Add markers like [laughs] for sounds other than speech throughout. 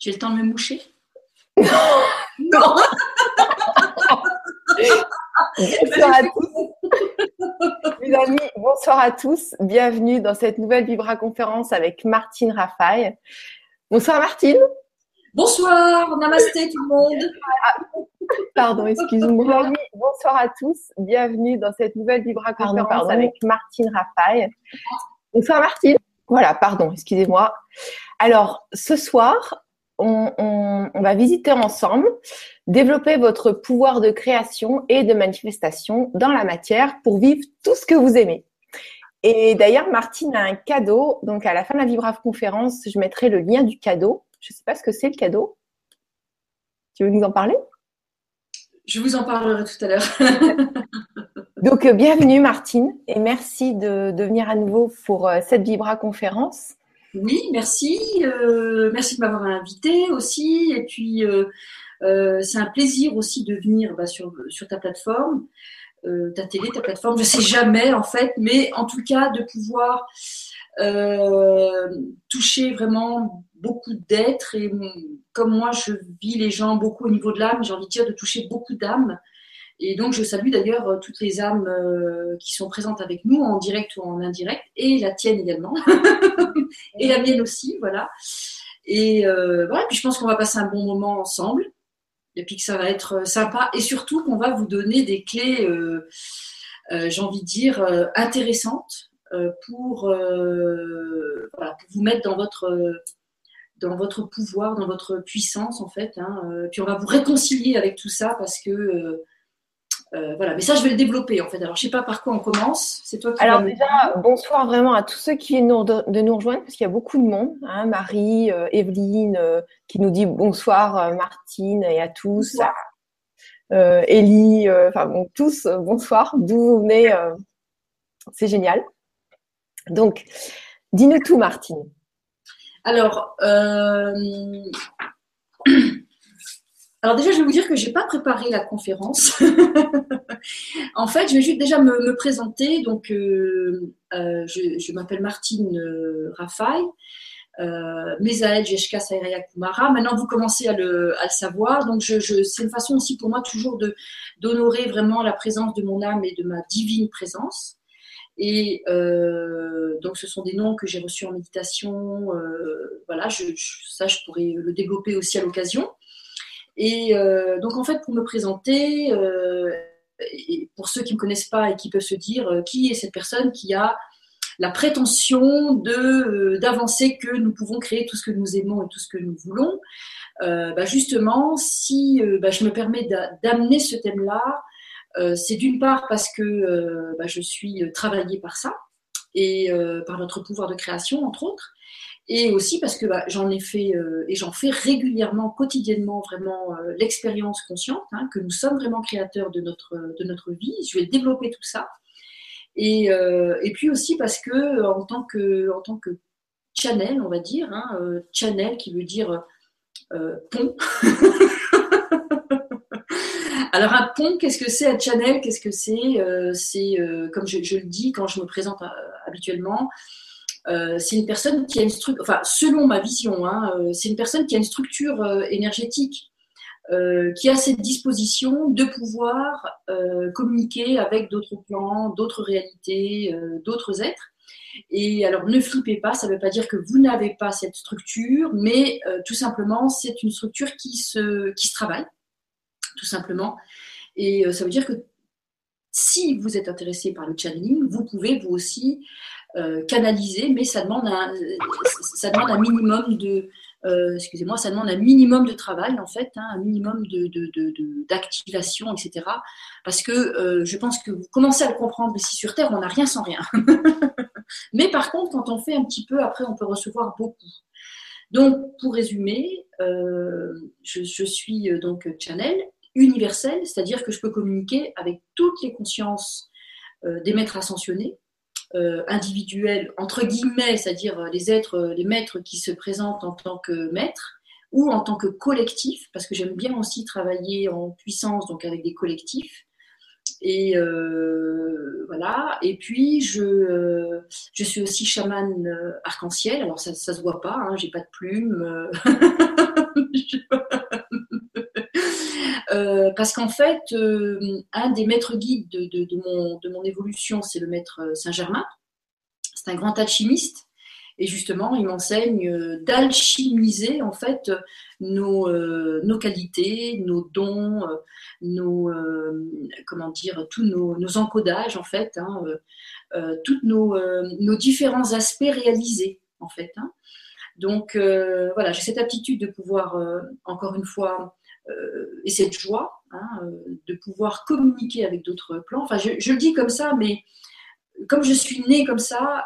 J'ai le temps de me moucher? Non [laughs] Bonsoir à tous. Mes amis, bonsoir à tous. Bienvenue dans cette nouvelle Vibra conférence avec Martine Raffaille. Bonsoir Martine. Bonsoir, namasté tout le monde. Pardon, excusez-moi. Bonsoir à tous. Bienvenue dans cette nouvelle Vibra conférence avec Martine Raffaille. Bonsoir Martine. Voilà, pardon, excusez-moi. Alors, ce soir, on, va visiter ensemble, développer votre pouvoir de création et de manifestation dans la matière pour vivre tout ce que vous aimez. Et d'ailleurs, Martine a un cadeau. Donc, à la fin de la Vibrave conférence, je mettrai le lien du cadeau. Je ne sais pas ce que c'est le cadeau. Tu veux nous en parler? Je vous en parlerai tout à l'heure. [laughs] Donc, euh, bienvenue Martine et merci de, de venir à nouveau pour euh, cette Vibra conférence. Oui, merci. Euh, merci de m'avoir invité aussi. Et puis, euh, euh, c'est un plaisir aussi de venir bah, sur, sur ta plateforme, ta télé, ta plateforme. Je sais jamais en fait, mais en tout cas de pouvoir toucher vraiment beaucoup d'êtres et comme moi je vis les gens beaucoup au niveau de l'âme, j'ai envie de dire de toucher beaucoup d'âmes et donc, je salue d'ailleurs euh, toutes les âmes euh, qui sont présentes avec nous, en direct ou en indirect, et la tienne également, [laughs] et la mienne aussi, voilà. Et euh, voilà, puis je pense qu'on va passer un bon moment ensemble, et puis que ça va être sympa, et surtout qu'on va vous donner des clés, j'ai envie de dire, intéressantes pour, voilà, pour vous mettre dans votre dans votre pouvoir, dans votre puissance en fait. Hein. Puis on va vous réconcilier avec tout ça parce que euh, voilà, mais ça, je vais le développer en fait. Alors, je sais pas par quoi on commence. C'est toi qui. Alors déjà, bonsoir vraiment à tous ceux qui viennent de nous rejoindre parce qu'il y a beaucoup de monde. Hein, Marie, euh, Evelyne, euh, qui nous dit bonsoir, Martine et à tous. Ellie, enfin bon, tous bonsoir. D'où vous venez C'est génial. Donc, dis-nous tout, Martine. Alors. [clears throat] Alors déjà, je vais vous dire que je n'ai pas préparé la conférence. [laughs] en fait, je vais juste déjà me, présenter. Donc, euh, euh, je, m'appelle Martine euh, Raffaille. Euh, Mesaed Jeshka Kumara. Maintenant, vous commencez à le, savoir. Donc, je, c'est une façon aussi pour moi toujours de d'honorer vraiment la présence de mon âme et de ma divine présence. Et donc, ce sont des noms que j'ai reçus en méditation. voilà, ça, je pourrais le développer aussi à l'occasion. Et euh, donc, en fait, pour me présenter, euh, et pour ceux qui ne me connaissent pas et qui peuvent se dire euh, qui est cette personne qui a la prétention d'avancer que nous pouvons créer tout ce que nous aimons et tout ce que nous voulons. Bah, justement, si bah, je me permets d'amener ce thème-là, c'est d'une part parce que bah, je suis travaillée par ça et par notre pouvoir de création, entre autres, et aussi parce que bah, j'en ai fait euh, et j'en fais régulièrement, quotidiennement, vraiment euh, l'expérience consciente, hein, que nous sommes vraiment créateurs de notre, de notre vie. Je vais développer tout ça. Et, euh, et puis aussi parce que en tant que, en tant que channel, on va dire, hein, channel qui veut dire pont. [laughs] Alors un pont, qu'est-ce que c'est? Un channel Qu'est-ce que c'est? C'est comme je, je, le dis quand je me présente habituellement, euh, c'est une personne qui a une structure, enfin, selon ma vision, hein, euh, c'est une personne qui a une structure euh, énergétique qui a cette disposition de pouvoir communiquer avec d'autres plans, d'autres réalités, d'autres êtres. Et alors, ne flippez pas, ça ne veut pas dire que vous n'avez pas cette structure, mais tout simplement, c'est une structure qui se, qui se travaille, tout simplement. Et ça veut dire que si vous êtes intéressé par le channeling, vous pouvez vous aussi euh, canaliser, mais ça demande un, ça demande un minimum de, euh, excusez-moi, ça demande un minimum de travail en fait, hein, un minimum de, d'activation, etc. Parce que euh, je pense que vous commencez à le comprendre ici sur Terre, on n'a rien sans rien. [laughs] mais par contre, quand on fait un petit peu, après, on peut recevoir beaucoup. Donc, pour résumer, je, suis donc channel universel, c'est-à-dire que je peux communiquer avec toutes les consciences des maîtres ascensionnés, euh, individuels, entre guillemets, c'est-à-dire euh, les êtres, euh, les maîtres qui se présentent en tant que maîtres ou en tant que collectif, parce que j'aime bien aussi travailler en puissance, donc avec des collectifs. Et voilà. Et puis je, je suis aussi chamane arc-en-ciel. Alors ça, ça se voit pas. Hein, j'ai pas de [laughs] plumes. parce qu'en fait, un des maîtres guides de, mon, évolution, c'est le maître Saint-Germain. C'est un grand alchimiste et justement, il m'enseigne euh, d'alchimiser en fait nos, euh, qualités, nos dons, euh, nos comment dire, tous nos, encodages en fait, hein, tous nos, nos, différents aspects réalisés en fait. Hein. Donc voilà, j'ai cette aptitude de pouvoir encore une fois et cette joie hein, de pouvoir communiquer avec d'autres plans. Enfin, je, le dis comme ça, mais comme je suis née comme ça,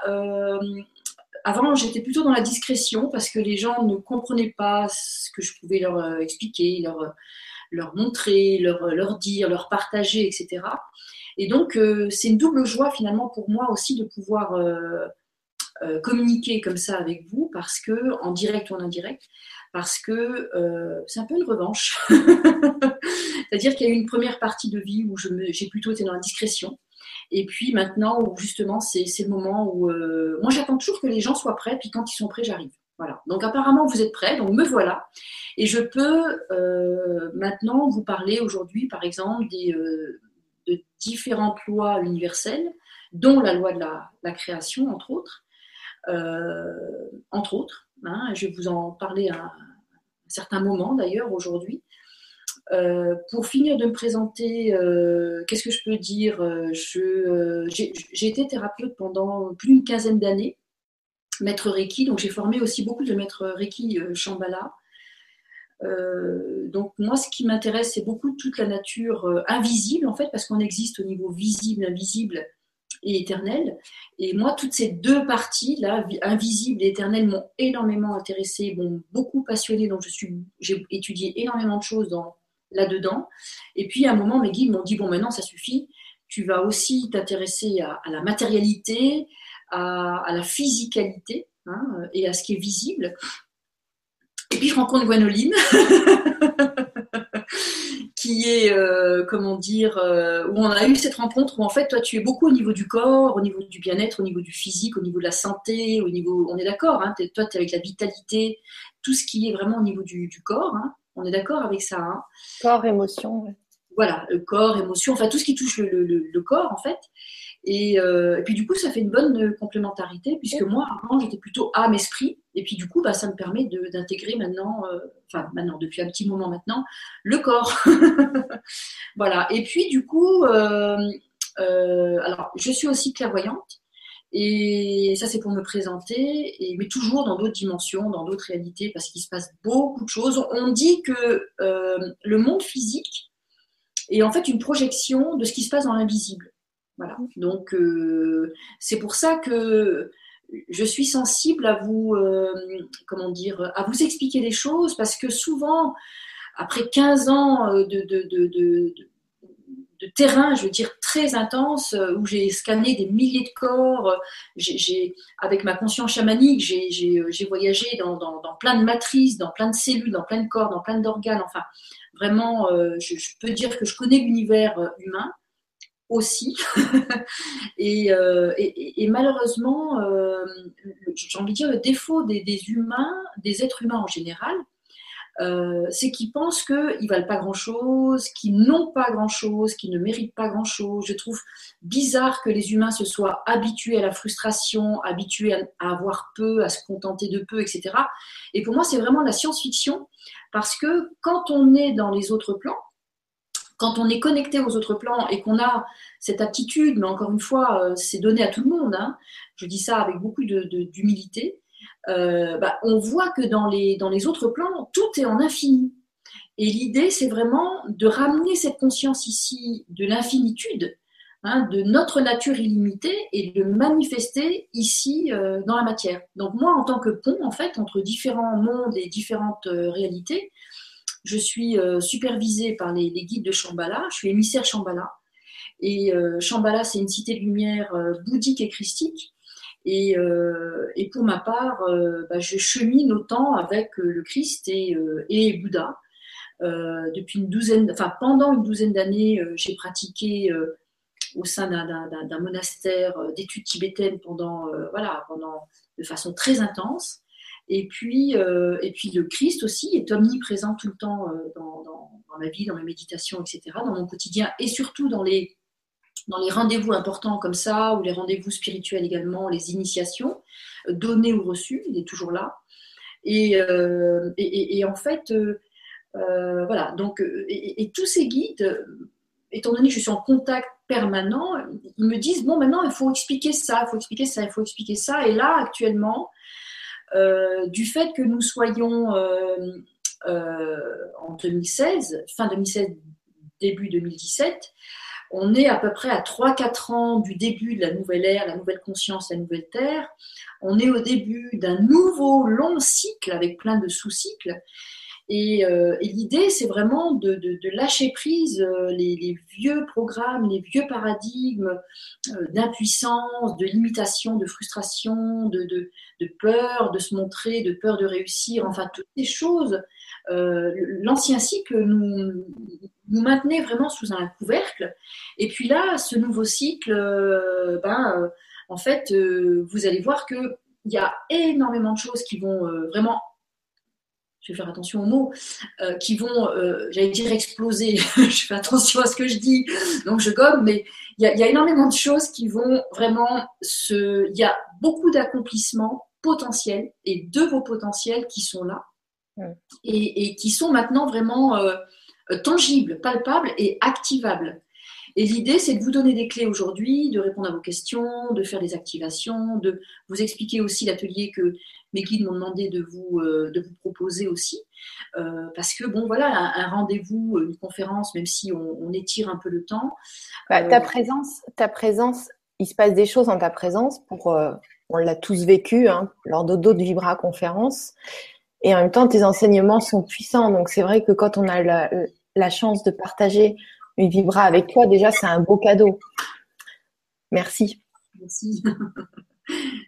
avant, j'étais plutôt dans la discrétion parce que les gens ne comprenaient pas ce que je pouvais leur euh, expliquer, leur, euh, leur montrer, leur, euh, leur dire, leur partager, etc. Et donc, c'est une double joie finalement pour moi aussi de pouvoir communiquer comme ça avec vous, parce que, en direct ou en indirect, parce que c'est un peu une revanche. [laughs] C'est-à-dire qu'il y a eu une première partie de vie où j'ai plutôt été dans la discrétion. Et puis maintenant, justement, c'est le moment où euh, moi j'attends toujours que les gens soient prêts, puis quand ils sont prêts, j'arrive. Voilà. Donc apparemment, vous êtes prêts, donc me voilà. Et je peux euh, maintenant vous parler aujourd'hui, par exemple, des, euh, de différentes lois universelles, dont la loi de la, création, entre autres. Entre autres. Hein. je vais vous en parler à un certain moment d'ailleurs aujourd'hui. Euh, pour finir de me présenter, euh, qu'est-ce que je peux dire euh, J'ai été thérapeute pendant plus d'une quinzaine d'années, maître Reiki, donc j'ai formé aussi beaucoup de maîtres Reiki Shambhala. donc moi, ce qui m'intéresse, c'est beaucoup toute la nature invisible, en fait, parce qu'on existe au niveau visible, invisible et éternel. Et moi, toutes ces deux parties, là, invisible et éternel, m'ont énormément intéressée, m'ont beaucoup passionnée. Donc, j'ai étudié énormément de choses dans là-dedans. Et puis à un moment, mes guides m'ont dit, bon maintenant ça suffit, tu vas aussi t'intéresser à, la matérialité, à, la physicalité hein, et à ce qui est visible. Et puis je rencontre Gwenoline, [laughs] qui est, euh, comment dire, euh, où on a eu cette rencontre où en fait toi tu es beaucoup au niveau du corps, au niveau du bien-être, au niveau du physique, au niveau de la santé, au niveau, on est d'accord, hein, toi tu es avec la vitalité, tout ce qui est vraiment au niveau du, corps. Hein. On est d'accord avec ça. Hein corps, émotion. Voilà, le corps, émotion, enfin tout ce qui touche le, corps en fait. Euh, et, puis du coup, ça fait une bonne complémentarité puisque moi, avant, j'étais plutôt âme, esprit. Et puis du coup, bah, ça me permet d'intégrer maintenant, euh, enfin maintenant, depuis un petit moment maintenant, le corps. [laughs] voilà. Et puis du coup, euh, alors je suis aussi clairvoyante. Et ça, c'est pour me présenter, et, mais toujours dans d'autres dimensions, dans d'autres réalités, parce qu'il se passe beaucoup de choses. On dit que euh, le monde physique est en fait une projection de ce qui se passe dans l'invisible. Voilà. Donc, euh, c'est pour ça que je suis sensible à vous, euh, comment dire, à vous expliquer les choses, parce que souvent, après 15 ans de, de, de de terrain, je veux dire, très intense, euh, où j'ai scanné des milliers de corps. Euh, j'ai, avec ma conscience chamanique, j'ai, euh, voyagé dans, plein de matrices, dans plein de cellules, dans plein de corps, dans plein d'organes. Enfin, vraiment, je, peux dire que je connais l'univers humain aussi. [laughs] et, malheureusement, j'ai envie de dire, le défaut des, humains, des êtres humains en général, euh, c'est qu'ils pensent qu'ils valent pas grand-chose, qu'ils n'ont pas grand-chose, qu'ils ne méritent pas grand-chose. Je trouve bizarre que les humains se soient habitués à la frustration, habitués à, avoir peu, à se contenter de peu, etc. Et pour moi, c'est vraiment la science-fiction, parce que quand on est dans les autres plans, quand on est connecté aux autres plans et qu'on a cette aptitude, mais encore une fois, euh, c'est donné à tout le monde, hein, je dis ça avec beaucoup d'humilité, euh, bah, on voit que dans les, autres plans, tout est en infini. Et l'idée, c'est vraiment de ramener cette conscience ici de l'infinitude, hein, de notre nature illimitée, et de manifester ici euh, dans la matière. Donc moi, en tant que pont, en fait, entre différents mondes et différentes réalités, je suis supervisée par les, guides de Shambhala, je suis émissaire Shambhala. Et Shambhala, c'est une cité de lumière bouddhique et christique euh, et, pour ma part, euh, bah, je chemine autant avec euh, le Christ et, et Bouddha. depuis une douzaine, enfin pendant une douzaine d'années, j'ai pratiqué au sein d'un monastère d'études tibétaines pendant, voilà, pendant, de façon très intense. Et puis, et puis le Christ aussi est omniprésent tout le temps dans, dans, ma vie, dans mes méditations, etc., dans mon quotidien et surtout dans les, dans les rendez-vous importants comme ça, ou les rendez-vous spirituels également, les initiations, données ou reçues, il est toujours là. Et, et, en fait, euh, voilà, donc, euh, et, tous ces guides, étant donné que je suis en contact permanent, ils me disent bon, maintenant il faut expliquer ça, il faut expliquer ça, il faut expliquer ça. Et là, actuellement, euh, du fait que nous soyons en 2016, fin 2016, début 2017, on est à peu près à 3-4 ans du début de la nouvelle ère, la nouvelle conscience, la nouvelle terre. On est au début d'un nouveau long cycle avec plein de sous-cycles. Euh, et, l'idée, c'est vraiment de, lâcher prise euh, les, vieux programmes, les vieux paradigmes euh, d'impuissance, de limitation, de frustration, de, peur de se montrer, de peur de réussir, enfin toutes ces choses. L'ancien cycle nous, nous maintenait vraiment sous un couvercle. Et puis là, ce nouveau cycle, ben, en fait, vous allez voir qu'il y a énormément de choses qui vont vraiment je vais faire attention aux mots, euh, qui vont, euh, j'allais dire exploser, [laughs] je fais attention à ce que je dis, donc je gomme, mais il y, a énormément de choses qui vont vraiment se... Il y a beaucoup d'accomplissements potentiels et de vos potentiels qui sont là et, qui sont maintenant vraiment euh, tangibles, palpables et activables. Et l'idée, c'est de vous donner des clés aujourd'hui, de répondre à vos questions, de faire des activations, de vous expliquer aussi l'atelier que mes guides m'ont demandé de vous, euh, de vous proposer aussi. Euh, parce que, bon, voilà, un, rendez-vous, une conférence, même si on, étire un peu le temps. Bah, ta, euh, présence, ta présence, il se passe des choses en ta présence. Pour, on l'a tous vécu hein, lors d'autres Vibra conférences. Et en même temps, tes enseignements sont puissants. Donc, c'est vrai que quand on a la, la chance de partager une Vibra avec toi, déjà, c'est un beau cadeau. Merci. Merci. [laughs]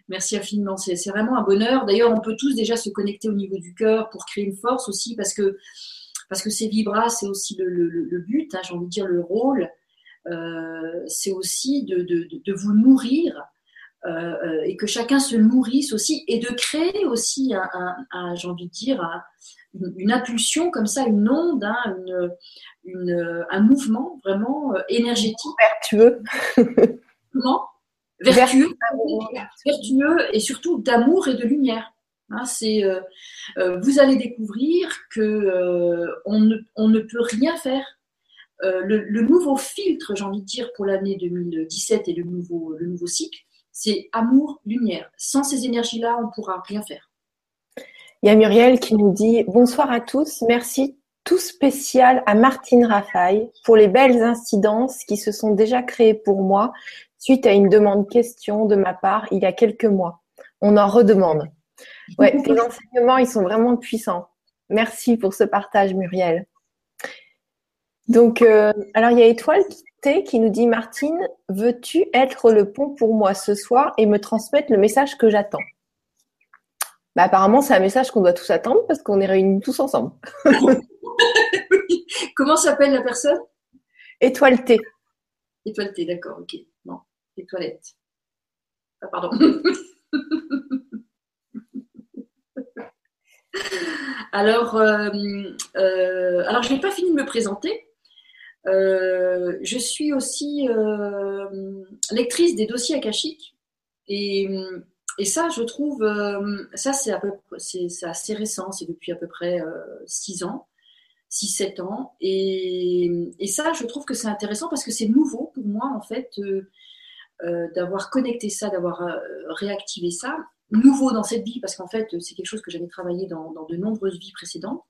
Merci infiniment. C'est vraiment un bonheur. D'ailleurs, on peut tous déjà se connecter au niveau du cœur pour créer une force aussi, parce que, parce que ces vibras, c'est aussi le, but, hein, j'ai envie de dire le rôle. Euh, c'est aussi de, de, vous nourrir euh, euh, et que chacun se nourrisse aussi et de créer aussi, un, j'ai envie de dire, une, impulsion comme ça, une onde, hein, une, un mouvement vraiment énergétique. Vertueux. Comment? Vertueux, vertueux et surtout d'amour et de lumière. Hein, c'est, euh, euh, vous allez découvrir que euh, on, ne, on, ne, peut rien faire. Le, nouveau filtre, j'ai envie de dire, pour l'année 2017 et le nouveau, le nouveau cycle, c'est amour, lumière. Sans ces énergies-là, on ne pourra rien faire. Il y a Muriel qui nous dit Bonsoir à tous, merci tout spécial à Martine Raffaille pour les belles incidences qui se sont déjà créées pour moi suite à une demande question de ma part il y a quelques mois. On en redemande. Ouais, [laughs] tes enseignements, ils sont vraiment puissants. Merci pour ce partage, Muriel. Donc, euh, alors il y a Étoile T qui nous dit Martine, veux-tu être le pont pour moi ce soir et me transmettre le message que j'attends? Bah, Apparemment, c'est un message qu'on doit tous attendre parce qu'on est réunis tous ensemble. [laughs] Comment s'appelle la personne? Étoile T. Étoile T, d'accord, ok les toilettes. Ah, pardon. [laughs] alors, euh, euh, alors, je n'ai pas fini de me présenter. Euh, je suis aussi lectrice des dossiers akashiques. Et, et ça, je trouve, ça c'est, c'est, assez récent, c'est depuis à peu près 6 ans. 6-7 ans. Et, et, ça, je trouve que c'est intéressant parce que c'est nouveau pour moi, en fait, euh, d'avoir connecté ça, d'avoir euh, réactivé ça, nouveau dans cette vie, parce qu'en fait, c'est quelque chose que j'avais travaillé dans, de nombreuses vies précédentes.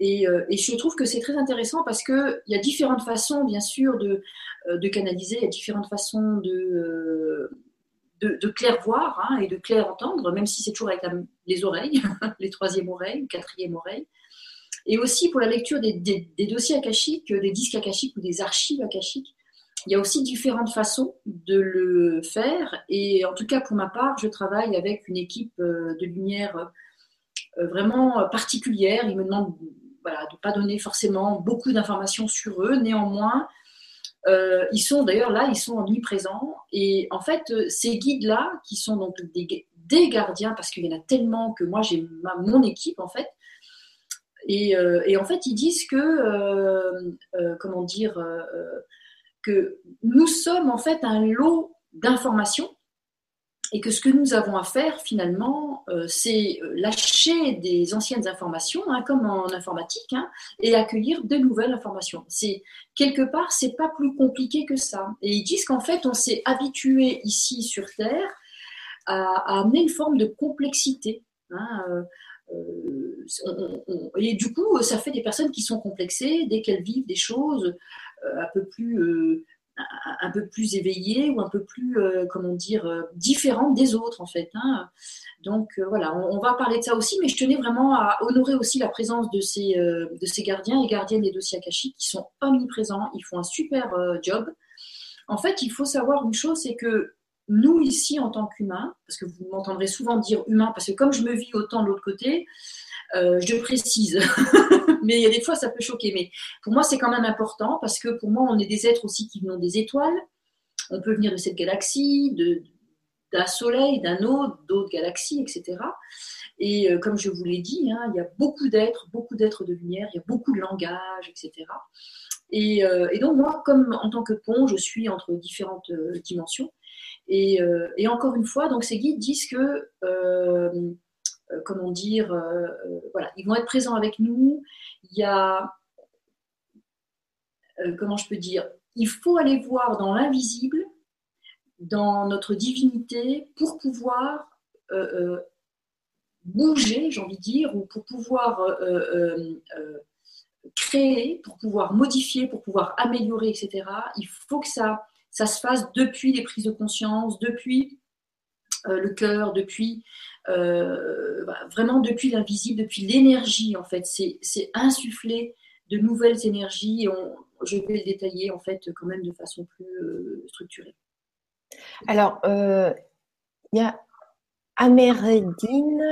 Et, euh, et je trouve que c'est très intéressant parce qu'il y a différentes façons, bien sûr, de, de canaliser, il y a différentes façons de, de, de hein, et de clair entendre, même si c'est toujours avec les oreilles, [laughs] les troisième oreilles, quatrième oreille. Et aussi pour la lecture des, des dossiers akashiques, des disques akashiques ou des archives akashiques, il y a aussi différentes façons de le faire. Et en tout cas, pour ma part, je travaille avec une équipe euh, de lumière euh, vraiment particulière. Ils me demandent voilà, de ne pas donner forcément beaucoup d'informations sur eux. Néanmoins, ils sont d'ailleurs là, ils sont omniprésents. Et en fait, ces guides-là, qui sont donc des, des gardiens, parce qu'il y en a tellement que moi j'ai mon équipe en fait, et, et, en fait ils disent que, comment dire, que nous sommes en fait un lot d'informations et que ce que nous avons à faire finalement, euh, c'est euh, lâcher des anciennes informations, hein, comme en informatique, hein, et accueillir de nouvelles informations. C'est quelque part, c'est pas plus compliqué que ça. Et ils disent qu'en fait, on s'est habitué ici sur Terre à, amener une forme de complexité. Hein, euh, et du coup, ça fait des personnes qui sont complexées dès qu'elles vivent des choses un peu plus un peu plus éveillée ou un peu plus, euh, comment dire, euh, différente des autres en fait. Hein. Donc euh, voilà, on, va parler de ça aussi, mais je tenais vraiment à honorer aussi la présence de ces, de ces gardiens et gardiennes des dossiers akashiques qui sont omniprésents, ils font un super job. En fait, il faut savoir une chose, c'est que nous ici en tant qu'humains, parce que vous m'entendrez souvent dire humain, parce que comme je me vis autant de l'autre côté, euh, je précise, [laughs] mais il y a des fois ça peut choquer. Mais pour moi, c'est quand même important parce que pour moi, on est des êtres aussi qui venons des étoiles. On peut venir de cette galaxie, d'un soleil, d'un autre, d'autres galaxies, etc. Et euh, comme je vous l'ai dit, hein, il y a beaucoup d'êtres, beaucoup d'êtres de lumière, il y a beaucoup de langage, etc. Euh, et, donc moi, comme en tant que pont, je suis entre différentes dimensions. Et, et, encore une fois, donc ces guides disent que euh, comment dire, euh, euh, voilà, ils vont être présents avec nous. Il y a, comment je peux dire, il faut aller voir dans l'invisible, dans notre divinité, pour pouvoir bouger, j'ai envie de dire, ou pour pouvoir créer, pour pouvoir modifier, pour pouvoir améliorer, etc. Il faut que ça, ça se fasse depuis les prises de conscience, depuis le cœur, depuis euh, vraiment depuis l'invisible, depuis l'énergie en fait. C'est insuffler de nouvelles énergies je vais le détailler en fait quand même de façon plus euh, structurée. Alors, euh, il y a Amérédine,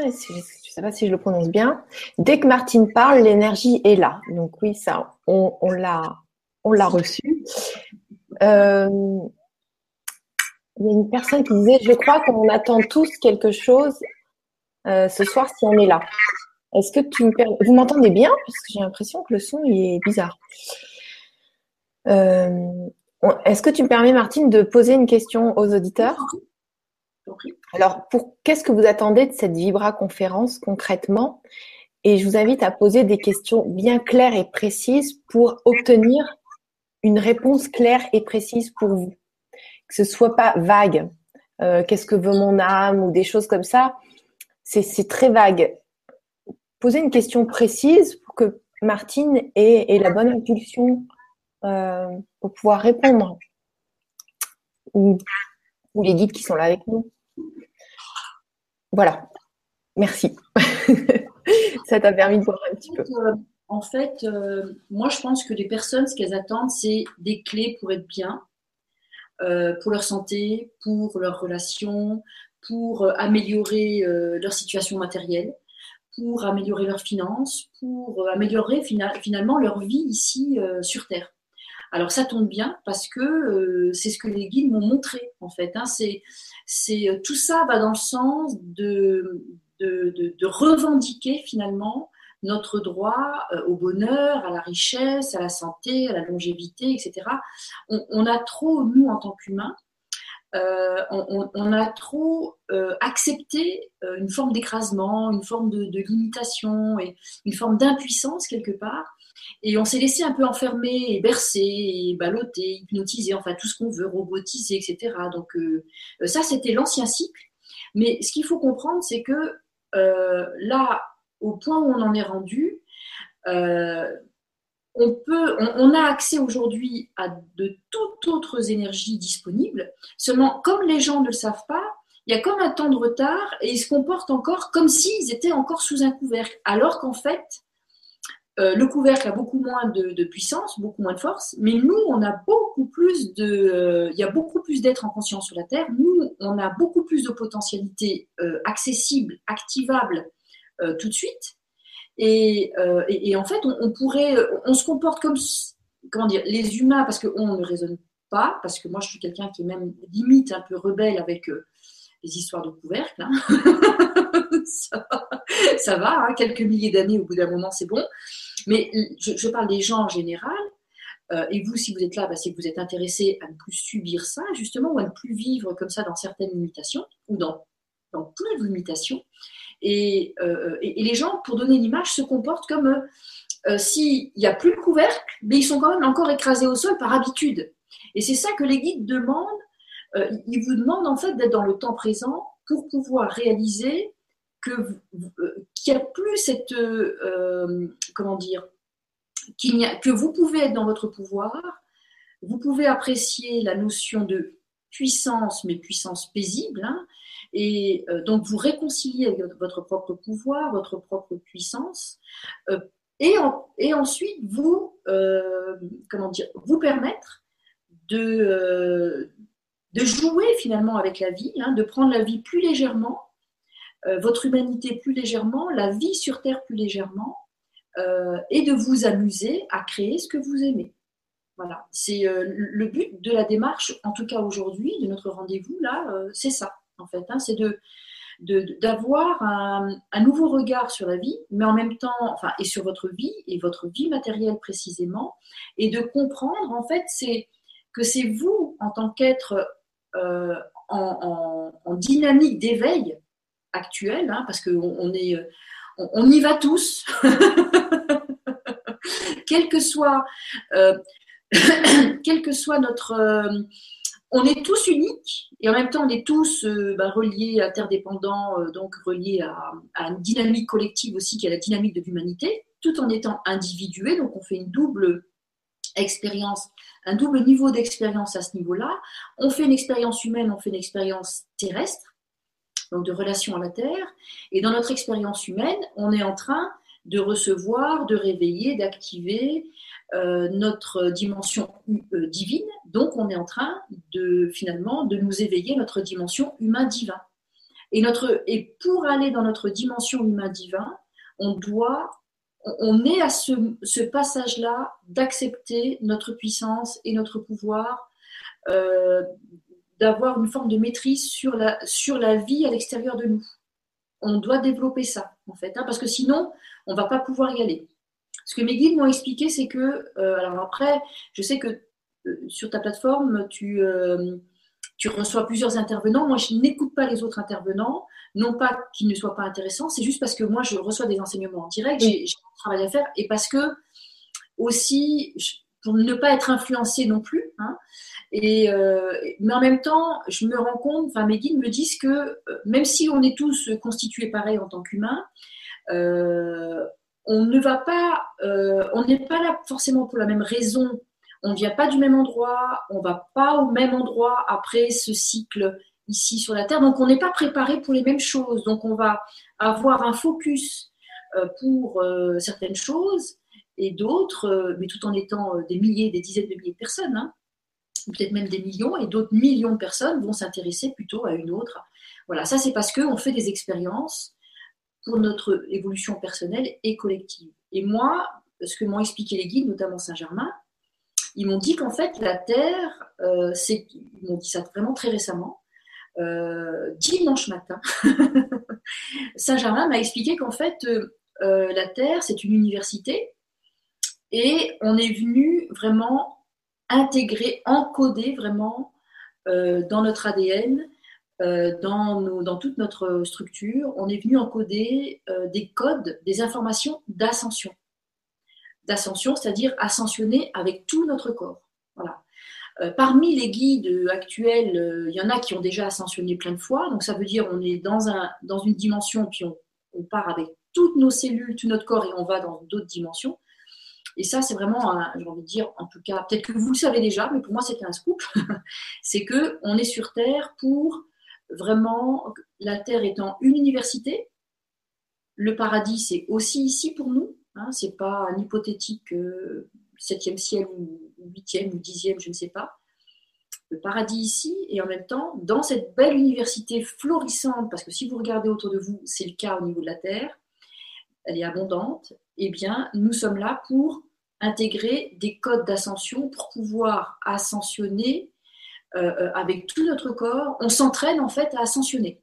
je ne sais pas si je le prononce bien. Dès que Martine parle, l'énergie est là. Donc oui, ça, on, on l'a, on l'a reçu. Euh, il y a une personne qui disait, je crois qu'on attend tous quelque chose euh, ce soir si on est là. Est-ce que tu me vous m'entendez bien? Parce que j'ai l'impression que le son est bizarre. Euh, est-ce que tu me permets Martine de poser une question aux auditeurs? Alors, pour qu'est-ce que vous attendez de cette Vibra conférence concrètement? Et je vous invite à poser des questions bien claires et précises pour obtenir une réponse claire et précise pour vous. Que ce soit pas vague. Euh, qu'est-ce que veut mon âme ou des choses comme ça c'est très vague. Poser une question précise pour que Martine ait, la bonne impulsion euh, pour pouvoir répondre. Ou, les guides qui sont là avec nous. Voilà. Merci. [laughs] Ça t'a permis de voir un petit peu. Euh, en fait, euh, moi, je pense que les personnes, ce qu'elles attendent, c'est des clés pour être bien, pour leur santé, pour leurs relations, pour euh, améliorer euh, leur situation matérielle, pour améliorer leurs finances, pour euh, améliorer finalement leur vie ici sur Terre. Alors ça tombe bien parce que c'est ce que les guides m'ont montré en fait. Hein. C'est, tout ça va dans le sens de, revendiquer finalement notre droit au bonheur, à la richesse, à la santé, à la longévité, etc. On, on a trop, nous en tant qu'humains, euh, on, a trop euh, accepté euh, une forme d'écrasement, une forme de, limitation et une forme d'impuissance quelque part. Et on s'est laissé un peu enfermer et bercer et balloter, hypnotiser, enfin tout ce qu'on veut, robotiser, etc. Donc ça, c'était l'ancien cycle. Mais ce qu'il faut comprendre, c'est que là, au point où on en est rendu, on, peut, on, a accès aujourd'hui à de toutes autres énergies disponibles. Seulement, comme les gens ne le savent pas, il y a comme un temps de retard et ils se comportent encore comme s'ils étaient encore sous un couvercle. Alors qu'en fait, euh, le couvercle a beaucoup moins de, puissance, beaucoup moins de force, mais nous, on a beaucoup plus de, euh, il y a beaucoup plus d'êtres en conscience sur la Terre. Nous, on a beaucoup plus de potentialités euh, accessibles, activables tout de suite. Euh, et, en fait, on, pourrait, on se comporte comme comment dire, les humains, parce qu'on ne raisonne pas, parce que moi je suis quelqu'un qui est même limite un peu rebelle avec les histoires de couvercles. Hein. [laughs] ça, va, hein, quelques milliers d'années, au bout d'un moment, c'est bon. Mais je, parle des gens en général. Euh, et vous, si vous êtes là, bah, c'est que vous êtes intéressé à ne plus subir ça, justement, ou à ne plus vivre comme ça dans certaines limitations, ou dans, dans plein de limitations. Et, euh, et, les gens, pour donner une image, se comportent comme euh, s'il n'y a plus de couvercle, mais ils sont quand même encore écrasés au sol par habitude. Et c'est ça que les guides demandent. ils vous demandent en fait d'être dans le temps présent pour pouvoir réaliser qu'il n'y a plus cette comment dire que vous pouvez être dans votre pouvoir, vous pouvez apprécier la notion de puissance, mais puissance paisible, hein, et euh, donc vous réconcilier avec votre propre pouvoir, votre propre puissance, euh, et, ensuite vous, euh, comment dire, vous permettre de, jouer finalement avec la vie, hein, de prendre la vie plus légèrement, votre humanité plus légèrement, la vie sur Terre plus légèrement, et de vous amuser à créer ce que vous aimez. Voilà, c'est le but de la démarche, en tout cas aujourd'hui, de notre rendez-vous là, c'est ça en fait, hein, c'est de d'avoir un, nouveau regard sur la vie, mais en même temps, enfin, et sur votre vie et votre vie matérielle précisément, et de comprendre en fait, c'est que c'est vous en tant qu'être en, dynamique d'éveil actuel, hein, parce qu'on on, y va tous, [laughs] quel que soit, euh, [coughs] quel que soit notre, euh, on est tous uniques et en même temps on est tous euh, bah, reliés, interdépendants, donc reliés à, à, une dynamique collective aussi qui est la dynamique de l'humanité, tout en étant individués. Donc on fait une double expérience, un double niveau d'expérience à ce niveau-là. On fait une expérience humaine, on fait une expérience terrestre donc de relation à la Terre. Et dans notre expérience humaine, on est en train de recevoir, de réveiller, d'activer euh, notre dimension euh, divine. Donc on est en train de finalement de nous éveiller notre dimension humain-divin. Et, notre, et pour aller dans notre dimension humain-divin, on doit, on est à ce, passage-là d'accepter notre puissance et notre pouvoir, euh, d'avoir une forme de maîtrise sur la, sur la vie à l'extérieur de nous. On doit développer ça, en fait, hein, parce que sinon, on ne va pas pouvoir y aller. Ce que mes guides m'ont expliqué, c'est que, euh, alors après, je sais que euh, sur ta plateforme, tu, euh, tu reçois plusieurs intervenants. Moi, je n'écoute pas les autres intervenants, non pas qu'ils ne soient pas intéressants, c'est juste parce que moi, je reçois des enseignements en direct, j'ai un travail à faire, et parce que aussi, pour ne pas être influencé non plus, hein, et, euh, mais en même temps, je me rends compte, enfin mes guides me disent que même si on est tous constitués pareil en tant qu'humains, euh, on ne va pas, on n'est pas là forcément pour la même raison. On ne vient pas du même endroit, on ne va pas au même endroit après ce cycle ici sur la Terre. Donc on n'est pas préparé pour les mêmes choses. Donc on va avoir un focus pour certaines choses et d'autres, mais tout en étant des milliers, des dizaines de milliers de personnes. Hein peut-être même des millions, et d'autres millions de personnes vont s'intéresser plutôt à une autre. Voilà, ça c'est parce qu'on fait des expériences pour notre évolution personnelle et collective. Et moi, ce que m'ont expliqué les guides, notamment Saint-Germain, ils m'ont dit qu'en fait, la Terre, euh, c'est, ils m'ont dit ça vraiment très récemment, euh, dimanche matin, [laughs] Saint-Germain m'a expliqué qu'en fait, euh, la Terre, c'est une université et on est venu vraiment intégrer, encoder vraiment dans notre ADN, euh, dans, toute notre structure, on est venu encoder euh, des codes, des informations d'ascension. D'ascension, c'est-à-dire ascensionner avec tout notre corps. Voilà. parmi les guides actuels, il y en a qui ont déjà ascensionné plein de fois. Donc ça veut dire on est dans, un, dans une dimension, puis on, on part avec toutes nos cellules, tout notre corps, et on va dans d'autres dimensions. Et ça, c'est vraiment, j'ai envie de dire, en tout cas, peut-être que vous le savez déjà, mais pour moi, c'était un scoop. [laughs] c'est que on est sur Terre pour vraiment, la Terre étant une université. Le paradis, c'est aussi ici pour nous. Hein, c'est pas un hypothétique euh, septième ciel ou huitième ou dixième, je ne sais pas. Le paradis ici, et en même temps, dans cette belle université florissante, parce que si vous regardez autour de vous, c'est le cas au niveau de la Terre, elle est abondante, eh bien, nous sommes là pour intégrer des codes d'ascension pour pouvoir ascensionner avec tout notre corps. On s'entraîne en fait à ascensionner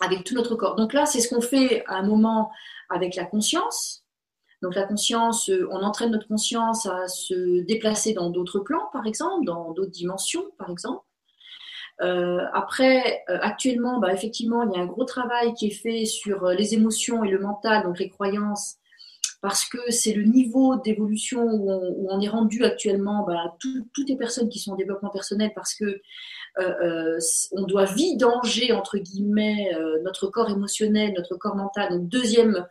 avec tout notre corps. Donc là, c'est ce qu'on fait à un moment avec la conscience. Donc la conscience, euh, on entraîne notre conscience à se déplacer dans d'autres plans, par exemple, dans d'autres dimensions, par exemple. Euh, après, euh, actuellement, bah, effectivement, il y a un gros travail qui est fait sur les émotions et le mental, donc les croyances, parce que c'est le niveau d'évolution où, on, est rendu actuellement, bah, toutes les personnes qui sont en développement personnel, parce que euh, euh, on doit vidanger, entre guillemets, euh, notre corps émotionnel, notre corps mental. Donc, deuxième,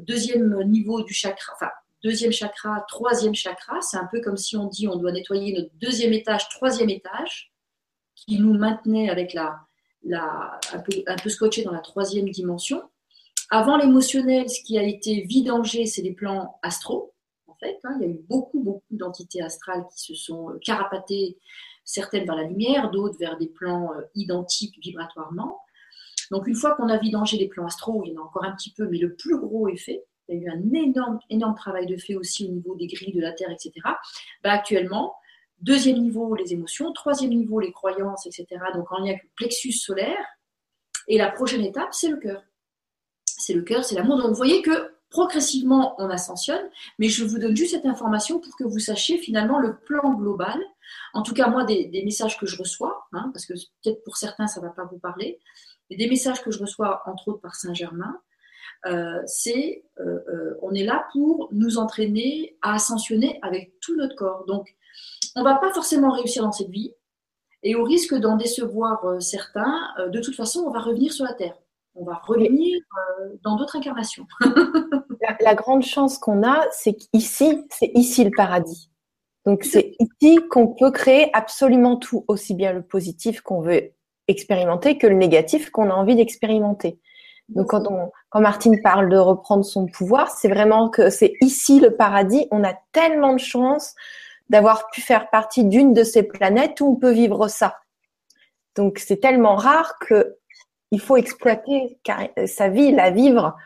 deuxième niveau du chakra, enfin, deuxième chakra, troisième chakra. C'est un peu comme si on dit on doit nettoyer notre deuxième étage, troisième étage, qui nous maintenait avec la, un, peu, un peu scotché dans la troisième dimension. Avant l'émotionnel, ce qui a été vidangé, c'est les plans astraux. En fait, hein. il y a eu beaucoup, beaucoup d'entités astrales qui se sont carapatées certaines vers la lumière, d'autres vers des plans euh, identiques vibratoirement. Donc une fois qu'on a vidangé les plans astraux, il y en a encore un petit peu, mais le plus gros fait. Il y a eu un énorme, énorme travail de fait aussi au niveau des grilles de la Terre, etc. Bah, actuellement, deuxième niveau, les émotions, troisième niveau, les croyances, etc. Donc en lien avec le plexus solaire. Et la prochaine étape, c'est le cœur. C'est le cœur, c'est l'amour. Donc vous voyez que progressivement, on ascensionne, mais je vous donne juste cette information pour que vous sachiez finalement le plan global. En tout cas, moi, des, messages que je reçois, hein, parce que peut-être pour certains, ça ne va pas vous parler, mais des messages que je reçois, entre autres par Saint-Germain, euh, c'est euh, euh, on est là pour nous entraîner à ascensionner avec tout notre corps. Donc, on ne va pas forcément réussir dans cette vie, et au risque d'en décevoir certains, de toute façon, on va revenir sur la Terre on va revenir euh, dans d'autres incarnations. [laughs] la, grande chance qu'on a, c'est qu'ici, c'est ici le paradis. Donc c'est ici qu'on peut créer absolument tout, aussi bien le positif qu'on veut expérimenter que le négatif qu'on a envie d'expérimenter. Donc quand, on, quand Martine parle de reprendre son pouvoir, c'est vraiment que c'est ici le paradis. On a tellement de chance d'avoir pu faire partie d'une de ces planètes où on peut vivre ça. Donc c'est tellement rare que il faut exploiter sa vie, la vivre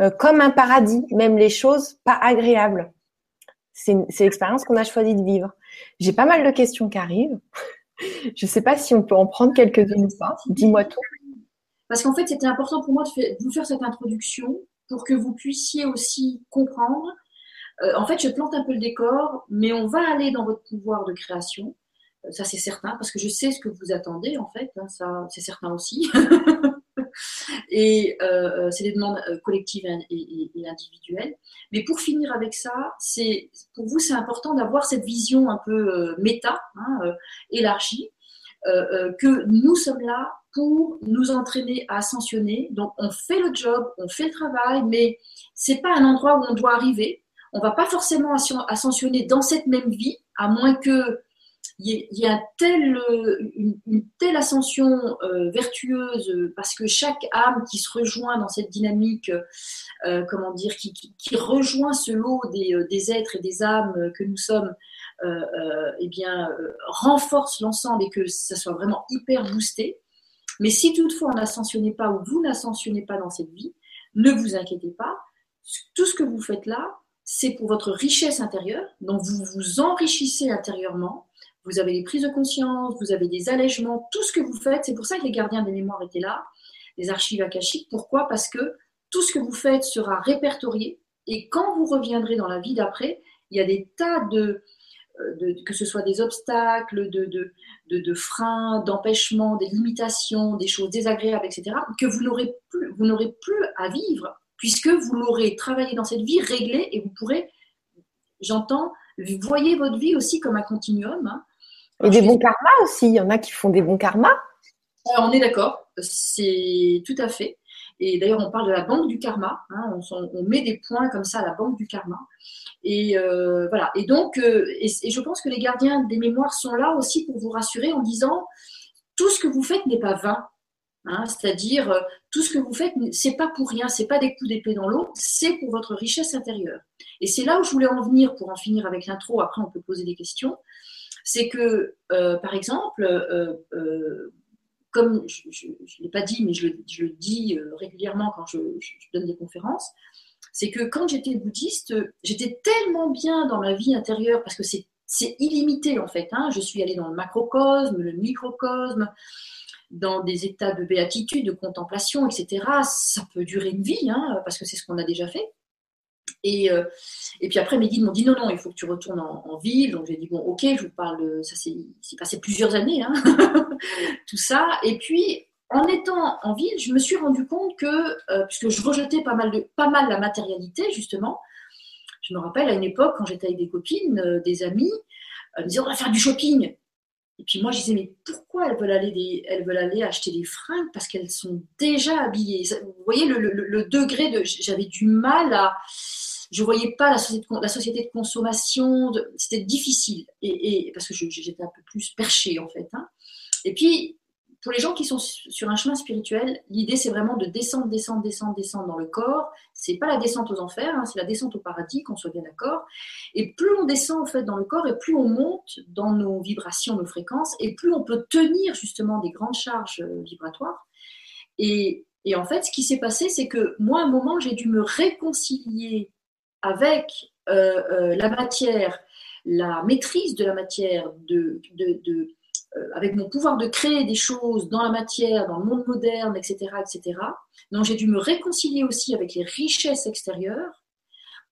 euh, comme un paradis, même les choses pas agréables. C'est l'expérience qu'on a choisi de vivre. J'ai pas mal de questions qui arrivent. [laughs] Je ne sais pas si on peut en prendre quelques-unes ou pas. Dis-moi tout. Parce qu'en fait, c'était important pour moi de vous faire cette introduction pour que vous puissiez aussi comprendre. Euh, en fait, je plante un peu le décor, mais on va aller dans votre pouvoir de création. Euh, ça, c'est certain, parce que je sais ce que vous attendez, en fait. Hein, ça, c'est certain aussi. [laughs] et euh, euh, c'est des demandes collectives et, individuelles. Mais pour finir avec ça, c'est pour vous, c'est important d'avoir cette vision un peu méta, hein, élargie, que nous sommes là pour nous entraîner à ascensionner. Donc, on fait le job, on fait le travail, mais c'est pas un endroit où on doit arriver. On va pas forcément ascensionner dans cette même vie, à moins que il y, a une, telle ascension euh, vertueuse parce que chaque âme qui se rejoint dans cette dynamique, euh, comment dire, qui, rejoint ce lot euh, des, êtres et des âmes que nous sommes, eh bien, renforce l'ensemble et que ça soit vraiment hyper boosté. Mais si toutefois on n'ascensionnait pas ou vous n'ascensionnez pas dans cette vie, ne vous inquiétez pas. Tout ce que vous faites là, c'est pour votre richesse intérieure. Donc vous vous enrichissez intérieurement vous avez des prises de conscience, vous avez des allègements, tout ce que vous faites. C'est pour ça que les gardiens des mémoires étaient là, les archives akashiques. Pourquoi? Parce que tout ce que vous faites sera répertorié et quand vous reviendrez dans la vie d'après, il y a des tas de, euh, que ce soit des obstacles, de, de, de, freins, d'empêchements, des limitations, des choses désagréables, etc., que vous n'aurez plus, vous n'aurez plus à vivre puisque vous l'aurez travaillé dans cette vie, réglé et vous pourrez, j'entends, voyez votre vie aussi comme un continuum. Hein. Et des bons karmas aussi. Il y en a qui font des bons karmas. on est d'accord. C'est tout à fait. Et d'ailleurs, on parle de la banque du karma. Hein. on, met des points comme ça à la banque du karma. Et euh, voilà. Et donc, euh, et, je pense que les gardiens des mémoires sont là aussi pour vous rassurer en disant tout ce que vous faites n'est pas vain. Hein. C'est-à-dire euh, tout ce que vous faites, c'est pas pour rien, c'est pas des coups d'épée dans l'eau, c'est pour votre richesse intérieure. Et c'est là où je voulais en venir pour en finir avec l'intro. Après, on peut poser des questions c'est que, euh, par exemple, euh, euh, comme je ne l'ai pas dit, mais je, le dis régulièrement quand je, donne des conférences, c'est que quand j'étais bouddhiste, j'étais tellement bien dans ma vie intérieure parce que c'est illimité en fait. Hein. Je suis allée dans le macrocosme, le microcosme, dans des états de béatitude, de contemplation, etc. Ça peut durer une vie, hein, parce que c'est ce qu'on a déjà fait. Et, euh, et, puis après, mes guides m'ont dit non, non, il faut que tu retournes en, ville. Donc j'ai dit bon, ok, je vous parle. Ça s'est passé plusieurs années, hein, [laughs] tout ça. Et puis en étant en ville, je me suis rendu compte que, euh, puisque je rejetais pas mal, la matérialité, justement, je me rappelle à une époque, quand j'étais avec des copines, euh, des amis, me disaient on va faire du shopping. Et puis moi, je disais, mais pourquoi elles veulent aller, elles veulent aller acheter des fringues Parce qu'elles sont déjà habillées. Vous voyez le, degré de. J'avais du mal à. Je voyais pas la société de, consommation. C'était difficile. Et, parce que j'étais un peu plus perchée, en fait. Hein. Et puis, pour les gens qui sont sur un chemin spirituel, l'idée c'est vraiment de descendre, descendre, descendre, descendre dans le corps. C'est pas la descente aux enfers, hein, c'est la descente au paradis, qu'on soit bien d'accord. Et plus on descend en fait dans le corps, et plus on monte dans nos vibrations, nos fréquences, et plus on peut tenir justement des grandes charges euh, vibratoires. Et, en fait, ce qui s'est passé, c'est que moi, à un moment, j'ai dû me réconcilier avec euh, euh, la matière, la maîtrise de la matière, de, avec mon pouvoir de créer des choses dans la matière, dans le monde moderne, etc., etc. Donc j'ai dû me réconcilier aussi avec les richesses extérieures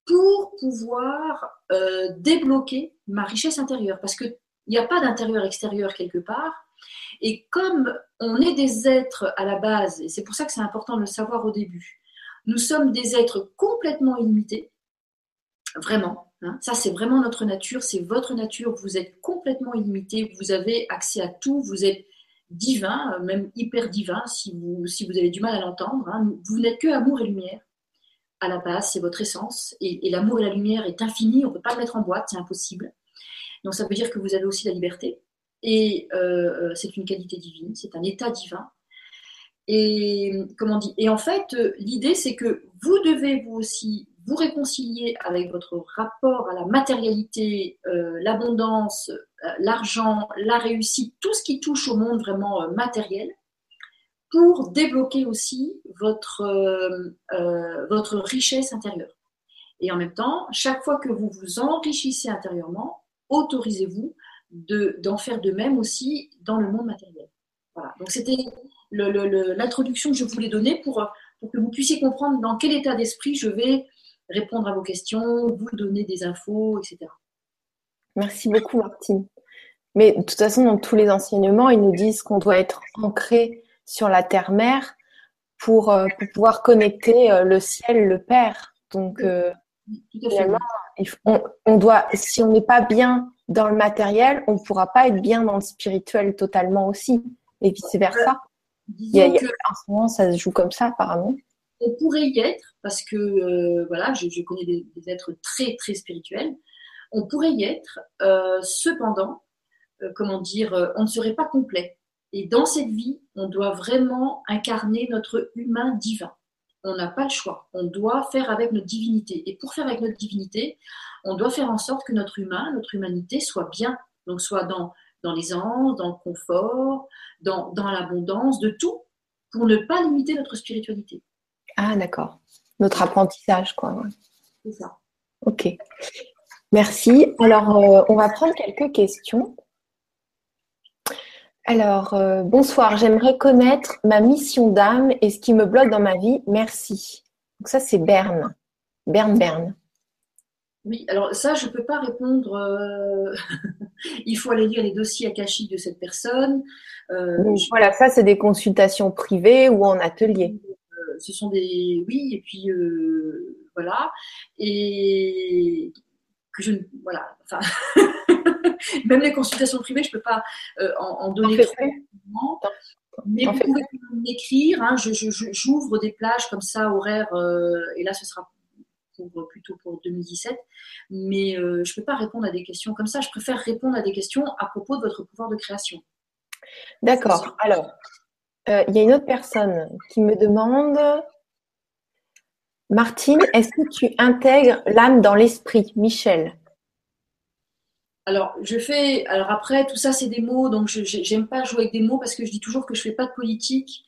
pour pouvoir euh, débloquer ma richesse intérieure, parce qu'il n'y a pas d'intérieur-extérieur quelque part. Et comme on est des êtres à la base, et c'est pour ça que c'est important de le savoir au début, nous sommes des êtres complètement illimités, vraiment. Hein. Ça, c'est vraiment notre nature, c'est votre nature. Vous êtes complètement illimité, vous avez accès à tout, vous êtes divin, euh, même hyper divin, si vous, si vous avez du mal à l'entendre. Hein. Vous n'êtes que amour et lumière. À la base, c'est votre essence. Et, l'amour et la lumière est infini, on ne peut pas le mettre en boîte, c'est impossible. Donc ça veut dire que vous avez aussi la liberté. Et euh, euh, c'est une qualité divine, c'est un état divin. Et comment dit? Et en fait, l'idée, c'est que vous devez vous aussi vous réconcilier avec votre rapport à la matérialité, euh, l'abondance, euh, l'argent, la réussite, tout ce qui touche au monde vraiment euh, matériel, pour débloquer aussi votre, votre richesse intérieure. Et en même temps, chaque fois que vous vous enrichissez intérieurement, autorisez-vous d'en faire de même aussi dans le monde matériel. Voilà. Donc c'était l'introduction que je voulais donner pour, pour que vous puissiez comprendre dans quel état d'esprit je vais répondre à vos questions, vous donner des infos, etc. Merci beaucoup, Martine. Mais de toute façon, dans tous les enseignements, ils nous disent qu'on doit être ancré sur la terre-mère pour, euh, pour, pouvoir connecter euh, le ciel, le Père. Donc, euh, finalement, on, doit, si on n'est pas bien dans le matériel, on ne pourra pas être bien dans le spirituel totalement aussi, et vice-versa. A, en ce moment, ça se joue comme ça, apparemment on pourrait y être, parce que euh, voilà, je, connais des, êtres très très spirituels, on pourrait y être, euh, cependant, euh, comment dire, on ne serait pas complet. Et dans cette vie, on doit vraiment incarner notre humain divin. On n'a pas le choix. On doit faire avec notre divinité. Et pour faire avec notre divinité, on doit faire en sorte que notre humain, notre humanité soit bien. Donc soit dans, dans dans le confort, dans, dans l'abondance, de tout, pour ne pas limiter notre spiritualité. Ah, d'accord. Notre apprentissage, quoi. C'est ça. Ok. Merci. Alors, euh, on va prendre quelques questions. Alors, euh, bonsoir. J'aimerais connaître ma mission d'âme et ce qui me bloque dans ma vie. Merci. Donc, ça, c'est Berne. Berne, Berne. Oui, alors ça, je ne peux pas répondre. Euh, [laughs] il faut aller lire les dossiers akashiques de cette personne. Voilà, ça, c'est des consultations privées ou en atelier ce sont des oui et puis euh, voilà. Et que je voilà enfin [laughs] même les consultations privées je peux pas euh, en, donner trop mais vous pouvez m'écrire hein, j'ouvre des plages comme ça horaires euh, et là ce sera pour, plutôt pour 2017 mais je peux pas répondre à des questions comme ça. Je préfère répondre à des questions à propos de votre pouvoir de création. D'accord. Alors, euh, il y a une autre personne qui me demande Martine, est-ce que tu intègres l'âme dans l'esprit Michel? Alors, je fais. Alors après, tout ça, c'est des mots, donc je n'aime pas jouer avec des mots parce que je dis toujours que je fais pas de politique.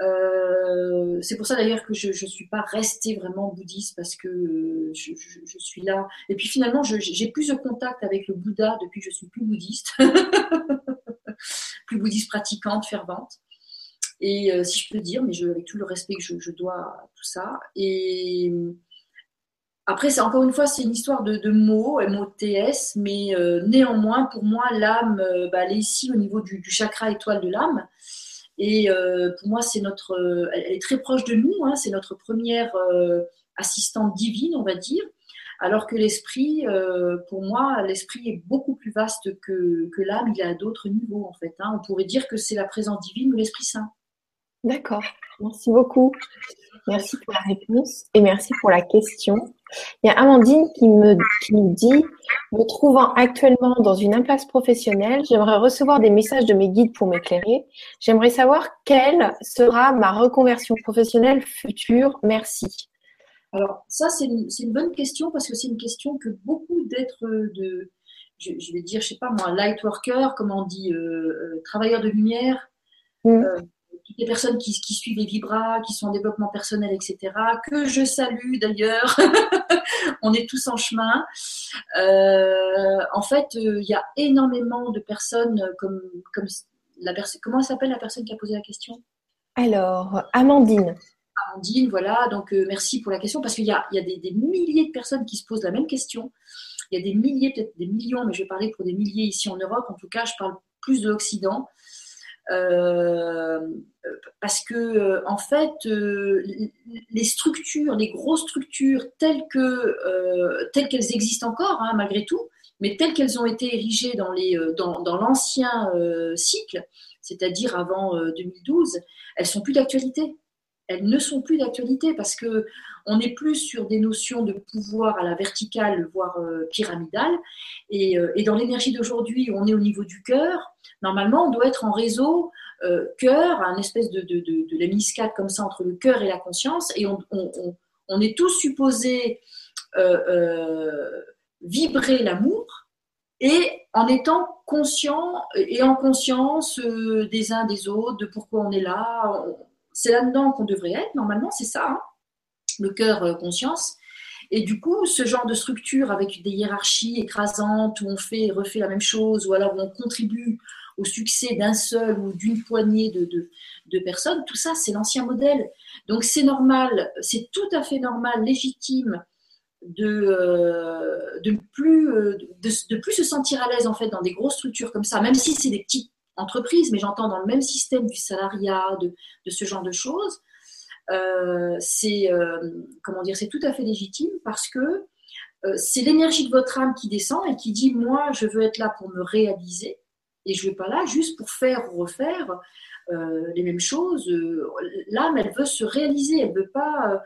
Euh, c'est pour ça d'ailleurs que je ne suis pas restée vraiment bouddhiste parce que euh, je, suis là. Et puis finalement, j'ai plus de contact avec le Bouddha depuis que je suis plus bouddhiste, [laughs] plus bouddhiste pratiquante, fervente. Et si je peux dire, mais avec tout le respect que je, dois à tout ça. Et après, c'est encore une fois, c'est une histoire de, mots, M-O-T-S, mais néanmoins, pour moi, l'âme, bah, elle est ici au niveau du, chakra étoile de l'âme. Et euh, pour moi, c'est notre, euh, elle est très proche de nous. Hein, c'est notre première euh, assistante divine, on va dire. Alors que l'esprit, pour moi, l'esprit est beaucoup plus vaste que, que l'âme. Il est à d'autres niveaux, en fait. Hein. On pourrait dire que c'est la présence divine ou l'Esprit Saint. D'accord. Merci beaucoup. Merci pour la réponse et merci pour la question. Il y a Amandine qui me, nous dit Me trouvant actuellement dans une impasse professionnelle, j'aimerais recevoir des messages de mes guides pour m'éclairer. J'aimerais savoir quelle sera ma reconversion professionnelle future. Merci. Alors, ça, c'est une, bonne question parce que c'est une question que beaucoup d'êtres de, je, vais dire, je sais pas moi, light worker, comme on dit, euh, euh, travailleurs de lumière, mm. euh, les personnes qui, suivent les Vibras, qui sont en développement personnel, etc., que je salue d'ailleurs. [laughs] On est tous en chemin. Euh, en fait, euh, il y a énormément de personnes comme, comme la personne. Comment s'appelle la personne qui a posé la question? Alors, Amandine. Amandine, voilà. Donc, euh, merci pour la question parce qu'il y a, des, des, milliers de personnes qui se posent la même question. Il y a des milliers, peut-être des millions, mais je vais parler pour des milliers ici en Europe. En tout cas, je parle plus de l'Occident. Euh, parce que euh, en fait, euh, les structures, les grosses structures telles que telles qu'elles existent encore, hein, malgré tout, mais telles qu'elles ont été érigées dans l'ancien cycle, c'est-à-dire avant 2012, elles sont plus d'actualité elles ne sont plus d'actualité parce que on est plus sur des notions de pouvoir à la verticale, voire pyramidale. Et, dans l'énergie d'aujourd'hui, on est au niveau du cœur. Normalement, on doit être en réseau euh, cœur, un espèce de, de, de, de comme ça entre le cœur et la conscience. Et on, on, on, est tous supposés vibrer l'amour et en étant conscients et en conscience des uns des autres, de pourquoi on est là c'est là-dedans qu'on devrait être, normalement, c'est ça, hein. le cœur euh, conscience. Et du coup, ce genre de structure avec des hiérarchies écrasantes où on fait et refait la même chose, ou alors où on contribue au succès d'un seul ou d'une poignée de, de, personnes, tout ça, c'est l'ancien modèle. Donc c'est normal, c'est tout à fait normal, légitime de, euh, de, plus, euh, de, de, plus se sentir à l'aise en fait dans des grosses structures comme ça, même si c'est des petites entreprise, mais j'entends dans le même système du salariat, de, ce genre de choses, euh, c'est comment dire, c'est tout à fait légitime parce que c'est l'énergie de votre âme qui descend et qui dit moi je veux être là pour me réaliser et je ne vais pas là juste pour faire ou refaire les mêmes choses. L'âme elle veut se réaliser, elle veut pas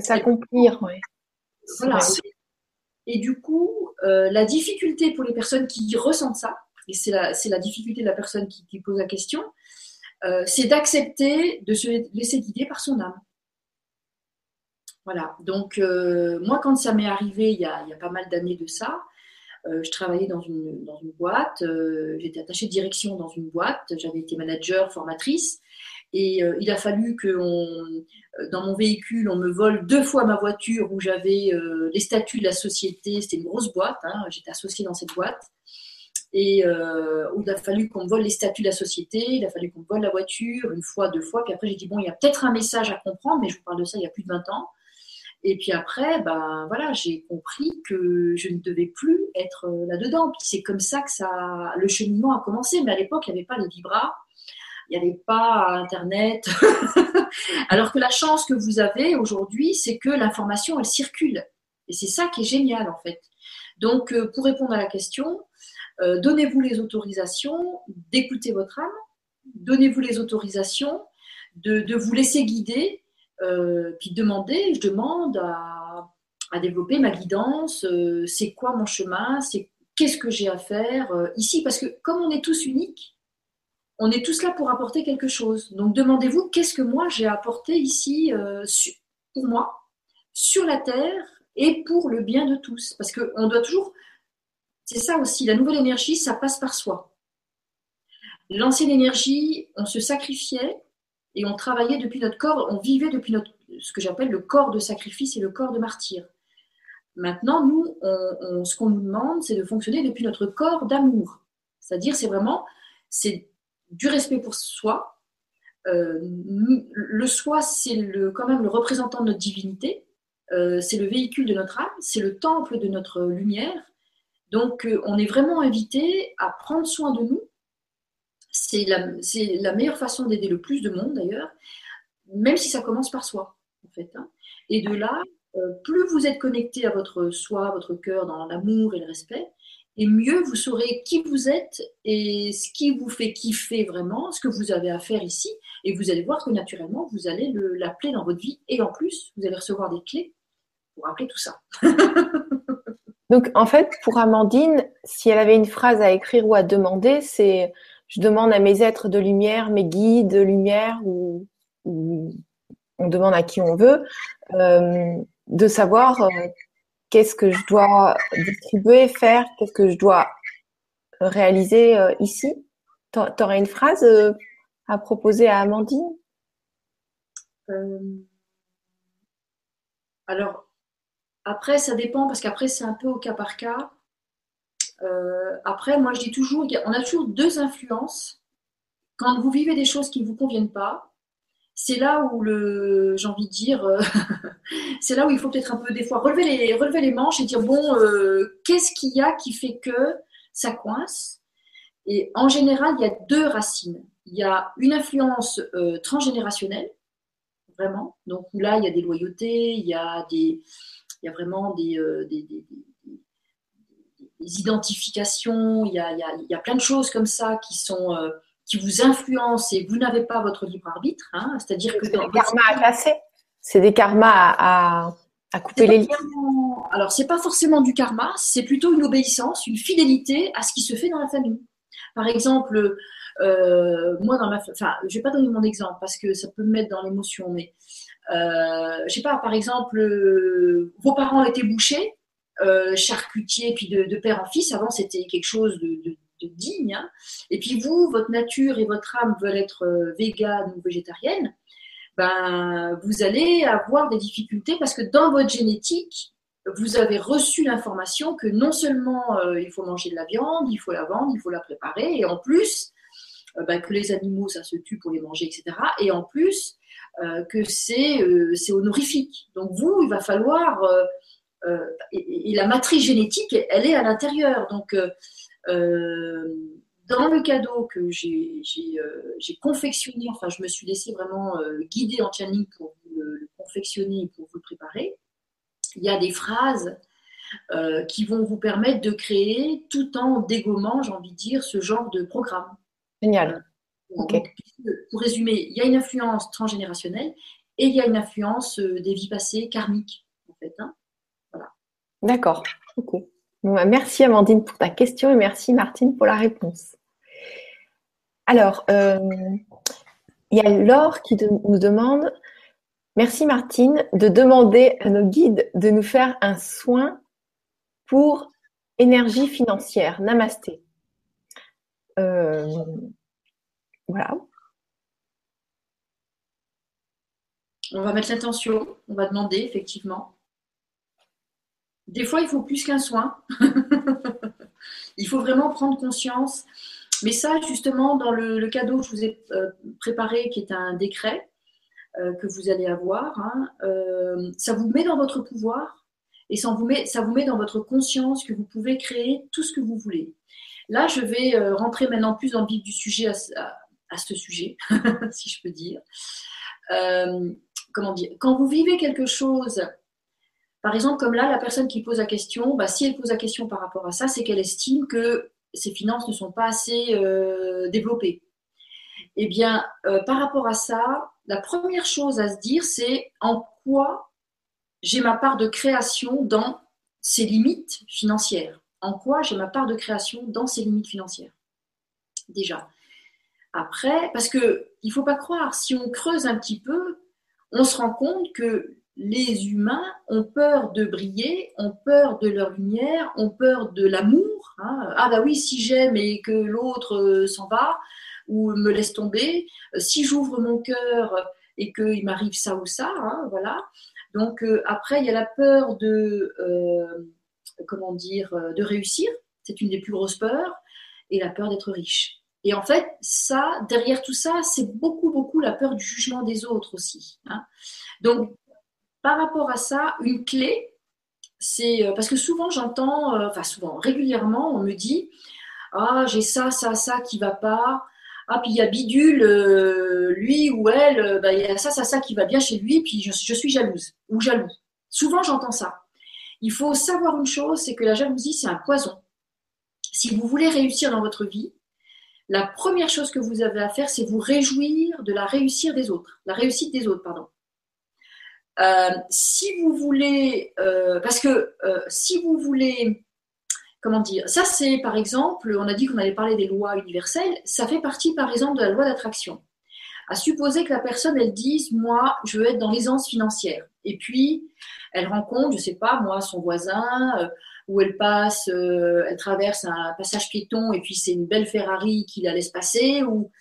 s'accomplir. Voilà. Et du coup, la difficulté pour les personnes qui ressentent ça, et c'est la, difficulté de la personne qui, pose la question, euh, c'est d'accepter de se laisser guider par son âme. Voilà, donc euh, moi quand ça m'est arrivé il y, a, pas mal d'années de ça, euh, je travaillais dans une, dans une boîte, j'étais attachée de direction dans une boîte, j'avais été manager, formatrice, et il a fallu que dans mon véhicule, on me vole deux fois ma voiture où j'avais les statuts de la société, c'était une grosse boîte, hein, j'étais associée dans cette boîte, et euh, où il a fallu qu'on vole les statuts de la société, il a fallu qu'on vole la voiture une fois, deux fois, puis après j'ai dit bon, il y a peut-être un message à comprendre, mais je vous parle de ça il y a plus de 20 ans. Et puis après, ben voilà, j'ai compris que je ne devais plus être euh, là-dedans. Puis c'est comme ça que ça, le cheminement a commencé. Mais à l'époque, il n'y avait pas les vibras, il n'y avait pas Internet. [laughs] Alors que la chance que vous avez aujourd'hui, c'est que l'information, elle circule. Et c'est ça qui est génial en fait. Donc, euh, pour répondre à la question, euh, donnez-vous les autorisations d'écouter votre âme, donnez-vous les autorisations de, vous laisser guider, euh, puis demandez, je demande à, développer ma guidance, euh, c'est quoi mon chemin, c'est qu'est-ce que j'ai à faire ici, parce que comme on est tous uniques, on est tous là pour apporter quelque chose. Donc demandez-vous qu'est-ce que moi j'ai à apporter ici pour moi, sur la terre et pour le bien de tous. Parce qu'on doit toujours c'est ça aussi, la nouvelle énergie, ça passe par soi. L'ancienne énergie, on se sacrifiait et on travaillait depuis notre corps, on vivait depuis notre, ce que j'appelle le corps de sacrifice et le corps de martyr. Maintenant, nous, ce qu'on nous demande, c'est de fonctionner depuis notre corps d'amour. C'est-à-dire, c'est vraiment, c'est du respect pour soi. Euh, le soi, c'est le, quand même le représentant de notre divinité. Euh, c'est le véhicule de notre âme, c'est le temple de notre lumière. Donc, euh, on est vraiment invité à prendre soin de nous. C'est la, la, meilleure façon d'aider le plus de monde, d'ailleurs, même si ça commence par soi, en fait. Hein. Et de là, euh, plus vous êtes connecté à votre soi, votre cœur, dans l'amour et le respect, et mieux vous saurez qui vous êtes et ce qui vous fait kiffer vraiment, ce que vous avez à faire ici. Et vous allez voir que naturellement, vous allez l'appeler dans votre vie. Et en plus, vous allez recevoir des clés pour appeler tout ça. [laughs] Donc, en fait, pour Amandine, si elle avait une phrase à écrire ou à demander, c'est je demande à mes êtres de lumière, mes guides de lumière, ou, on demande à qui on veut, euh, de savoir euh, qu'est-ce que je dois distribuer, faire, qu'est-ce que je dois réaliser euh, ici. Tu une phrase à proposer à Amandine? Alors, après, ça dépend parce qu'après, c'est un peu au cas par cas. Après, moi, je dis toujours, on a toujours deux influences. Quand vous vivez des choses qui ne vous conviennent pas, c'est là où le, j'ai envie de dire, euh, [laughs] c'est là où il faut peut-être un peu des fois relever les, relever les manches et dire bon, euh, qu'est-ce qu'il y a qui fait que ça coince? Et en général, il y a deux racines. Il y a une influence euh, transgénérationnelle, vraiment. Donc là, il y a des loyautés, il y a des, il y a vraiment des, des, identifications, il y, a, il, y a, il y, a, plein de choses comme ça qui sont qui vous influencent et vous n'avez pas votre libre arbitre, hein, c'est-à-dire que c'est des karmas à casser, c'est des karmas à, à, couper les liens. Alors c'est pas forcément du karma, c'est plutôt une obéissance, une fidélité à ce qui se fait dans la famille. Par exemple, euh, moi dans ma, enfin, je vais pas donner mon exemple parce que ça peut me mettre dans l'émotion, mais euh, je sais pas, par exemple, euh, vos parents étaient bouchés, euh, charcutiers, puis de, père en fils. Avant, c'était quelque chose de, digne. Hein. Et puis vous, votre nature et votre âme veulent être euh, végane ou végétarienne, ben, vous allez avoir des difficultés parce que dans votre génétique, vous avez reçu l'information que non seulement euh, il faut manger de la viande, il faut la vendre, il faut la préparer, et en plus, euh, ben, que les animaux, ça se tue pour les manger, etc. Et en plus, que c'est honorifique. Donc vous, il va falloir... Et, et, la matrice génétique, elle est à l'intérieur. Donc euh, dans le cadeau que j'ai euh, confectionné, enfin je me suis laissé vraiment euh, guider en channeling pour le, confectionner et pour vous le préparer, il y a des phrases qui vont vous permettre de créer tout en dégommant, j'ai envie de dire, ce genre de programme. Génial. pour résumer, il y a une influence transgénérationnelle et il y a une influence des vies passées karmiques, en fait. Hein. D'accord. ok merci Amandine pour ta question et merci Martine pour la réponse. Alors, euh, il y a Laure qui nous demande, merci Martine, de demander à nos guides de nous faire un soin pour énergie financière. Namasté. Euh, voilà. On va mettre l'intention, on va demander effectivement. Des fois, il faut plus qu'un soin. [laughs] il faut vraiment prendre conscience. Mais ça, justement, dans le, cadeau que je vous ai euh, préparé, qui est un décret euh, que vous allez avoir, hein, euh, ça vous met dans votre pouvoir et ça vous, met, ça vous met dans votre conscience que vous pouvez créer tout ce que vous voulez. Là, je vais rentrer maintenant plus dans le vif du sujet à ce sujet, [laughs] si je peux dire. comment dire? Quand vous vivez quelque chose par exemple, comme là, la personne qui pose la question, bah, si elle pose la question par rapport à ça, c'est qu'elle estime que ses finances ne sont pas assez euh, développées. Eh bien, euh, par rapport à ça, la première chose à se dire, c'est en quoi j'ai ma part de création dans ces limites financières. En quoi j'ai ma part de création dans ces limites financières. Déjà. Après, parce que il faut pas croire, si on creuse un petit peu, on se rend compte que les humains ont peur de briller, ont peur de leur lumière, ont peur de l'amour. Hein. Ah bah oui, si j'aime et que l'autre euh, s'en va, ou me laisse tomber. si j'ouvre mon cœur et qu'il m'arrive ça ou ça, hein, voilà. Donc après, il y a la peur de, comment dire, de réussir. C'est une des plus grosses peurs et la peur d'être riche. Et en fait, ça, derrière tout ça, c'est beaucoup, beaucoup la peur du jugement des autres aussi. Hein. Donc, par rapport à ça, une clé, c'est euh, parce que souvent j'entends, euh, enfin souvent, régulièrement, on me dit Ah, j'ai ça, ça, ça qui va pas. Ah, puis il y a Bidule, euh, lui ou elle, bah, il y a ça, ça, ça qui va bien chez lui, puis je, je suis jalouse ou jaloux. Souvent j'entends ça. Il faut savoir une chose, c'est que la jalousie, c'est un poison. Si vous voulez réussir dans votre vie, la première chose que vous avez à faire, c'est vous réjouir de la réussite des autres, la réussite des autres, pardon. Euh, si vous voulez, euh, parce que euh, si vous voulez, comment dire, ça c'est par exemple, on a dit qu'on allait parler des lois universelles, ça fait partie par exemple de la loi d'attraction. À supposer que la personne, elle dise, moi, je veux être dans l'aisance financière. Et puis, elle rencontre, je sais pas, moi, son voisin, où elle passe, elle traverse un passage piéton et puis c'est une belle Ferrari qui la laisse passer, ou,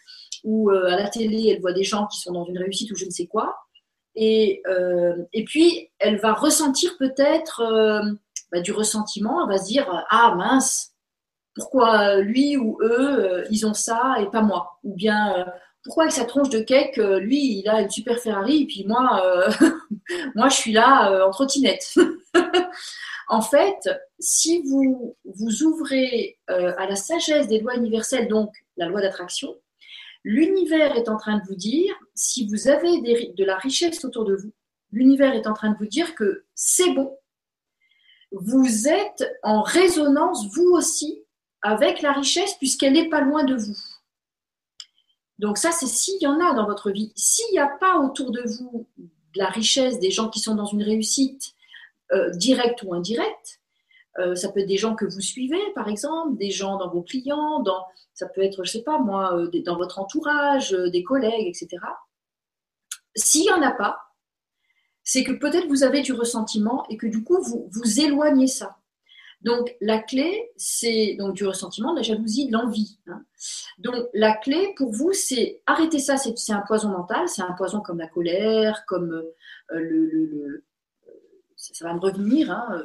ou à la télé, elle voit des gens qui sont dans une réussite ou je ne sais quoi. Et, euh, et puis, elle va ressentir peut-être euh, bah, du ressentiment. Elle va se dire Ah mince, pourquoi lui ou eux, euh, ils ont ça et pas moi? Ou bien, pourquoi avec sa tronche de cake, lui, il a une super Ferrari et puis moi, [laughs] moi je suis là en trottinette? [laughs] En fait, si vous vous ouvrez à la sagesse des lois universelles, donc la loi d'attraction, L'univers est en train de vous dire, si vous avez de la richesse autour de vous, l'univers est en train de vous dire que c'est bon. Vous êtes en résonance, vous aussi, avec la richesse, puisqu'elle n'est pas loin de vous. Donc ça, c'est s'il y en a dans votre vie. S'il n'y a pas autour de vous de la richesse, des gens qui sont dans une réussite euh, directe ou indirecte, euh, ça peut être des gens que vous suivez, par exemple, des gens dans vos clients, dans, ça peut être, je sais pas moi, euh, dans votre entourage, euh, des collègues, etc. S'il n'y en a pas, c'est que peut-être vous avez du ressentiment et que du coup, vous, vous éloignez ça. Donc, la clé, c'est donc du ressentiment, de la jalousie, de l'envie. Hein. Donc, la clé pour vous, c'est arrêter ça. C'est un poison mental, c'est un poison comme la colère, comme le, ça va me revenir. Hein,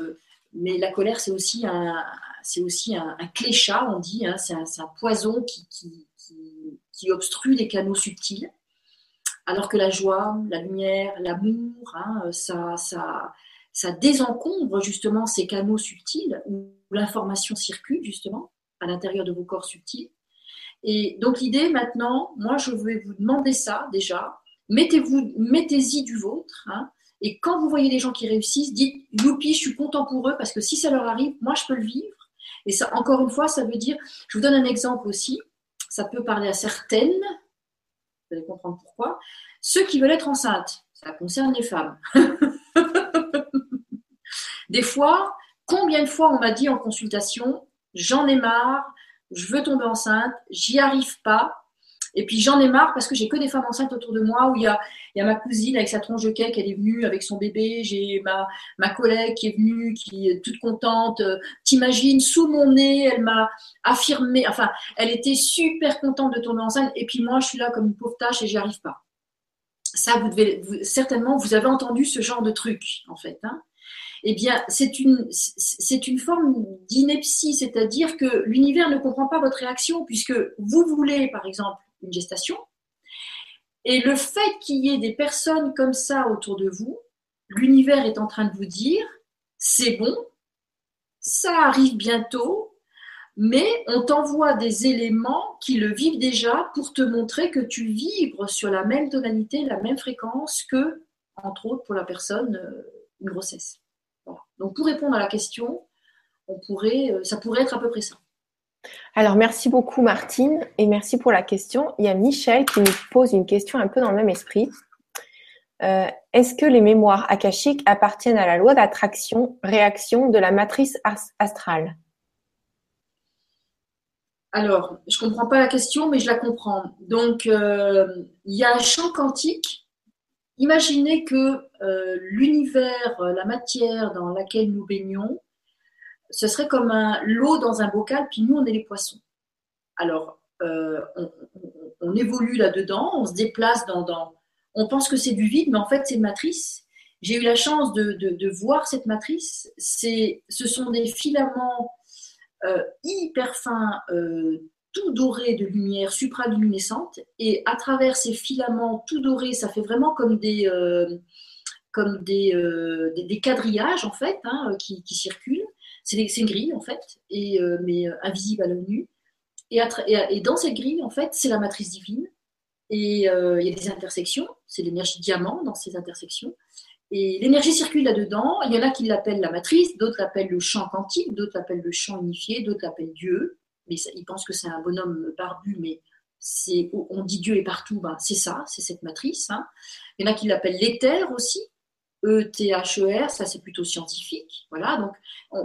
mais la colère, c'est aussi un, c'est aussi un, cléchat, on dit. Hein, c'est, un, poison qui, qui, obstrue les canaux subtils. Alors que la joie, la lumière, l'amour, hein, ça, ça, ça désencombre justement ces canaux subtils où l'information circule justement à l'intérieur de vos corps subtils. Et donc l'idée maintenant, moi je vais vous demander ça déjà. Mettez-vous, mettez-y du vôtre. Hein, et quand vous voyez des gens qui réussissent, dites youpi, je suis content pour eux parce que si ça leur arrive, moi je peux le vivre. Et ça, encore une fois, ça veut dire, je vous donne un exemple aussi, ça peut parler à certaines, vous allez comprendre pourquoi, ceux qui veulent être enceintes, ça concerne les femmes. [laughs] des fois, combien de fois on m'a dit en consultation, j'en ai marre, je veux tomber enceinte, j'y arrive pas, et puis j'en ai marre parce que j'ai que des femmes enceintes autour de moi où il y a, y a ma cousine avec sa tronche de cake, elle est venue avec son bébé, j'ai ma, ma collègue qui est venue, qui est toute contente. T'imagines, sous mon nez, elle m'a affirmé, enfin, elle était super contente de tomber enceinte et puis moi je suis là comme une pauvre tâche et j'y arrive pas. Ça, vous devez, certainement, vous avez entendu ce genre de truc en fait. Hein eh bien, c'est une, c'est une forme d'ineptie, c'est-à-dire que l'univers ne comprend pas votre réaction, puisque vous voulez, par exemple, une gestation. Et le fait qu'il y ait des personnes comme ça autour de vous, l'univers est en train de vous dire, c'est bon, ça arrive bientôt, mais on t'envoie des éléments qui le vivent déjà pour te montrer que tu vibres sur la même tonalité, la même fréquence que, entre autres, pour la personne, euh, une grossesse. Donc pour répondre à la question, on pourrait, euh, ça pourrait être à peu près ça. Alors, merci beaucoup Martine et merci pour la question. Il y a Michel qui nous pose une question un peu dans le même esprit. Euh, est-ce que les mémoires akashiques appartiennent à la loi d'attraction-réaction de la matrice astrale? Alors, je ne comprends pas la question, mais je la comprends. Donc, euh, il y a un champ quantique. Imaginez que euh, l'univers, la matière dans laquelle nous baignons, ce serait comme l'eau dans un bocal, puis nous, on est les poissons. Alors, euh, on évolue là-dedans, on se déplace dans, dans, On pense que c'est du vide, mais en fait, c'est une matrice. J'ai eu la chance de, voir cette matrice. Ce sont des filaments euh, hyper fins, euh, tout dorés de lumière supraluminescente. Et à travers ces filaments tout dorés, ça fait vraiment comme des, comme des, des, quadrillages, en fait, hein, qui, circulent. C'est, une grille, en fait, et, mais invisible à l'œil nu. Et, dans cette grille, en fait, c'est la matrice divine. Et il y a des intersections, c'est l'énergie diamant dans ces intersections. Et l'énergie circule là-dedans. Il y en a qui l'appellent la matrice, d'autres l'appellent le champ quantique, d'autres l'appellent le champ unifié, d'autres l'appellent Dieu. Mais ils pensent que c'est un bonhomme barbu, mais on dit Dieu est partout, ben c'est ça, c'est cette matrice. Hein. Il y en a qui l'appellent l'éther aussi, E-T-H-E-R, ça c'est plutôt scientifique. Voilà, donc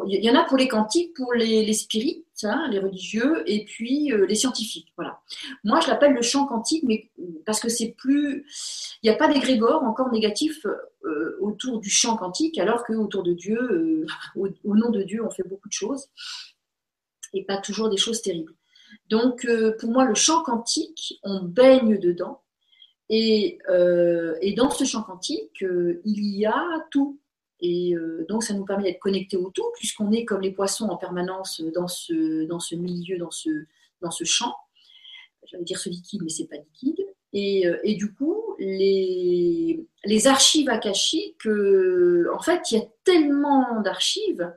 il y en a pour les quantiques, pour les, les spirites, hein, les religieux, et puis euh, les scientifiques. Voilà. Moi, je l'appelle le champ quantique, mais parce que c'est plus, il n'y a pas d'égrégore encore négatif euh, autour du champ quantique, alors que autour de Dieu, euh, [laughs] au, nom de Dieu, on fait beaucoup de choses et pas toujours des choses terribles. Donc, pour moi, le champ quantique, on baigne dedans euh, et, dans ce champ quantique, euh, il y a tout. Et euh, donc, ça nous permet d'être connectés au tout, puisqu'on est comme les poissons en permanence dans ce, dans ce milieu, dans ce, dans ce champ. J'allais dire ce liquide, mais c'est pas liquide. Et, et, du coup, les, les archives akashiques, en fait, il y a tellement d'archives.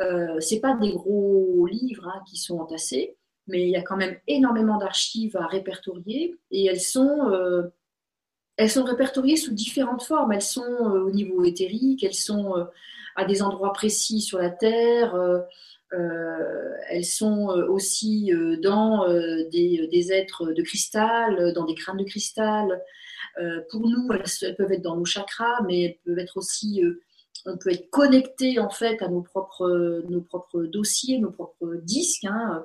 Euh, c'est pas des gros livres hein, qui sont entassés, mais il y a quand même énormément d'archives à répertorier et elles sont, euh, elles sont répertoriées sous différentes formes. Elles sont euh, au niveau éthérique, elles sont euh, à des endroits précis sur la Terre, elles sont aussi dans des, des, êtres de cristal, dans des crânes de cristal. pour nous, elles, peuvent être dans nos chakras, mais elles peuvent être aussi on peut être connecté en fait à nos propres, nos propres dossiers, nos propres disques. Hein.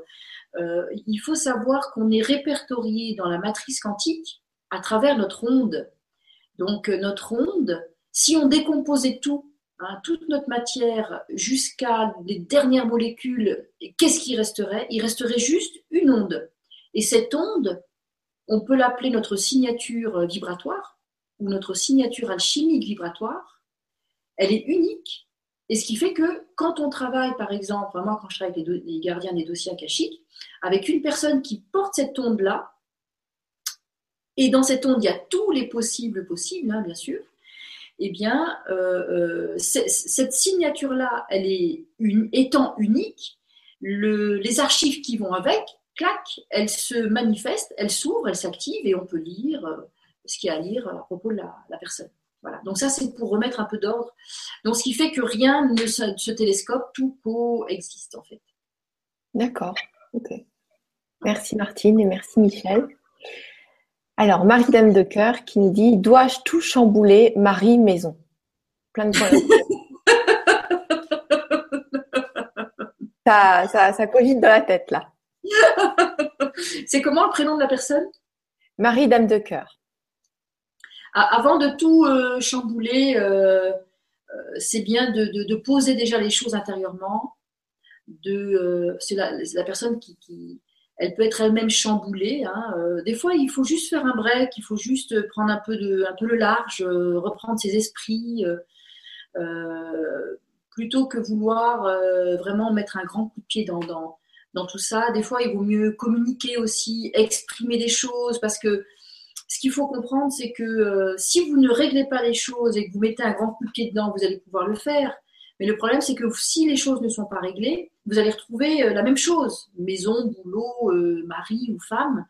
Euh, il faut savoir qu'on est répertorié dans la matrice quantique à travers notre onde. Donc euh, notre onde, si on décomposait tout, hein, toute notre matière jusqu'à les dernières molécules, qu'est-ce qui resterait? Il resterait juste une onde. Et cette onde, on peut l'appeler notre signature vibratoire ou notre signature alchimique vibratoire. Elle est unique. Et ce qui fait que quand on travaille, par exemple, moi quand je travaille avec les, gardiens des dossiers akashiques, avec une personne qui porte cette onde-là, et dans cette onde, il y a tous les possibles possibles, hein, bien sûr, eh bien, euh, euh, cette signature-là, elle est étant unique, les archives qui vont avec, clac, elles se manifestent, elles s'ouvrent, elles s'activent et on peut lire euh, ce qu'il y a à lire à propos de la, personne. Voilà. Donc ça, c'est pour remettre un peu d'ordre. Donc ce qui fait que rien ne se, se télescope, tout coexiste en fait. D'accord. Ok. Merci Martine et merci Michel. Alors, Marie-Dame de Cœur qui nous dit Dois-je tout chambouler, Marie Maison? Plein de points. [laughs] ça, ça, cogite dans la tête là. C'est comment le prénom de la personne? Marie-Dame de Cœur. Avant de tout euh, chambouler, euh, euh, c'est bien de, poser déjà les choses intérieurement. c'est la, personne qui, elle peut être elle-même chamboulée. Hein. Des fois, il faut juste faire un break, il faut juste prendre un peu, de, un peu le large, reprendre ses esprits, plutôt que vouloir vraiment mettre un grand coup de pied dans, dans, tout ça. Des fois, il vaut mieux communiquer aussi, exprimer des choses, parce que ce qu'il faut comprendre, c'est que si vous ne réglez pas les choses et que vous mettez un grand coup de pied dedans, vous allez pouvoir le faire. Mais le problème, c'est que si les choses ne sont pas réglées, vous allez retrouver euh, la même chose, maison, boulot, euh, mari ou femme.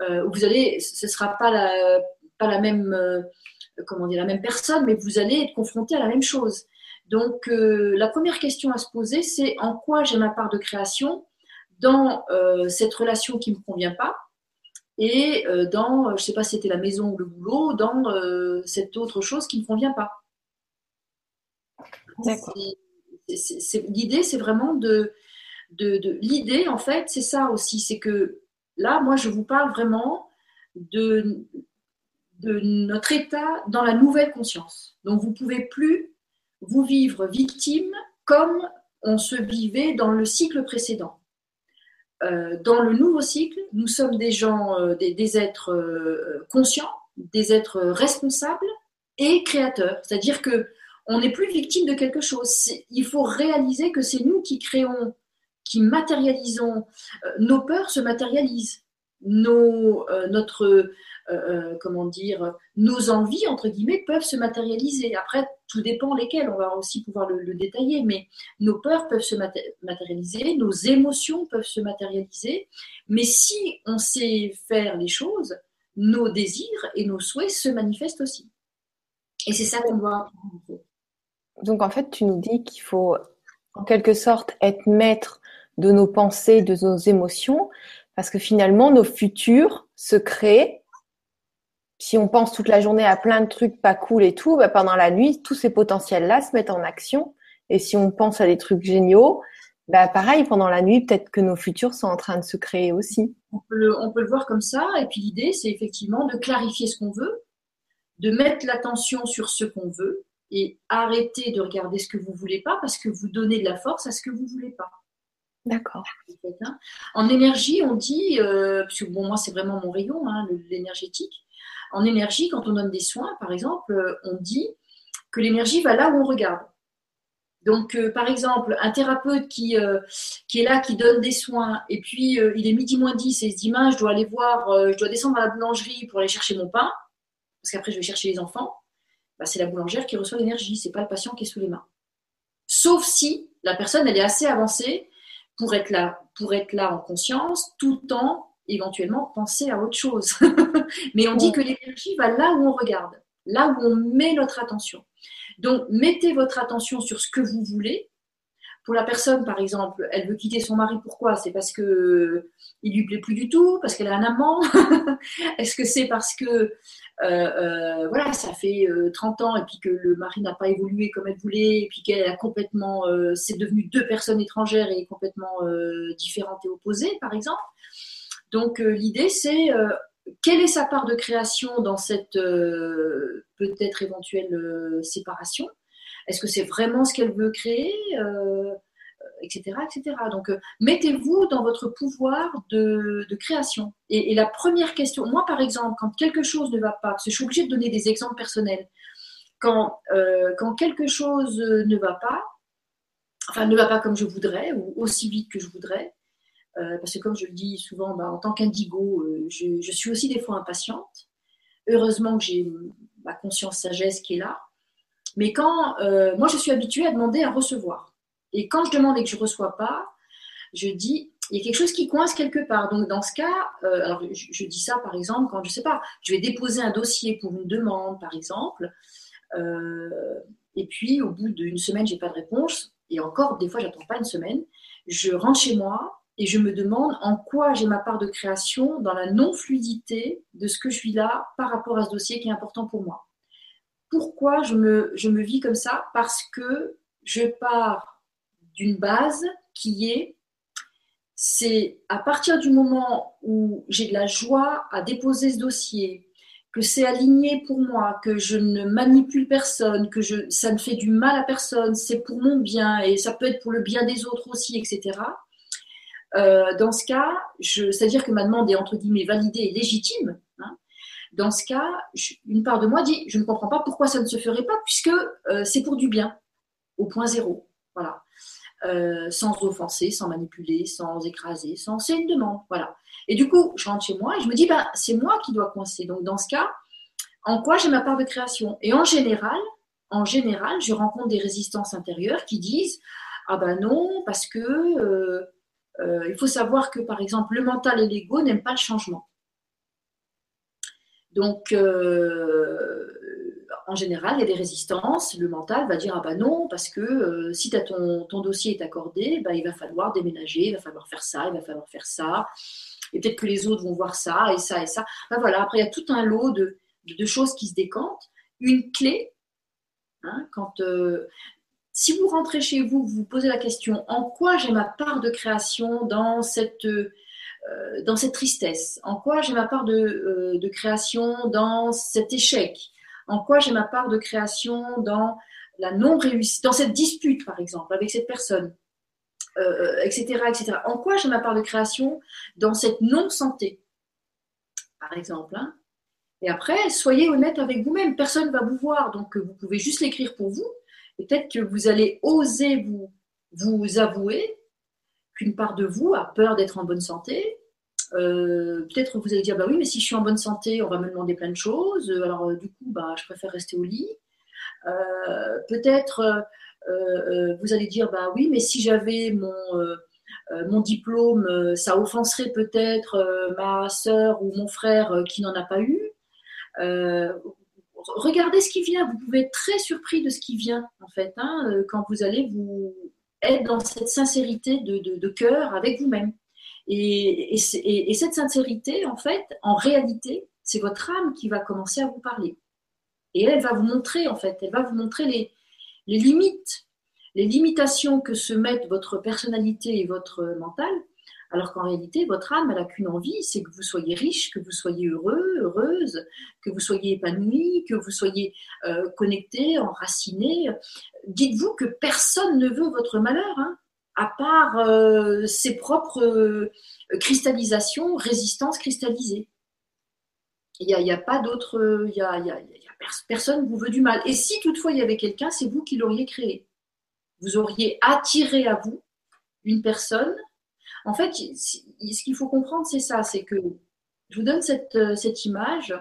Euh, vous allez, ce ne sera pas la, pas la même, comment dire, la même personne, mais vous allez être confronté à la même chose. Donc, la première question à se poser, c'est en quoi j'ai ma part de création dans cette relation qui ne me convient pas? Et dans, je ne sais pas si c'était la maison ou le boulot, dans cette autre chose qui ne convient pas. L'idée, c'est vraiment de, de, l'idée, en fait, c'est ça aussi, c'est que là, moi, je vous parle vraiment de, de notre état dans la nouvelle conscience. Donc, vous pouvez plus vous vivre victime comme on se vivait dans le cycle précédent. Dans le nouveau cycle, nous sommes des gens, des, êtres conscients, des êtres responsables et créateurs. C'est-à-dire que on n'est plus victime de quelque chose. Il faut réaliser que c'est nous qui créons, qui matérialisons. nos peurs se matérialisent. Nos, notre euh, euh, comment dire, nos envies, entre guillemets, peuvent se matérialiser. Après, tout dépend lesquelles, on va aussi pouvoir le, détailler, mais nos peurs peuvent se matérialiser, nos émotions peuvent se matérialiser, mais si on sait faire les choses, nos désirs et nos souhaits se manifestent aussi. Et c'est ça qu'on doit. Donc en fait, tu nous dis qu'il faut en quelque sorte être maître de nos pensées, de nos émotions, parce que finalement, nos futurs se créent si on pense toute la journée à plein de trucs pas cool et tout, bah pendant la nuit, tous ces potentiels-là se mettent en action. Et si on pense à des trucs géniaux, bah pareil, pendant la nuit, peut-être que nos futurs sont en train de se créer aussi. On peut le, voir comme ça. Et puis l'idée, c'est effectivement de clarifier ce qu'on veut, de mettre l'attention sur ce qu'on veut et arrêter de regarder ce que vous voulez pas parce que vous donnez de la force à ce que vous voulez pas. D'accord. En énergie, on dit, euh, parce que bon, moi c'est vraiment mon rayon, hein, l'énergétique. En énergie, quand on donne des soins, par exemple, euh, on dit que l'énergie va là où on regarde. Donc, euh, par exemple, un thérapeute qui, euh, qui est là, qui donne des soins, et puis il est midi moins 10 et il se dit, je dois aller voir, je dois descendre à la boulangerie pour aller chercher mon pain, parce qu'après je vais chercher les enfants, bah, c'est la boulangère qui reçoit l'énergie, c'est pas le patient qui est sous les mains. Sauf si la personne, elle est assez avancée pour être là, pour être là en conscience, tout en éventuellement penser à autre chose. [laughs] Mais on dit que l'énergie va là où on regarde, là où on met notre attention. Donc, mettez votre attention sur ce que vous voulez. Pour la personne, par exemple, elle veut quitter son mari. Pourquoi? C'est parce que il lui plaît plus du tout, parce qu'elle a un amant. [laughs] Est-ce que c'est parce que euh, euh, voilà, ça fait 30 euh, ans et puis que le mari n'a pas évolué comme elle voulait, et puis qu'elle a complètement, c'est devenu deux personnes étrangères et complètement différentes et opposées, par exemple? Donc euh, l'idée, c'est euh, quelle est sa part de création dans cette euh, peut-être éventuelle séparation? Est-ce que c'est vraiment ce qu'elle veut créer etc., etc. Donc, mettez-vous dans votre pouvoir de, création. Et, la première question, moi par exemple, quand quelque chose ne va pas, parce que je suis obligée de donner des exemples personnels, quand, quand quelque chose ne va pas, enfin ne va pas comme je voudrais, ou aussi vite que je voudrais, euh, parce que comme je le dis souvent, bah, en tant qu'indigo, euh, je, suis aussi des fois impatiente. Heureusement que j'ai ma conscience sagesse qui est là. Mais quand euh, moi je suis habituée à demander à recevoir. Et quand je demande et que je ne reçois pas, je dis il y a quelque chose qui coince quelque part. Donc dans ce cas, alors je, dis ça par exemple quand je sais pas, je vais déposer un dossier pour une demande par exemple, et puis au bout d'une semaine j'ai pas de réponse, et encore des fois j'attends pas une semaine, je rentre chez moi et je me demande en quoi j'ai ma part de création dans la non-fluidité de ce que je suis là par rapport à ce dossier qui est important pour moi. Pourquoi je me, je me vis comme ça? Parce que je pars d'une base qui est, c'est à partir du moment où j'ai de la joie à déposer ce dossier, que c'est aligné pour moi, que je ne manipule personne, que ça ne fait du mal à personne, c'est pour mon bien et ça peut être pour le bien des autres aussi, etc. Euh, dans ce cas, c'est-à-dire que ma demande est entre guillemets validée et légitime. Hein. dans ce cas, une part de moi dit je ne comprends pas pourquoi ça ne se ferait pas puisque euh, c'est pour du bien, au point zéro. Voilà. Euh, sans offenser, sans manipuler, sans écraser, sans. C'est une demande. Voilà. Et du coup, je rentre chez moi et je me dis ben, c'est moi qui dois coincer. Donc dans ce cas, en quoi j'ai ma part de création? Et en général, en général, je rencontre des résistances intérieures qui disent ah ben non parce que euh, il faut savoir que, par exemple, le mental et l'ego n'aiment pas le changement. Donc, euh, en général, il y a des résistances. Le mental va dire Ah bah non, parce que euh, si ton, dossier est accordé, bah, il va falloir déménager, il va falloir faire ça, il va falloir faire ça. Et peut-être que les autres vont voir ça et ça et ça. Bah, voilà, après, il y a tout un lot de, de choses qui se décantent. Une clé, hein, quand, si vous rentrez chez vous, vous vous posez la question en quoi j'ai ma part de création dans cette, euh, tristesse? En quoi j'ai ma part de, euh, création dans cet échec? En quoi j'ai ma part de création dans la non réussite, dans cette dispute par exemple avec cette personne? Etc., etc. En quoi j'ai ma part de création dans cette non-santé, par exemple hein. Et après, soyez honnête avec vous-même. Personne ne va vous voir, donc vous pouvez juste l'écrire pour vous. Peut-être que vous allez oser vous, vous avouer qu'une part de vous a peur d'être en bonne santé. Euh, peut-être vous allez dire bah oui, mais si je suis en bonne santé, on va me demander plein de choses. Alors euh, du coup, bah, je préfère rester au lit. Euh, peut-être vous allez dire bah oui, mais si j'avais mon mon diplôme, ça offenserait peut-être ma soeur ou mon frère qui n'en a pas eu. Regardez ce qui vient. Vous pouvez être très surpris de ce qui vient en fait hein, quand vous allez vous être dans cette sincérité de, cœur avec vous-même. Et, cette sincérité, en fait, en réalité, c'est votre âme qui va commencer à vous parler. Et elle, va vous montrer, en fait, elle va vous montrer les limites, les limitations que se mettent votre personnalité et votre mental alors qu'en réalité, votre âme, elle n'a qu'une envie, c'est que vous soyez riche, que vous soyez heureux, heureuse, que vous soyez épanoui, que vous soyez euh, connecté, enraciné. Dites-vous que personne ne veut votre malheur, hein, à part euh, ses propres euh, cristallisations, résistances cristallisées. Il n'y a, pas d'autre, il y a, personne vous veut du mal. Et si toutefois il y avait quelqu'un, c'est vous qui l'auriez créé. Vous auriez attiré à vous une personne en fait, ce qu'il faut comprendre, c'est ça, c'est que je vous donne cette, euh, image.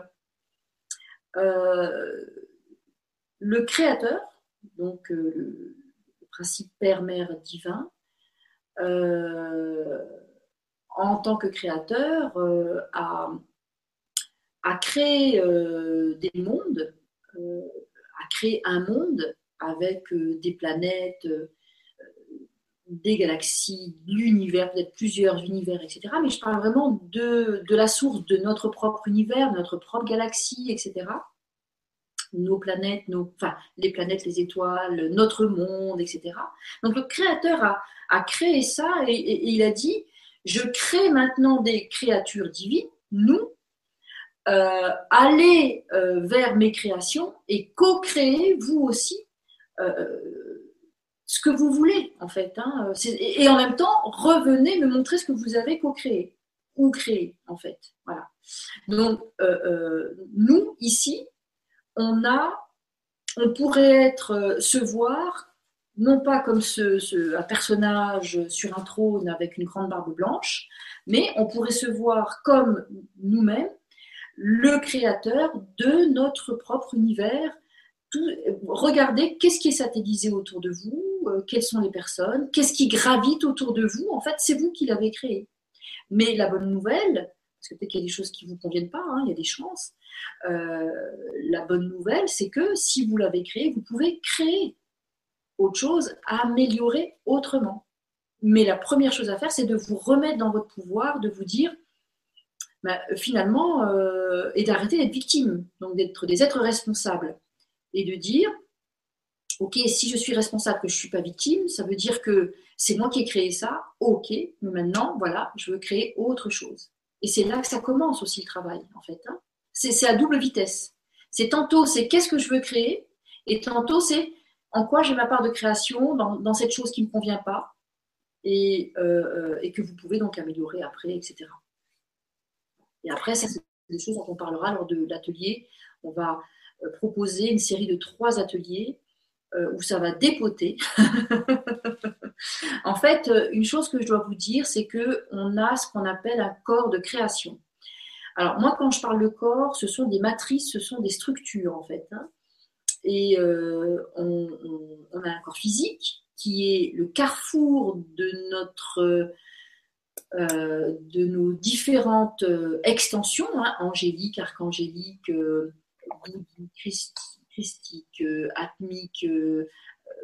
Euh, le créateur, donc euh, le, principe père-mère divin, en tant que créateur, a, a, créé des mondes, a créé un monde avec des planètes, des galaxies, l'univers, peut-être plusieurs univers, etc. Mais je parle vraiment de, de la source de notre propre univers, notre propre galaxie, etc. Nos planètes, nos, enfin, les planètes, les étoiles, notre monde, etc. Donc le créateur a, a créé ça et, il a dit, je crée maintenant des créatures divines, nous, euh, allez euh, vers mes créations et co-créez vous aussi euh, ce que vous voulez, en fait. Hein. Et, en même temps, revenez me montrer ce que vous avez co-créé ou créé, en fait. Voilà. Donc, euh, euh, nous, ici, on a, on pourrait être, euh, se voir, non pas comme ce, un personnage sur un trône avec une grande barbe blanche, mais on pourrait se voir comme nous-mêmes, le créateur de notre propre univers, regardez qu'est-ce qui est satellisé autour de vous, euh, quelles sont les personnes, qu'est-ce qui gravite autour de vous. En fait, c'est vous qui l'avez créé. Mais la bonne nouvelle, parce que peut-être qu'il y a des choses qui ne vous conviennent pas, hein, il y a des chances. Euh, la bonne nouvelle, c'est que si vous l'avez créé, vous pouvez créer autre chose, améliorer autrement. Mais la première chose à faire, c'est de vous remettre dans votre pouvoir, de vous dire, bah, finalement, euh, et d'arrêter d'être victime, donc d'être des êtres responsables et de dire, OK, si je suis responsable, que je ne suis pas victime, ça veut dire que c'est moi qui ai créé ça, OK, mais maintenant, voilà, je veux créer autre chose. Et c'est là que ça commence aussi le travail, en fait. Hein. C'est à double vitesse. C'est tantôt, c'est qu'est-ce que je veux créer, et tantôt, c'est en quoi j'ai ma part de création dans, cette chose qui ne me convient pas, et, euh, et, que vous pouvez donc améliorer après, etc. Et après, ça, c'est des choses dont on parlera lors de l'atelier. On va euh, proposer une série de trois ateliers euh, où ça va dépoter. [laughs] en fait, euh, une chose que je dois vous dire, c'est que on a ce qu'on appelle un corps de création. Alors moi, quand je parle de corps, ce sont des matrices, ce sont des structures en fait. Hein. Et on, a un corps physique qui est le carrefour de notre de nos différentes extensions, hein, angélique, archangélique, christique, euh, atmique. Euh,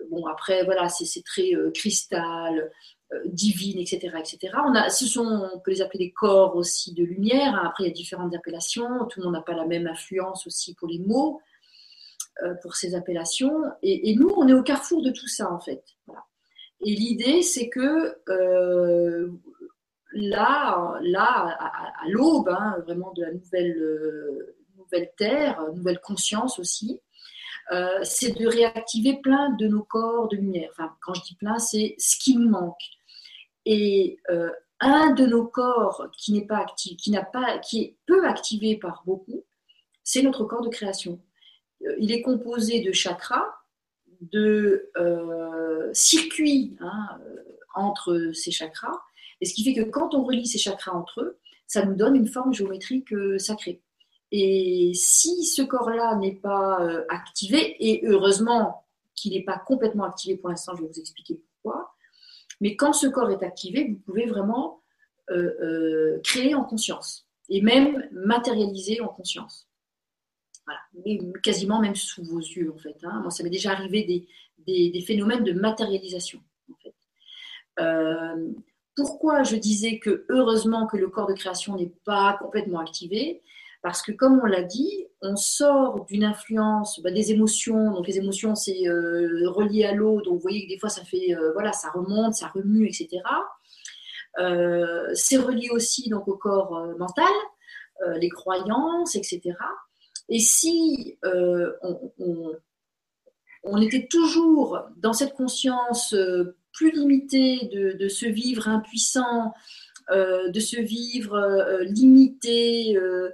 bon, après, voilà, c'est très euh, cristal, divine, etc., etc. On a, ce sont, on peut les appeler des corps aussi de lumière. Après, il y a différentes appellations. Tout le monde n'a pas la même influence aussi pour les mots, pour ces appellations. Et, nous, on est au carrefour de tout ça, en fait. Et l'idée, c'est que là, là, à, l'aube, hein, vraiment de la nouvelle nouvelle terre, nouvelle conscience aussi, euh, c'est de réactiver plein de nos corps de lumière. Enfin, quand je dis plein, c'est ce qui nous manque. Et un de nos corps qui n'est pas actif, qui n'a pas, qui est peu activé par beaucoup, c'est notre corps de création. Il est composé de chakras, de circuits hein, entre ces chakras, et ce qui fait que quand on relie ces chakras entre eux, ça nous donne une forme géométrique sacrée. Et si ce corps-là n'est pas euh, activé, et heureusement qu'il n'est pas complètement activé pour l'instant, je vais vous expliquer pourquoi, mais quand ce corps est activé, vous pouvez vraiment euh, euh, créer en conscience et même matérialiser en conscience. Voilà. quasiment même sous vos yeux, en fait. Hein. Moi, ça m'est déjà arrivé des, phénomènes de matérialisation, en fait. pourquoi je disais que heureusement que le corps de création n'est pas complètement activé? Parce que comme on l'a dit, on sort d'une influence bah, des émotions. Donc les émotions, c'est euh, relié à l'eau. Donc vous voyez que des fois, ça fait, euh, voilà, ça remonte, ça remue, etc. Euh, c'est relié aussi donc au corps mental, les croyances, etc. Et si on, était toujours dans cette conscience plus limitée de, de se vivre impuissant, de se vivre euh, limité, euh,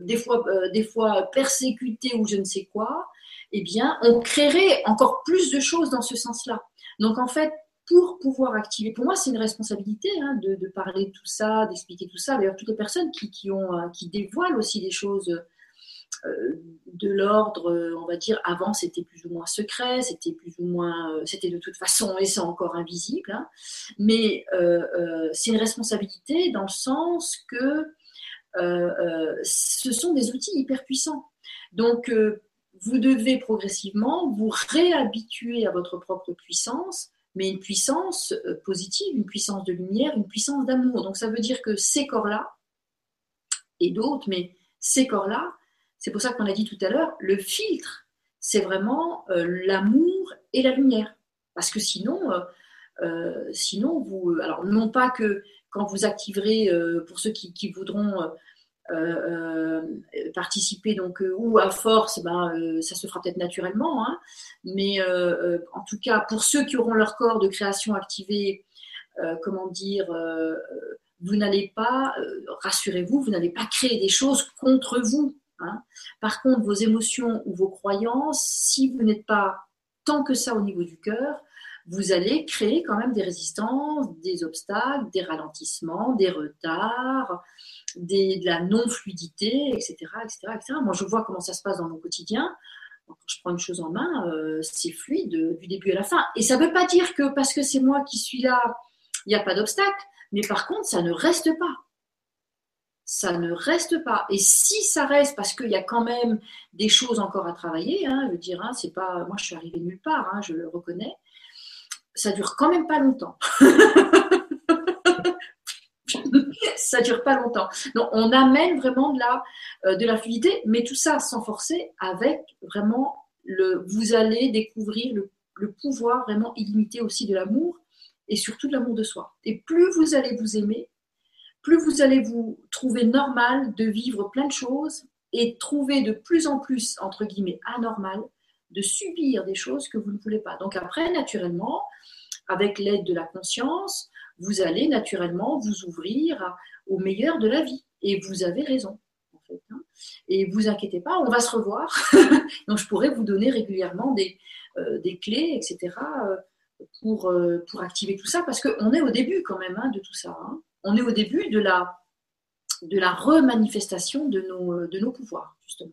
des, fois, des fois persécuté ou je ne sais quoi, eh bien, on créerait encore plus de choses dans ce sens-là. Donc, en fait, pour pouvoir activer, pour moi, c'est une responsabilité hein, de, parler de tout ça, d'expliquer tout ça. D'ailleurs, toutes les personnes qui, qui, ont, qui dévoilent aussi des choses euh, de l'ordre, euh, on va dire, avant c'était plus ou moins secret, c'était plus ou moins, euh, c'était de toute façon, et c'est encore invisible, hein. mais c'est une responsabilité dans le sens que ce sont des outils hyper puissants. Donc, vous devez progressivement vous réhabituer à votre propre puissance, mais une puissance positive, une puissance de lumière, une puissance d'amour. Donc, ça veut dire que ces corps-là, et d'autres, mais ces corps-là, c'est pour ça qu'on a dit tout à l'heure, le filtre, c'est vraiment euh, l'amour et la lumière. Parce que sinon, euh, euh, sinon vous, alors non pas que quand vous activerez, pour ceux qui, voudront participer, donc ou à force, ben, ça se fera peut-être naturellement, hein. mais en tout cas pour ceux qui auront leur corps de création activé, comment dire, vous n'allez pas, rassurez-vous, vous n'allez pas créer des choses contre vous. Hein. Par contre, vos émotions ou vos croyances, si vous n'êtes pas tant que ça au niveau du cœur, vous allez créer quand même des résistances, des obstacles, des ralentissements, des retards, de la non-fluidité, etc., etc., Moi, je vois comment ça se passe dans mon quotidien. Je prends une chose en main, euh, c'est fluide du début à la fin. Et ça ne veut pas dire que parce que c'est moi qui suis là, il n'y a pas d'obstacle. Mais par contre, ça ne reste pas ça ne reste pas. Et si ça reste, parce qu'il y a quand même des choses encore à travailler, hein, je veux dire, hein, c'est pas, moi je suis arrivée nulle part, hein, je le reconnais, ça dure quand même pas longtemps. [laughs] ça dure pas longtemps. Donc on amène vraiment de la, euh, de la fluidité, mais tout ça sans forcer, avec vraiment le, vous allez découvrir le, le pouvoir vraiment illimité aussi de l'amour et surtout de l'amour de soi. Et plus vous allez vous aimer, plus vous allez vous trouver normal de vivre plein de choses et trouver de plus en plus, entre guillemets, anormal de subir des choses que vous ne voulez pas. Donc après, naturellement, avec l'aide de la conscience, vous allez naturellement vous ouvrir au meilleur de la vie. Et vous avez raison. En fait, hein. Et vous inquiétez pas, on va se revoir. [laughs] Donc je pourrais vous donner régulièrement des, euh, clés, etc. Euh, pour, euh, pour activer tout ça, parce qu'on est au début quand même hein, de tout ça. Hein on est au début de la, de la remanifestation de nos, de nos pouvoirs, justement.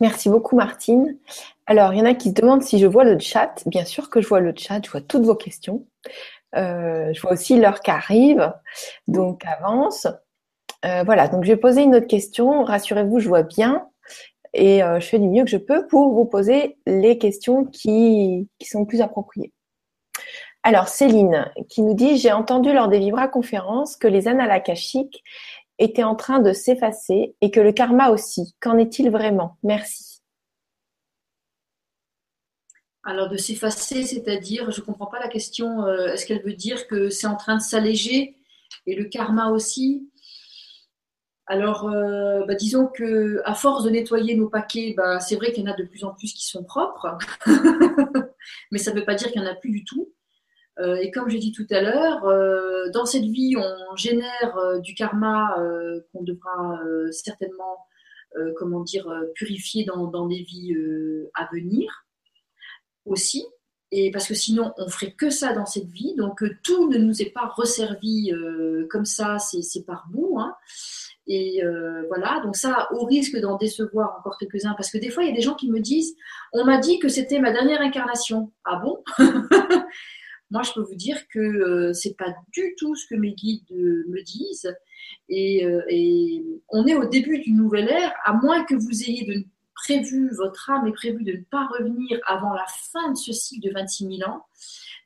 Merci beaucoup, Martine. Alors, il y en a qui se demandent si je vois le chat. Bien sûr que je vois le chat, je vois toutes vos questions. Euh, je vois aussi l'heure qui arrive, donc avance. Euh, voilà, donc je vais poser une autre question. Rassurez-vous, je vois bien et euh, je fais du mieux que je peux pour vous poser les questions qui, qui sont plus appropriées. Alors, Céline qui nous dit J'ai entendu lors des Vibra conférences que les annales akashiques étaient en train de s'effacer et que le karma aussi. Qu'en est-il vraiment? Merci. Alors, de s'effacer, c'est-à-dire, je ne comprends pas la question. Euh, est-ce qu'elle veut dire que c'est en train de s'alléger et le karma aussi? Alors, euh, bah, disons que à force de nettoyer nos paquets, bah, c'est vrai qu'il y en a de plus en plus qui sont propres, [laughs] mais ça ne veut pas dire qu'il n'y en a plus du tout. Et comme j'ai dit tout à l'heure, dans cette vie, on génère du karma qu'on devra certainement, comment dire, purifier dans, dans des vies à venir aussi. Et parce que sinon, on ferait que ça dans cette vie. Donc, tout ne nous est pas resservi comme ça, c'est par bout. Hein. Et euh, voilà, donc ça, au risque d'en décevoir encore quelques-uns, parce que des fois, il y a des gens qui me disent, on m'a dit que c'était ma dernière incarnation. Ah bon? [laughs] Moi, je peux vous dire que euh, c'est pas du tout ce que mes guides euh, me disent. Et, et, on est au début d'une nouvelle ère, à moins que vous ayez prévu, votre âme est prévue de ne pas revenir avant la fin de ce cycle de 26 000 ans.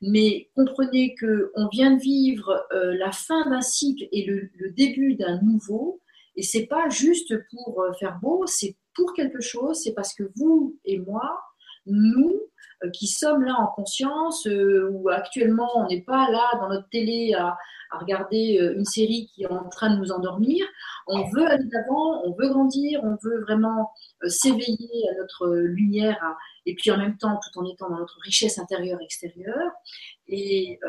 Mais comprenez qu'on vient de vivre la fin d'un cycle et le, le début d'un nouveau. Et c'est pas juste pour euh, faire beau, c'est pour quelque chose, c'est parce que vous et moi, nous, euh, qui sommes là en conscience, euh, ou actuellement on n'est pas là dans notre télé à, regarder une série qui est en train de nous endormir, on veut aller d'avant, on veut grandir, on veut vraiment s'éveiller à notre lumière, et puis en même temps tout en étant dans notre richesse intérieure extérieure. Et,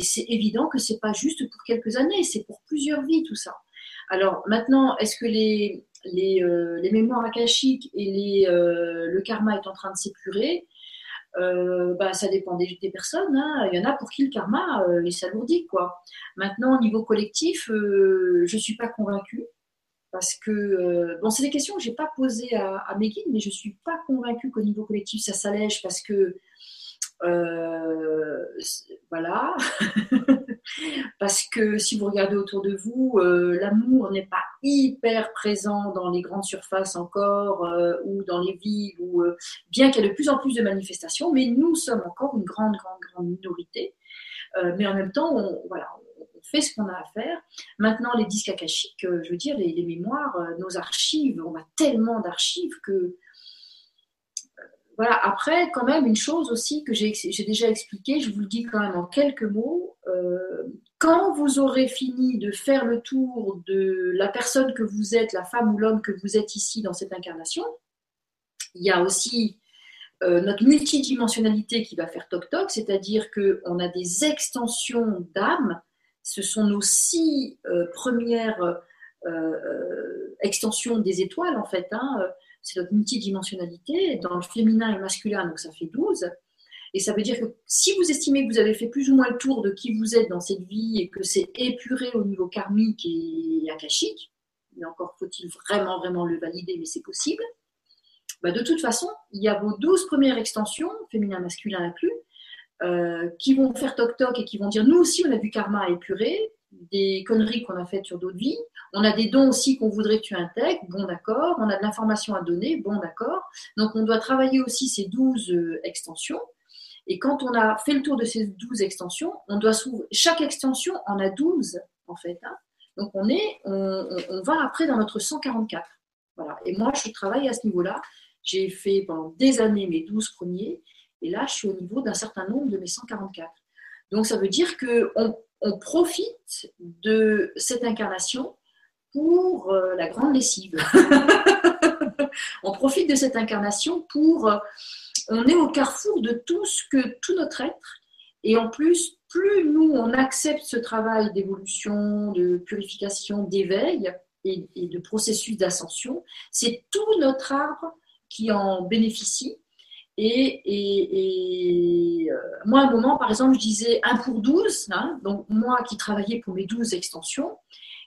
c'est évident que c'est pas juste pour quelques années, c'est pour plusieurs vies tout ça. Alors maintenant, est-ce que les, les, euh, mémoires akashiques et les, euh, le karma est en train de s'épurer? Euh, bah, ça dépend des, personnes. Hein. Il y en a pour qui le karma est s'alourdit. Quoi. Maintenant, au niveau collectif, je ne suis pas convaincue. Parce que, bon, c'est des questions que je n'ai pas posées à, à, mes guides, mais je ne suis pas convaincue qu'au niveau collectif, ça s'allège parce que, voilà. [laughs] Parce que si vous regardez autour de vous, euh, l'amour n'est pas hyper présent dans les grandes surfaces encore euh, ou dans les villes, euh, bien qu'il y ait de plus en plus de manifestations, mais nous sommes encore une grande, grande, grande minorité. mais en même temps, on, voilà, on fait ce qu'on a à faire. Maintenant, les disques akashiques, je veux dire, les, les mémoires, nos archives, on a tellement d'archives que voilà, après, quand même, une chose aussi que j'ai déjà expliqué, je vous le dis quand même en quelques mots, euh, quand vous aurez fini de faire le tour de la personne que vous êtes, la femme ou l'homme que vous êtes ici dans cette incarnation, il y a aussi euh, notre multidimensionnalité qui va faire toc-toc, c'est-à-dire qu'on a des extensions d'âme, ce sont nos six euh, premières extensions des étoiles en fait. Hein, c'est notre multidimensionnalité, dans le féminin et masculin, donc ça fait 12. Et ça veut dire que si vous estimez que vous avez fait plus ou moins le tour de qui vous êtes dans cette vie et que c'est épuré au niveau karmique et akashique, mais encore faut-il vraiment, vraiment le valider, mais c'est possible, bah de toute façon, il y a vos 12 premières extensions, féminin, masculin inclus, euh, qui vont faire toc-toc et qui vont dire nous aussi on a du karma à épurer, des conneries qu'on a faites sur d'autres vies. On a des dons aussi qu'on voudrait que tu intègres, bon d'accord. On a de l'information à donner, bon d'accord. Donc on doit travailler aussi ces 12 euh, extensions. Et quand on a fait le tour de ces 12 extensions, on doit s'ouvrir. Chaque extension en a 12 en fait. Hein. Donc on est, on, va après dans notre 144. Voilà. Et moi je travaille à ce niveau-là. J'ai fait pendant des années mes 12 premiers. Et là, je suis au niveau d'un certain nombre de mes 144. Donc ça veut dire qu'on on profite de cette incarnation pour euh, la grande lessive. [laughs] on profite de cette incarnation pour... Euh, on est au carrefour de tout ce que tout notre être. Et en plus, plus nous, on accepte ce travail d'évolution, de purification, d'éveil et de processus d'ascension, c'est tout notre arbre qui en bénéficie et, euh, moi, à un moment, par exemple, je disais 1 pour 12, hein, donc moi qui travaillais pour mes 12 extensions.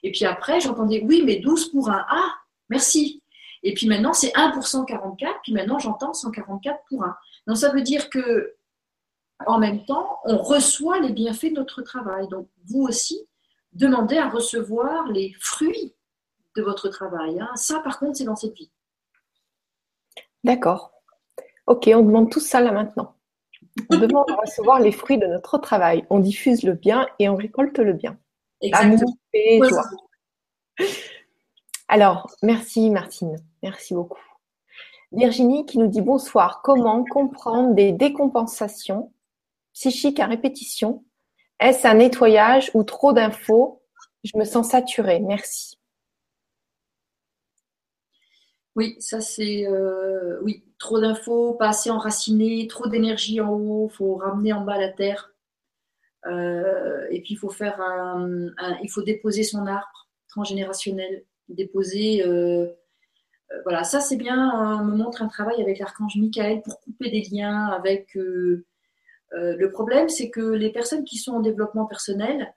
Et puis après, j'entendais oui, mais 12 pour 1. Ah, merci. Et puis maintenant, c'est 1 pour 144, puis maintenant, j'entends 144 pour 1. Donc ça veut dire que en même temps, on reçoit les bienfaits de notre travail. Donc vous aussi, demandez à recevoir les fruits de votre travail. Hein. Ça, par contre, c'est dans cette vie. D'accord. Ok, on demande tout ça là maintenant. On demande à recevoir les fruits de notre travail. On diffuse le bien et on récolte le bien. Exactement. joie. Alors, merci Martine. Merci beaucoup. Virginie qui nous dit bonsoir. Comment comprendre des décompensations psychiques à répétition? Est-ce un nettoyage ou trop d'infos? Je me sens saturée. Merci. Oui, ça c'est euh, trop d'infos, pas assez enraciné, trop d'énergie en haut, faut ramener en bas la terre. et puis il faut faire il faut déposer son arbre transgénérationnel, déposer voilà, ça c'est bien, on me montre un travail avec l'archange Michael pour couper des liens avec. le problème, c'est que les personnes qui sont en développement personnel,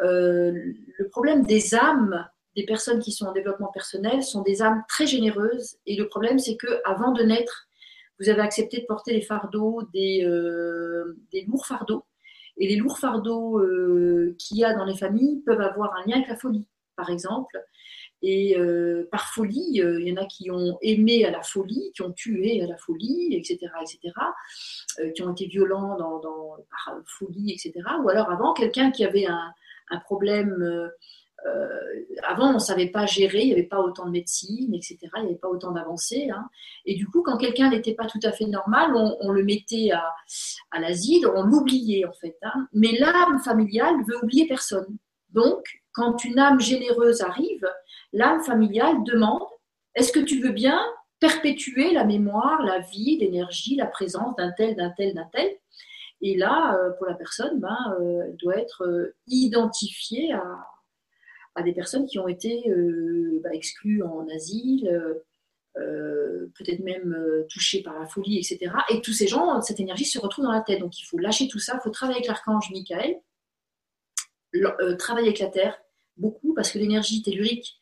le problème des âmes des personnes qui sont en développement personnel sont des âmes très généreuses. Et le problème, c'est que avant de naître, vous avez accepté de porter les fardeaux, des, euh, des lourds fardeaux. Et les lourds fardeaux euh, qu'il y a dans les familles peuvent avoir un lien avec la folie, par exemple. Et euh, par folie, il y en a qui ont aimé à la folie, qui ont tué à la folie, etc., etc., qui ont été violents dans, par folie, etc. Ou alors avant, quelqu'un qui avait un, un problème avant, on ne savait pas gérer, il n'y avait pas autant de médecine, etc. Il n'y avait pas autant d'avancées. Hein. Et du coup, quand quelqu'un n'était pas tout à fait normal, on, le mettait à, à l'asile, on l'oubliait en fait. Hein. Mais l'âme familiale veut oublier personne. Donc, quand une âme généreuse arrive, l'âme familiale demande est-ce que tu veux bien perpétuer la mémoire, la vie, l'énergie, la présence d'un tel, d'un tel, d'un tel? Et là, euh, pour la personne, ben, euh, elle doit être identifiée à, à des personnes qui ont été euh, bah, exclues en asile, euh, peut-être même euh, touchées par la folie, etc. Et tous ces gens, cette énergie se retrouve dans la tête. Donc il faut lâcher tout ça, il faut travailler avec l'archange Michael, travailler avec la Terre, beaucoup, parce que l'énergie tellurique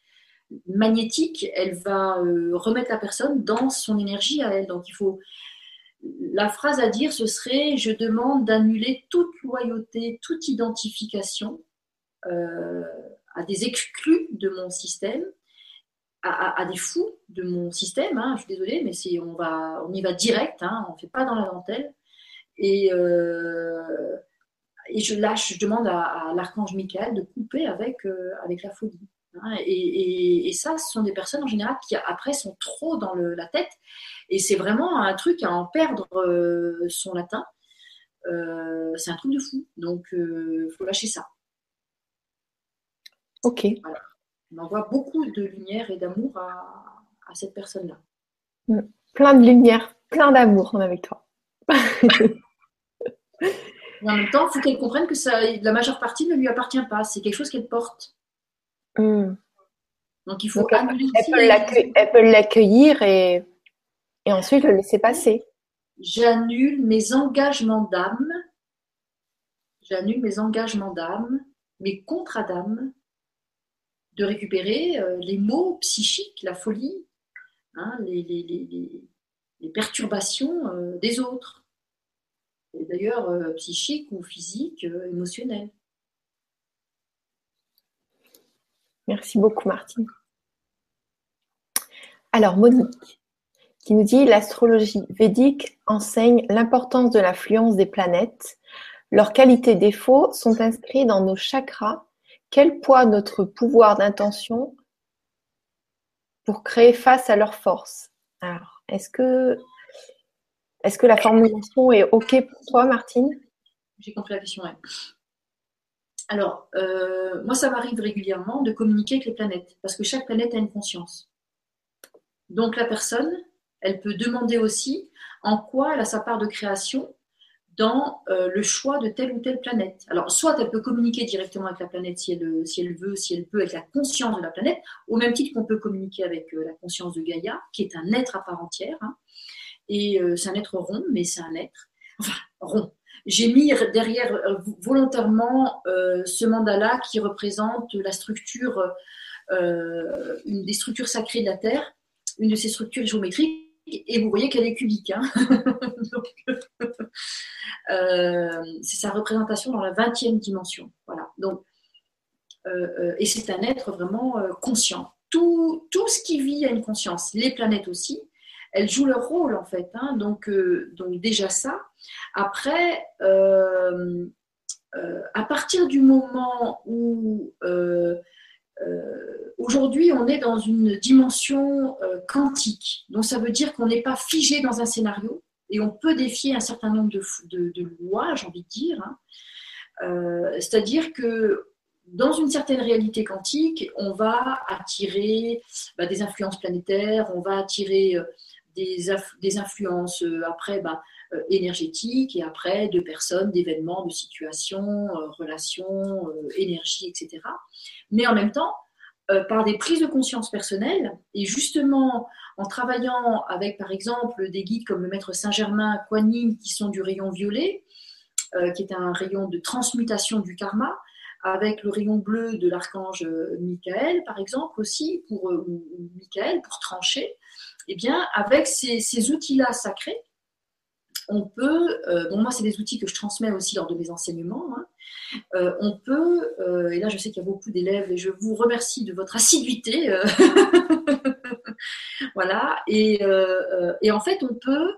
magnétique, elle va remettre la personne dans son énergie à elle. Donc il faut la phrase à dire, ce serait je demande d'annuler toute loyauté, toute identification à des exclus de mon système, à, des fous de mon système. Hein, je suis désolée, mais on, y va direct, hein, on ne fait pas dans la dentelle. Et, euh, je lâche, je demande à, l'archange Michael de couper avec, euh, avec la folie. Hein. et, ça, ce sont des personnes en général qui après sont trop dans la tête. Et c'est vraiment un truc à en perdre euh, son latin. c'est un truc de fou. Donc, il faut lâcher ça. Ok. On envoie beaucoup de lumière et d'amour à, cette personne-là. Mm. Plein de lumière, plein d'amour, on est avec toi. [laughs] en même temps, il faut qu'elle comprenne que ça, la majeure partie ne lui appartient pas. C'est quelque chose qu'elle porte. Mm. Donc il faut elle, peut l'accueillir et, et ensuite le laisser passer. J'annule mes engagements d'âme. J'annule mes engagements d'âme, mes contrats d'âme de récupérer euh, les maux psychiques, la folie, hein, les, perturbations euh, des autres, d'ailleurs euh, psychiques ou physiques, émotionnelles. Merci beaucoup, Martine. Alors, Monique, qui nous dit l'astrologie védique enseigne l'importance de l'influence des planètes. Leurs qualités défauts sont inscrits dans nos chakras quel poids notre pouvoir d'intention pour créer face à leurs forces? Alors, est-ce que, est que la formulation est OK pour toi, Martine? J'ai compris la question, Alors, euh, moi, ça m'arrive régulièrement de communiquer avec les planètes, parce que chaque planète a une conscience. Donc, la personne, elle peut demander aussi en quoi elle a sa part de création dans euh, le choix de telle ou telle planète. Alors, soit elle peut communiquer directement avec la planète si elle, si elle veut, si elle peut, avec la conscience de la planète, au même titre qu'on peut communiquer avec euh, la conscience de Gaïa, qui est un être à part entière. Hein. Et euh, c'est un être rond, mais c'est un être. Enfin, rond. J'ai mis derrière volontairement ce mandala qui représente la structure, une des structures sacrées de la Terre, une de ces structures géométriques et vous voyez qu'elle est cubique. Hein. [laughs] Euh, c'est sa représentation dans la 20e dimension. Voilà. Donc, euh, euh, et c'est un être vraiment conscient. Tout, tout, ce qui vit a une conscience. Les planètes aussi, elles jouent leur rôle en fait. Hein. Donc, donc déjà ça. Après, à partir du moment où aujourd'hui, on est dans une dimension euh, quantique. Donc, ça veut dire qu'on n'est pas figé dans un scénario et on peut défier un certain nombre de, lois, j'ai envie de dire. Hein. Euh, c'est-à-dire que dans une certaine réalité quantique, on va attirer bah, des influences planétaires, on va attirer des, des influences après ben, énergétiques et après de personnes, d'événements, de situations, relations, énergie, etc. Mais en même temps, par des prises de conscience personnelles et justement en travaillant avec par exemple des guides comme le maître Saint-Germain, Kuan qui sont du rayon violet, qui est un rayon de transmutation du karma, avec le rayon bleu de l'archange Michael, par exemple, aussi, pour euh, Michael, pour trancher, eh bien, avec ces, outils-là sacrés, on peut, euh, bon, moi, c'est des outils que je transmets aussi lors de mes enseignements, hein, euh, on peut, et là, je sais qu'il y a beaucoup d'élèves, et je vous remercie de votre assiduité, [laughs] voilà, et, en fait, on peut,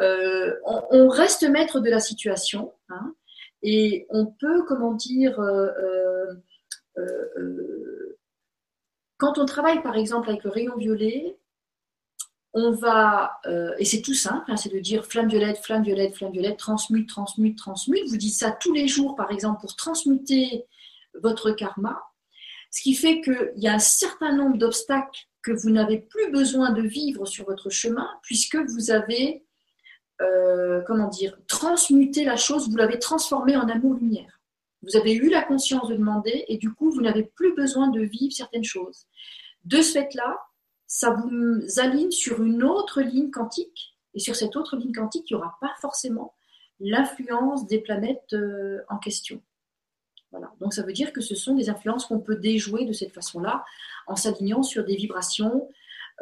on, reste maître de la situation, hein, et on peut, comment dire, euh, euh, euh, quand on travaille par exemple avec le rayon violet, on va, et c'est tout simple, hein, c'est de dire flamme violette, flamme violette, flamme violette, transmute, transmute, transmute. Vous dites ça tous les jours, par exemple, pour transmuter votre karma. Ce qui fait qu'il y a un certain nombre d'obstacles que vous n'avez plus besoin de vivre sur votre chemin, puisque vous avez euh, comment dire, transmuter la chose, vous l'avez transformée en amour-lumière. Vous avez eu la conscience de demander et du coup, vous n'avez plus besoin de vivre certaines choses. De ce fait-là, ça vous aligne sur une autre ligne quantique et sur cette autre ligne quantique, il n'y aura pas forcément l'influence des planètes euh, en question. Voilà. Donc ça veut dire que ce sont des influences qu'on peut déjouer de cette façon-là en s'alignant sur des vibrations,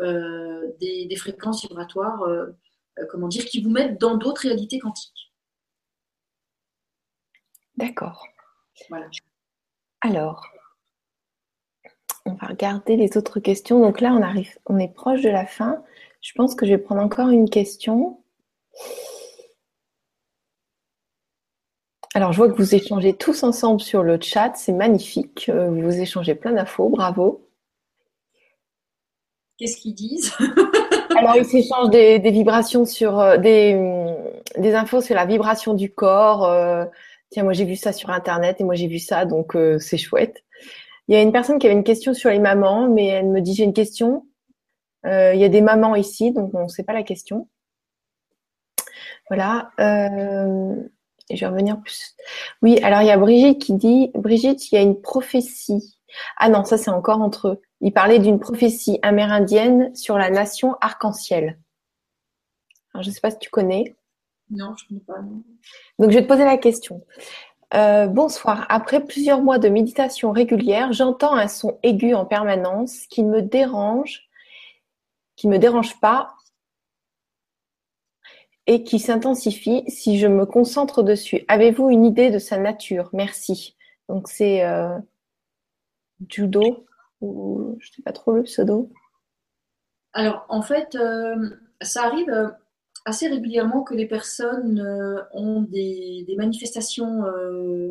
euh, des, fréquences vibratoires euh, comment dire, qui vous mettent dans d'autres réalités quantiques. D'accord. Voilà. Alors, on va regarder les autres questions. Donc là, on arrive, on est proche de la fin. Je pense que je vais prendre encore une question. Alors, je vois que vous échangez tous ensemble sur le chat. C'est magnifique. Euh, vous échangez plein d'infos. Bravo. Qu'est-ce qu'ils disent? [laughs] Alors, ils s'échangent des, vibrations sur euh, des, des, infos sur la vibration du corps. Euh, tiens, moi j'ai vu ça sur internet et moi j'ai vu ça, donc euh, c'est chouette. Il y a une personne qui avait une question sur les mamans, mais elle me dit j'ai une question. il y a des mamans ici, donc on ne sait pas la question. Voilà. et je vais revenir plus. Oui, alors il y a Brigitte qui dit Brigitte, il y a une prophétie. Ah non, ça c'est encore entre eux. Il parlait d'une prophétie amérindienne sur la nation arc-en-ciel. je ne sais pas si tu connais. Non, je ne connais pas. Donc, je vais te poser la question. Euh, bonsoir. Après plusieurs mois de méditation régulière, j'entends un son aigu en permanence qui me dérange, qui me dérange pas et qui s'intensifie si je me concentre dessus. Avez-vous une idée de sa nature? Merci. Donc c'est euh, judo je ne sais pas trop le pseudo Alors, en fait, euh, ça arrive assez régulièrement que les personnes euh, ont des, manifestations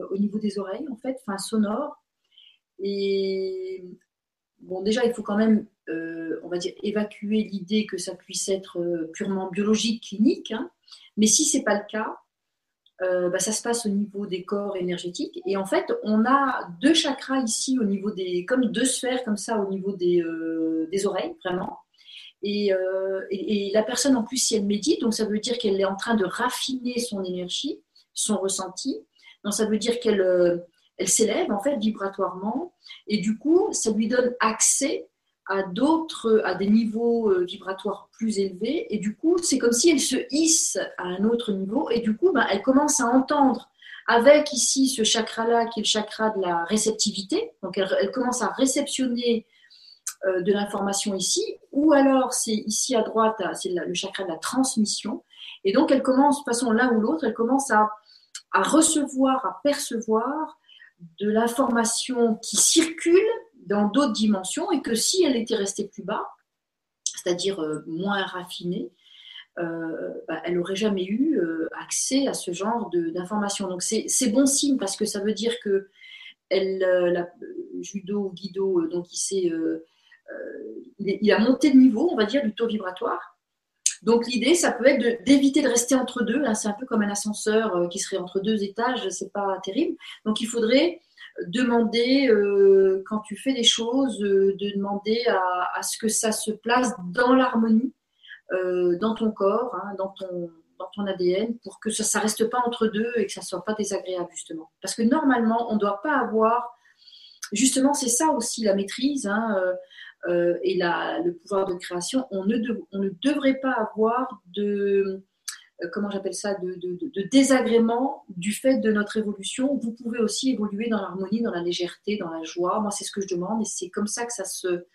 au niveau des oreilles, en fait, enfin sonores. Et bon, déjà, il faut quand même, on va dire, évacuer l'idée que ça puisse être purement biologique, clinique. Hein. Mais si ce n'est pas le cas, euh, bah, ça se passe au niveau des corps énergétiques. Et en fait, on a deux chakras ici au niveau des, comme deux sphères comme ça au niveau des, euh, des oreilles, vraiment. Euh, et, la personne en plus, si elle médite, donc ça veut dire qu'elle est en train de raffiner son énergie, son ressenti. Donc ça veut dire qu'elle elle s'élève en fait vibratoirement. Et du coup, ça lui donne accès à d'autres, à des niveaux euh, vibratoires plus élevés. Et du coup, c'est comme si elle se hisse à un autre niveau. Et du coup, ben, elle commence à entendre avec ici ce chakra-là, qui est le chakra de la réceptivité. Donc, elle, commence à réceptionner euh, de l'information ici. Ou alors, c'est ici à droite, c'est le chakra de la transmission. Et donc, elle commence, de façon l'un ou l'autre, elle commence à, à recevoir, à percevoir de l'information qui circule dans d'autres dimensions et que si elle était restée plus bas, c'est-à-dire euh, moins raffinée, euh, bah, elle n'aurait jamais eu euh, accès à ce genre d'informations. Donc c'est bon signe parce que ça veut dire que elle, la, judo guido, donc il, il, a monté de niveau, on va dire, du taux vibratoire. Donc l'idée, ça peut être d'éviter de, rester entre deux. C'est un peu comme un ascenseur qui serait entre deux étages, c'est pas terrible. Donc il faudrait demander, euh, quand tu fais des choses, euh, de demander à, ce que ça se place dans l'harmonie dans ton corps, hein, dans ton dans ton ADN pour que ça ne reste pas entre deux et que ça ne soit pas désagréable justement. Parce que normalement, on ne doit pas avoir, justement c'est ça aussi la maîtrise hein, et la, le pouvoir de création, on ne, on ne devrait pas avoir de, euh, comment j'appelle ça, de, désagrément du fait de notre évolution. Vous pouvez aussi évoluer dans l'harmonie, dans la légèreté, dans la joie. Moi, c'est ce que je demande et c'est comme ça que ça se,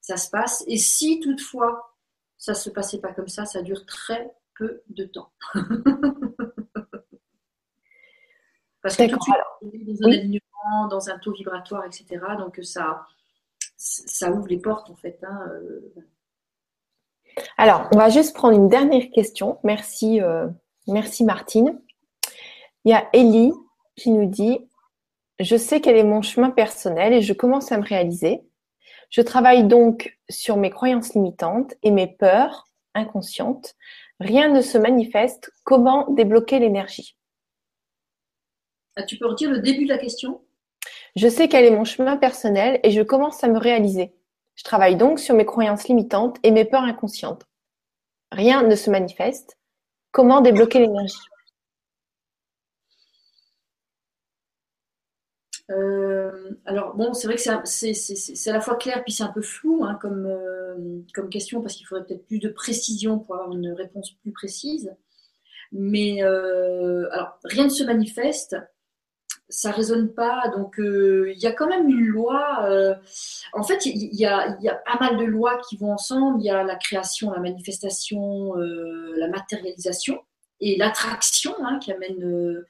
ça se passe. Et si toutefois ça ne se passait pas comme ça, ça dure très peu de temps. [laughs] Parce que tout de suite, on est dans un alignement, dans un taux vibratoire, etc. Donc ça, ça ouvre les portes en fait. Hein. Euh, alors, on va juste prendre une dernière question. Merci, euh, merci Martine. Il y a Ellie qui nous dit Je sais quel est mon chemin personnel et je commence à me réaliser. Je travaille donc sur mes croyances limitantes et mes peurs inconscientes. Rien ne se manifeste. Comment débloquer l'énergie? Ah, Tu peux redire le début de la question? Je sais quel est mon chemin personnel et je commence à me réaliser. Je travaille donc sur mes croyances limitantes et mes peurs inconscientes. Rien ne se manifeste. Comment débloquer l'énergie? Euh, alors bon, c'est vrai que c'est à la fois clair puis c'est un peu flou hein, comme, euh, comme question parce qu'il faudrait peut-être plus de précision pour avoir une réponse plus précise. Mais euh, alors rien ne se manifeste ça résonne pas. Donc, euh, il y a quand même une loi. Euh, en fait, il y, a, pas mal de lois qui vont ensemble. Il y a la création, la manifestation, euh, la matérialisation et l'attraction hein, qui amène.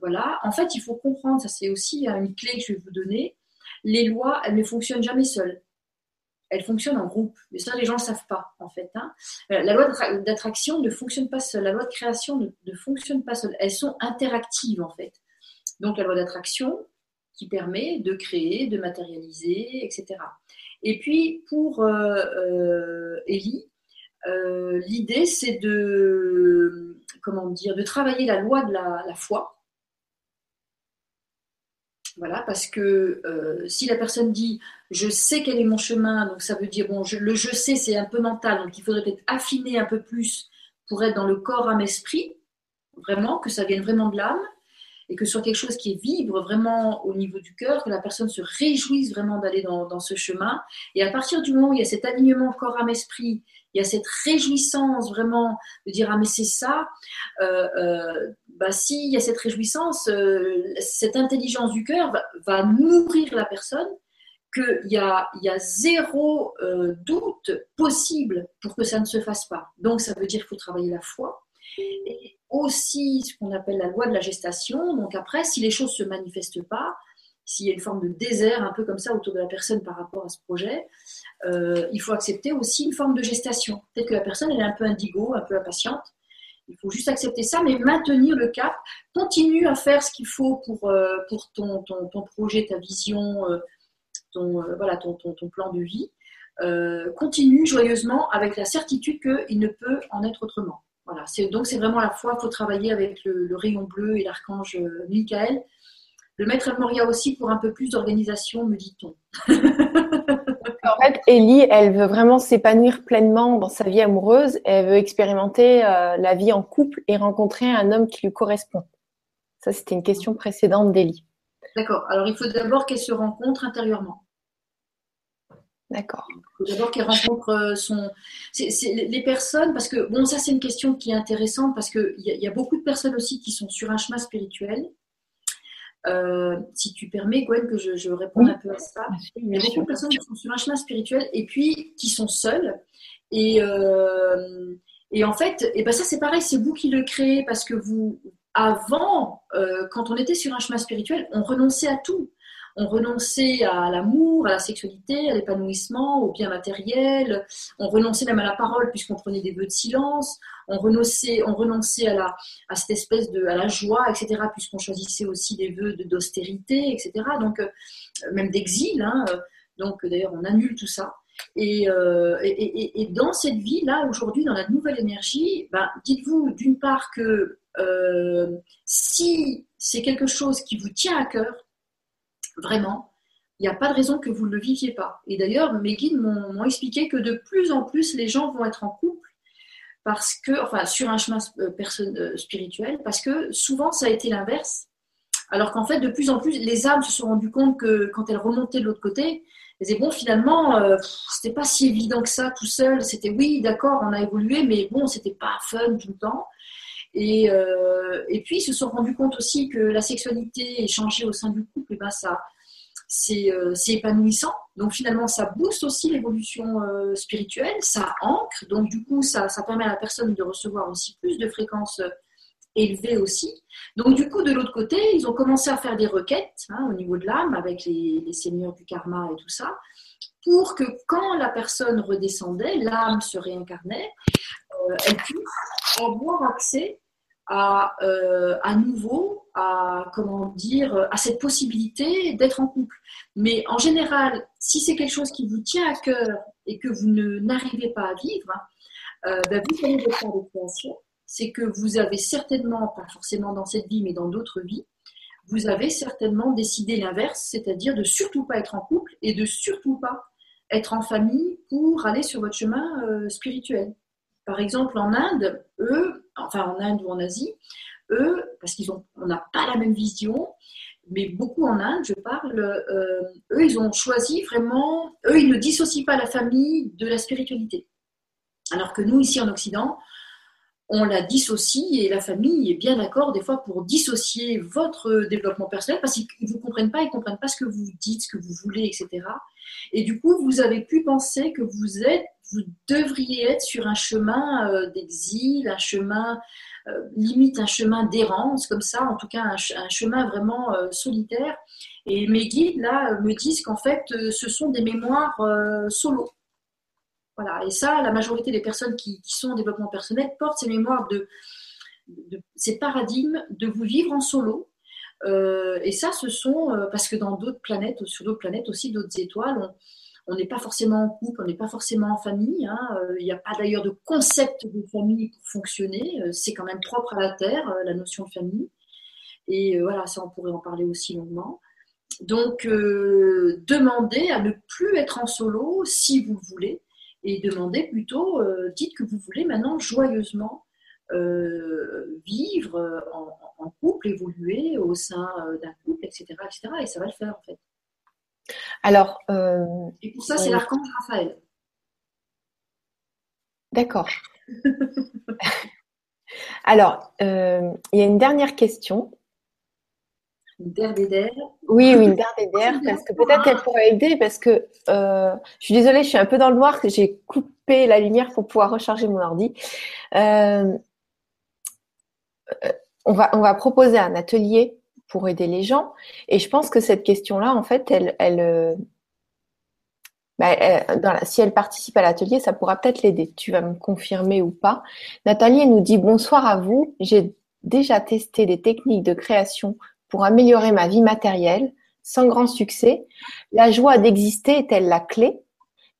voilà. En fait, il faut comprendre, ça c'est aussi une clé que je vais vous donner. Les lois, elles ne fonctionnent jamais seules. Elles fonctionnent en groupe. Mais ça, les gens ne le savent pas, en fait. Hein. La loi d'attraction ne fonctionne pas seule. La loi de création ne fonctionne pas seule. Elles sont interactives, en fait. Donc la loi d'attraction qui permet de créer, de matérialiser, etc. Et puis pour euh, euh Ellie, euh, l'idée c'est de comment dire de travailler la loi de la, foi. Voilà, parce que euh, si la personne dit je sais quel est mon chemin, donc ça veut dire bon, le je sais c'est un peu mental, donc il faudrait peut-être affiner un peu plus pour être dans le corps, âme, esprit, vraiment, que ça vienne vraiment de l'âme et que soit quelque chose qui vibre vraiment au niveau du cœur, que la personne se réjouisse vraiment d'aller dans, ce chemin. Et à partir du moment où il y a cet alignement corps, âme, esprit, il y a cette réjouissance vraiment de dire ah mais c'est ça, euh, euh, bah y a cette réjouissance, euh, cette intelligence du cœur va, nourrir la personne qu'il y a, il y a zéro doute possible pour que ça ne se fasse pas. Donc ça veut dire qu'il faut travailler la foi. Et aussi ce qu'on appelle la loi de la gestation. Donc après, si les choses ne se manifestent pas, s'il y a une forme de désert un peu comme ça autour de la personne par rapport à ce projet, euh, il faut accepter aussi une forme de gestation. Peut-être que la personne est un peu indigo, un peu impatiente. Il faut juste accepter ça, mais maintenir le cap. Continue à faire ce qu'il faut pour, euh, pour ton, ton, projet, ta vision, euh, ton, voilà, ton, ton, plan de vie. continue joyeusement avec la certitude qu'il ne peut en être autrement. Voilà, donc c'est vraiment la foi, il faut travailler avec le, rayon bleu et l'archange euh, Michael. Le maître Moria aussi pour un peu plus d'organisation, me dit-on. [laughs] en fait, Ellie, elle veut vraiment s'épanouir pleinement dans sa vie amoureuse. Elle veut expérimenter euh, la vie en couple et rencontrer un homme qui lui correspond. Ça, c'était une question précédente d'Ellie. D'accord. Alors, il faut d'abord qu'elle se rencontre intérieurement. D'accord. D'abord qu'elle rencontre euh, son. C'est, les personnes, parce que, bon, ça c'est une question qui est intéressante, parce qu'il y, y, a beaucoup de personnes aussi qui sont sur un chemin spirituel. Euh, si tu permets, Gwen, que je, réponde un peu à ça. Il y a beaucoup de personnes qui sont sur un chemin spirituel et puis qui sont seules. Et, euh, et en fait, et ben ça c'est pareil, c'est vous qui le créez parce que vous, avant, quand on était sur un chemin spirituel, on renonçait à tout on renonçait à l'amour, à la sexualité, à l'épanouissement, au bien matériel, on renonçait même à la parole puisqu'on prenait des vœux de silence, on renonçait, on renonçait à, la, cette espèce de, la joie, etc., puisqu'on choisissait aussi des vœux d'austérité, etc., donc euh, même d'exil, hein, donc d'ailleurs on annule tout ça. Euh, et, dans cette vie-là, aujourd'hui, dans la nouvelle énergie, ben, dites-vous d'une part que euh, si c'est quelque chose qui vous tient à cœur, Vraiment, il n'y a pas de raison que vous ne le viviez pas. Et d'ailleurs, mes guides m'ont expliqué que de plus en plus, les gens vont être en couple parce que, enfin, sur un chemin personne, spirituel, parce que souvent ça a été l'inverse. Alors qu'en fait, de plus en plus, les âmes se sont rendues compte que quand elles remontaient de l'autre côté, elles disaient bon, finalement, c'était pas si évident que ça tout seul. C'était oui, d'accord, on a évolué, mais bon, c'était pas fun tout le temps. Et, euh, et puis, ils se sont rendus compte aussi que la sexualité échangée au sein du couple, et ben, ça, euh, c'est épanouissant. Donc, finalement, ça booste aussi l'évolution euh, spirituelle, ça ancre. Donc, du coup, ça, ça, permet à la personne de recevoir aussi plus de fréquences élevées aussi. Donc, du coup, de l'autre côté, ils ont commencé à faire des requêtes hein, au niveau de l'âme avec les seigneurs du karma et tout ça pour que quand la personne redescendait, l'âme se réincarnait, euh, elle puisse avoir accès à, euh, à nouveau à comment dire à cette possibilité d'être en couple. Mais en général, si c'est quelque chose qui vous tient à cœur et que vous n'arrivez pas à vivre, euh, ben vous prenez votre de. C'est que vous avez certainement, pas forcément dans cette vie, mais dans d'autres vies, vous avez certainement décidé l'inverse, c'est-à-dire de surtout pas être en couple et de surtout pas être en famille pour aller sur votre chemin spirituel. Par exemple, en Inde, eux, enfin en Inde ou en Asie, eux, parce qu'ils ont, on n'a pas la même vision, mais beaucoup en Inde, je parle, euh, eux, ils ont choisi vraiment, eux, ils ne dissocient pas la famille de la spiritualité. Alors que nous, ici en Occident, on la dissocie et la famille est bien d'accord des fois pour dissocier votre développement personnel parce qu'ils ne vous comprennent pas, ils ne comprennent pas ce que vous dites, ce que vous voulez, etc. Et du coup, vous avez pu penser que vous êtes, vous devriez être sur un chemin euh, d'exil, un chemin euh, limite un chemin d'errance comme ça, en tout cas un, chemin vraiment euh, solitaire. Et mes guides là me disent qu'en fait, ce sont des mémoires solo. Voilà. Et ça, la majorité des personnes qui, sont en développement personnel portent ces mémoires de, ces paradigmes de vous vivre en solo. Euh, et ça, ce sont euh, parce que dans d'autres planètes, sur d'autres planètes aussi, d'autres étoiles, on n'est pas forcément en couple, on n'est pas forcément en famille. Hein. Euh, il n'y a pas d'ailleurs de concept de famille pour fonctionner. C'est quand même propre à la Terre, la notion de famille. Et voilà, ça, on pourrait en parler aussi longuement. Donc, demandez à ne plus être en solo si vous le voulez et demandez plutôt, euh, dites que vous voulez maintenant joyeusement euh, vivre en, couple, évoluer au sein euh, d'un couple, etc., etc. Et ça va le faire en fait. Alors. et pour ça, c'est l'archange Raphaël. D'accord. [laughs] Alors, il y a une dernière question une terre d'Éder. Oui, oui, une d'Éder, [laughs] parce que peut-être qu'elle pourrait aider, parce que euh, je suis désolée, je suis un peu dans le noir, j'ai coupé la lumière pour pouvoir recharger mon ordi. Euh, euh, on, va, on va proposer un atelier pour aider les gens, et je pense que cette question-là, en fait, elle, elle, bah, si elle participe à l'atelier, ça pourra peut-être l'aider. Tu vas me confirmer ou pas. Nathalie nous dit bonsoir à vous. J'ai déjà testé des techniques de création pour améliorer ma vie matérielle sans grand succès. La joie d'exister est-elle la clé?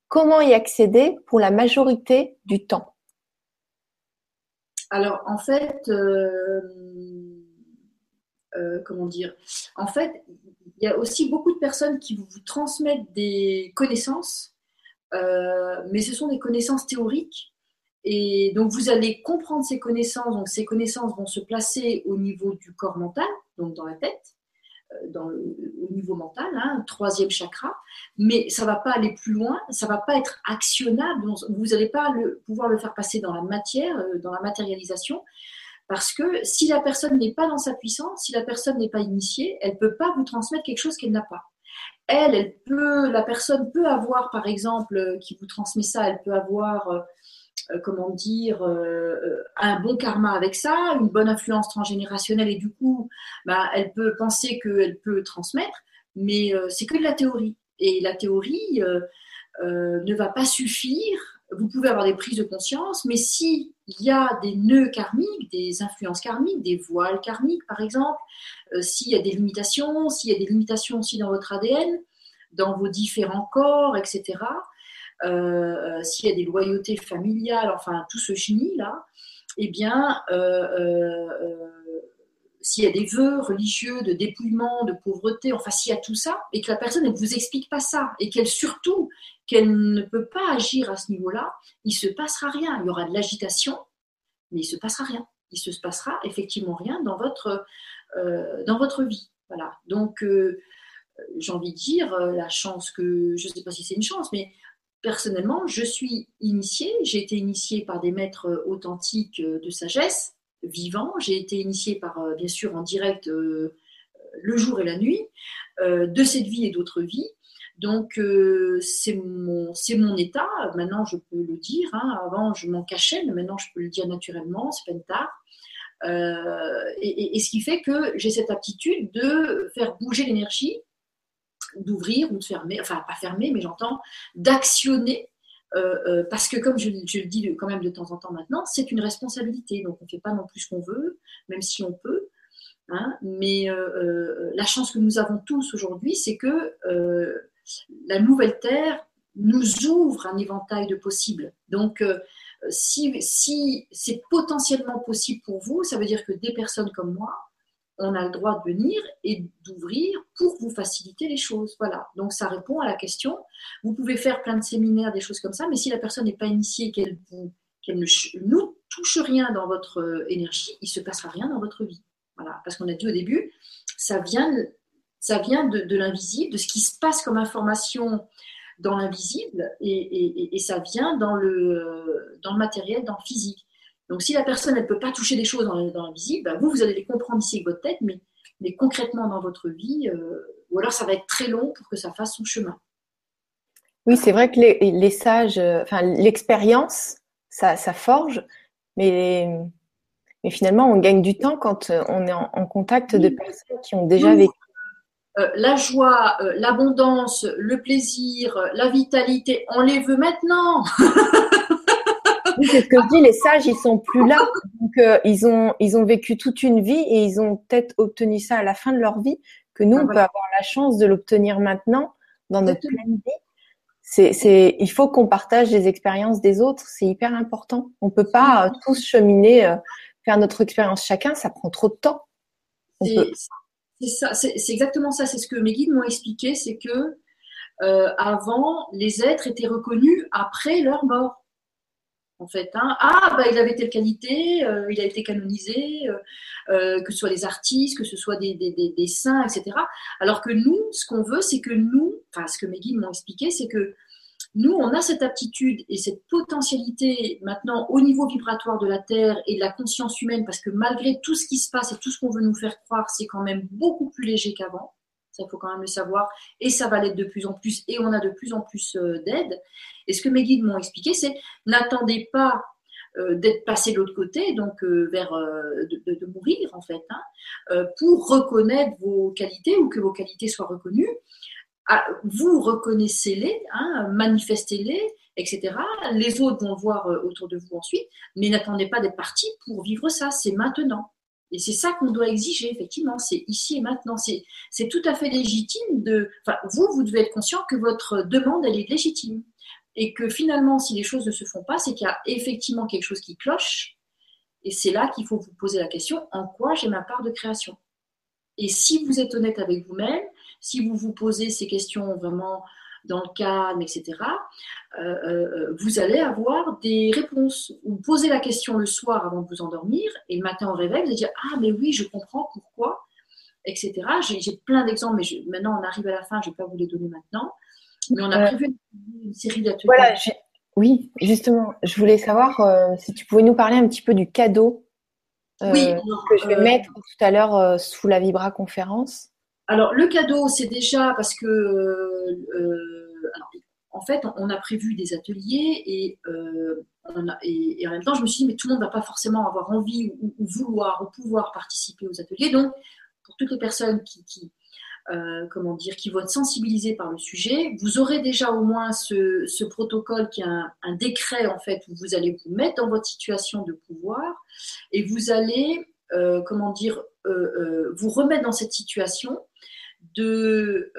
Comment y accéder pour la majorité du temps? Alors en fait, euh, euh, comment dire En fait, il y a aussi beaucoup de personnes qui vous transmettent des connaissances, euh, mais ce sont des connaissances théoriques. Et donc vous allez comprendre ces connaissances. Donc ces connaissances vont se placer au niveau du corps mental, donc dans la tête, euh, au niveau mental, hein, troisième chakra, mais ça va pas aller plus loin, ça va pas être actionnable, vous n'allez pas pouvoir le faire passer dans la matière, dans la matérialisation, parce que si la personne n'est pas dans sa puissance, si la personne n'est pas initiée, elle peut pas vous transmettre quelque chose qu'elle n'a pas. Elle, la personne peut avoir, par exemple, euh, qui vous transmet ça, elle peut avoir euh, comment dire, euh, euh, un bon karma avec ça, une bonne influence transgénérationnelle et du coup, bah, elle peut penser qu'elle peut transmettre, mais c'est que de la théorie. Et la théorie ne va pas suffire. Vous pouvez avoir des prises de conscience, mais s'il y a des nœuds karmiques, des influences karmiques, des voiles karmiques par exemple, s'il y a des limitations, s'il y a des limitations aussi dans votre ADN, dans vos différents corps, etc., euh, s'il y a des loyautés familiales, enfin tout ce chenille-là, eh bien, euh, euh, s'il y a des vœux religieux de dépouillement, de pauvreté, enfin s'il y a tout ça, et que la personne ne vous explique pas ça, et qu'elle surtout, qu'elle ne peut pas agir à ce niveau-là, il se passera rien. Il y aura de l'agitation, mais il se passera rien. Il se passera effectivement rien dans votre, dans votre vie. Voilà. Donc, j'ai envie de dire, la chance que, je ne sais pas si c'est une chance, mais personnellement, je suis initiée, j'ai été initiée par des maîtres authentiques de sagesse, vivants, j'ai été initiée par, bien sûr, en direct le jour et la nuit, de cette vie et d'autres vies. Donc, c'est mon, mon état. Maintenant, je peux le dire. Hein. Avant, je m'en cachais, mais maintenant, je peux le dire naturellement. C'est pas une tard. et, ce qui fait que j'ai cette aptitude de faire bouger l'énergie d'ouvrir ou de fermer, enfin pas fermer, mais j'entends d'actionner. Euh, euh, parce que comme je, le dis quand même de temps en temps maintenant, c'est une responsabilité. Donc on ne fait pas non plus ce qu'on veut, même si on peut. Hein. mais euh, la chance que nous avons tous aujourd'hui, c'est que la nouvelle Terre nous ouvre un éventail de possibles. Donc si, si c'est potentiellement possible pour vous, ça veut dire que des personnes comme moi, on a le droit de venir et d'ouvrir pour vous faciliter les choses. Voilà. Donc ça répond à la question. Vous pouvez faire plein de séminaires, des choses comme ça, mais si la personne n'est pas initiée, qu'elle ne nous touche rien dans votre euh, énergie, il ne se passera rien dans votre vie. Voilà. Parce qu'on a dit au début, ça vient, ça vient de, l'invisible, de ce qui se passe comme information dans l'invisible, et, ça vient dans le, dans le matériel, dans le physique. Donc, si la personne ne peut pas toucher des choses dans, l'invisible, bah, vous, vous allez les comprendre ici avec votre tête, mais, mais concrètement dans votre vie, euh, ou alors ça va être très long pour que ça fasse son chemin. Oui, c'est vrai que les, sages, euh, enfin, l'expérience, ça, ça, forge, mais, mais finalement, on gagne du temps quand euh, on est en, contact de personnes qui ont déjà vécu. La joie, l'abondance, le plaisir, la vitalité, on les veut maintenant. c'est ce que je dis, les sages, ils sont plus là. Donc, euh, ils, ont, ils ont vécu toute une vie et ils ont peut-être obtenu ça à la fin de leur vie, que nous, ah on peut avoir la chance de l'obtenir maintenant dans notre pleine vie. C'est, c'est, il faut qu'on partage les expériences des autres, c'est hyper important. On peut pas euh, tous cheminer, euh, faire notre expérience chacun, ça prend trop de temps. C'est, ça, c'est, exactement ça. C'est ce que mes guides m'ont expliqué, c'est que avant, les êtres étaient reconnus après leur mort en fait. Hein. Ah, bah, il avait telle qualité, euh, il a été canonisé, euh, euh, que ce soit les artistes, que ce soit des, des, saints, etc. Alors que nous, ce qu'on veut, c'est que nous, enfin, ce que mes guides m'ont expliqué, c'est que nous, on a cette aptitude et cette potentialité maintenant au niveau vibratoire de la Terre et de la conscience humaine, parce que malgré tout ce qui se passe et tout ce qu'on veut nous faire croire, c'est quand même beaucoup plus léger qu'avant il faut quand même le savoir, et ça va l'être de plus en plus, et on a de plus en plus euh, d'aide. Et ce que mes guides m'ont expliqué, c'est n'attendez pas euh, d'être passé de l'autre côté, donc euh, vers de, mourir en fait, hein, pour reconnaître vos qualités ou que vos qualités soient reconnues. Vous reconnaissez-les, hein, manifestez-les, etc. Les autres vont voir autour de vous ensuite, mais n'attendez pas d'être parti pour vivre ça, c'est maintenant. Et c'est ça qu'on doit exiger, effectivement. C'est ici et maintenant. C'est tout à fait légitime de. Enfin, vous, vous devez être conscient que votre demande, elle est légitime. Et que finalement, si les choses ne se font pas, c'est qu'il y a effectivement quelque chose qui cloche. Et c'est là qu'il faut vous poser la question en quoi j'ai ma part de création? Et si vous êtes honnête avec vous-même, si vous vous posez ces questions vraiment dans le calme, etc., euh, euh, vous allez avoir des réponses. Vous posez la question le soir avant de vous endormir et le matin au réveil, vous allez dire Ah, mais oui, je comprends pourquoi, etc. J'ai plein d'exemples, mais maintenant on arrive à la fin, je ne vais pas vous les donner maintenant. Mais on a prévu une, série d'ateliers. Voilà, oui, justement, je voulais savoir euh, si tu pouvais nous parler un petit peu du cadeau oui, que je vais mettre tout à l'heure sous la Vibra conférence. Alors, le cadeau, c'est déjà parce que en fait, on a prévu des ateliers euh, et, en même temps, je me suis dit, mais tout le monde ne va pas forcément avoir envie ou, vouloir ou pouvoir participer aux ateliers. Donc, pour toutes les personnes qui, euh, comment dire, qui vont être sensibilisées par le sujet, vous aurez déjà au moins ce, protocole qui est un, décret en fait où vous allez vous mettre dans votre situation de pouvoir et vous allez, euh, comment dire, vous remettre dans cette situation de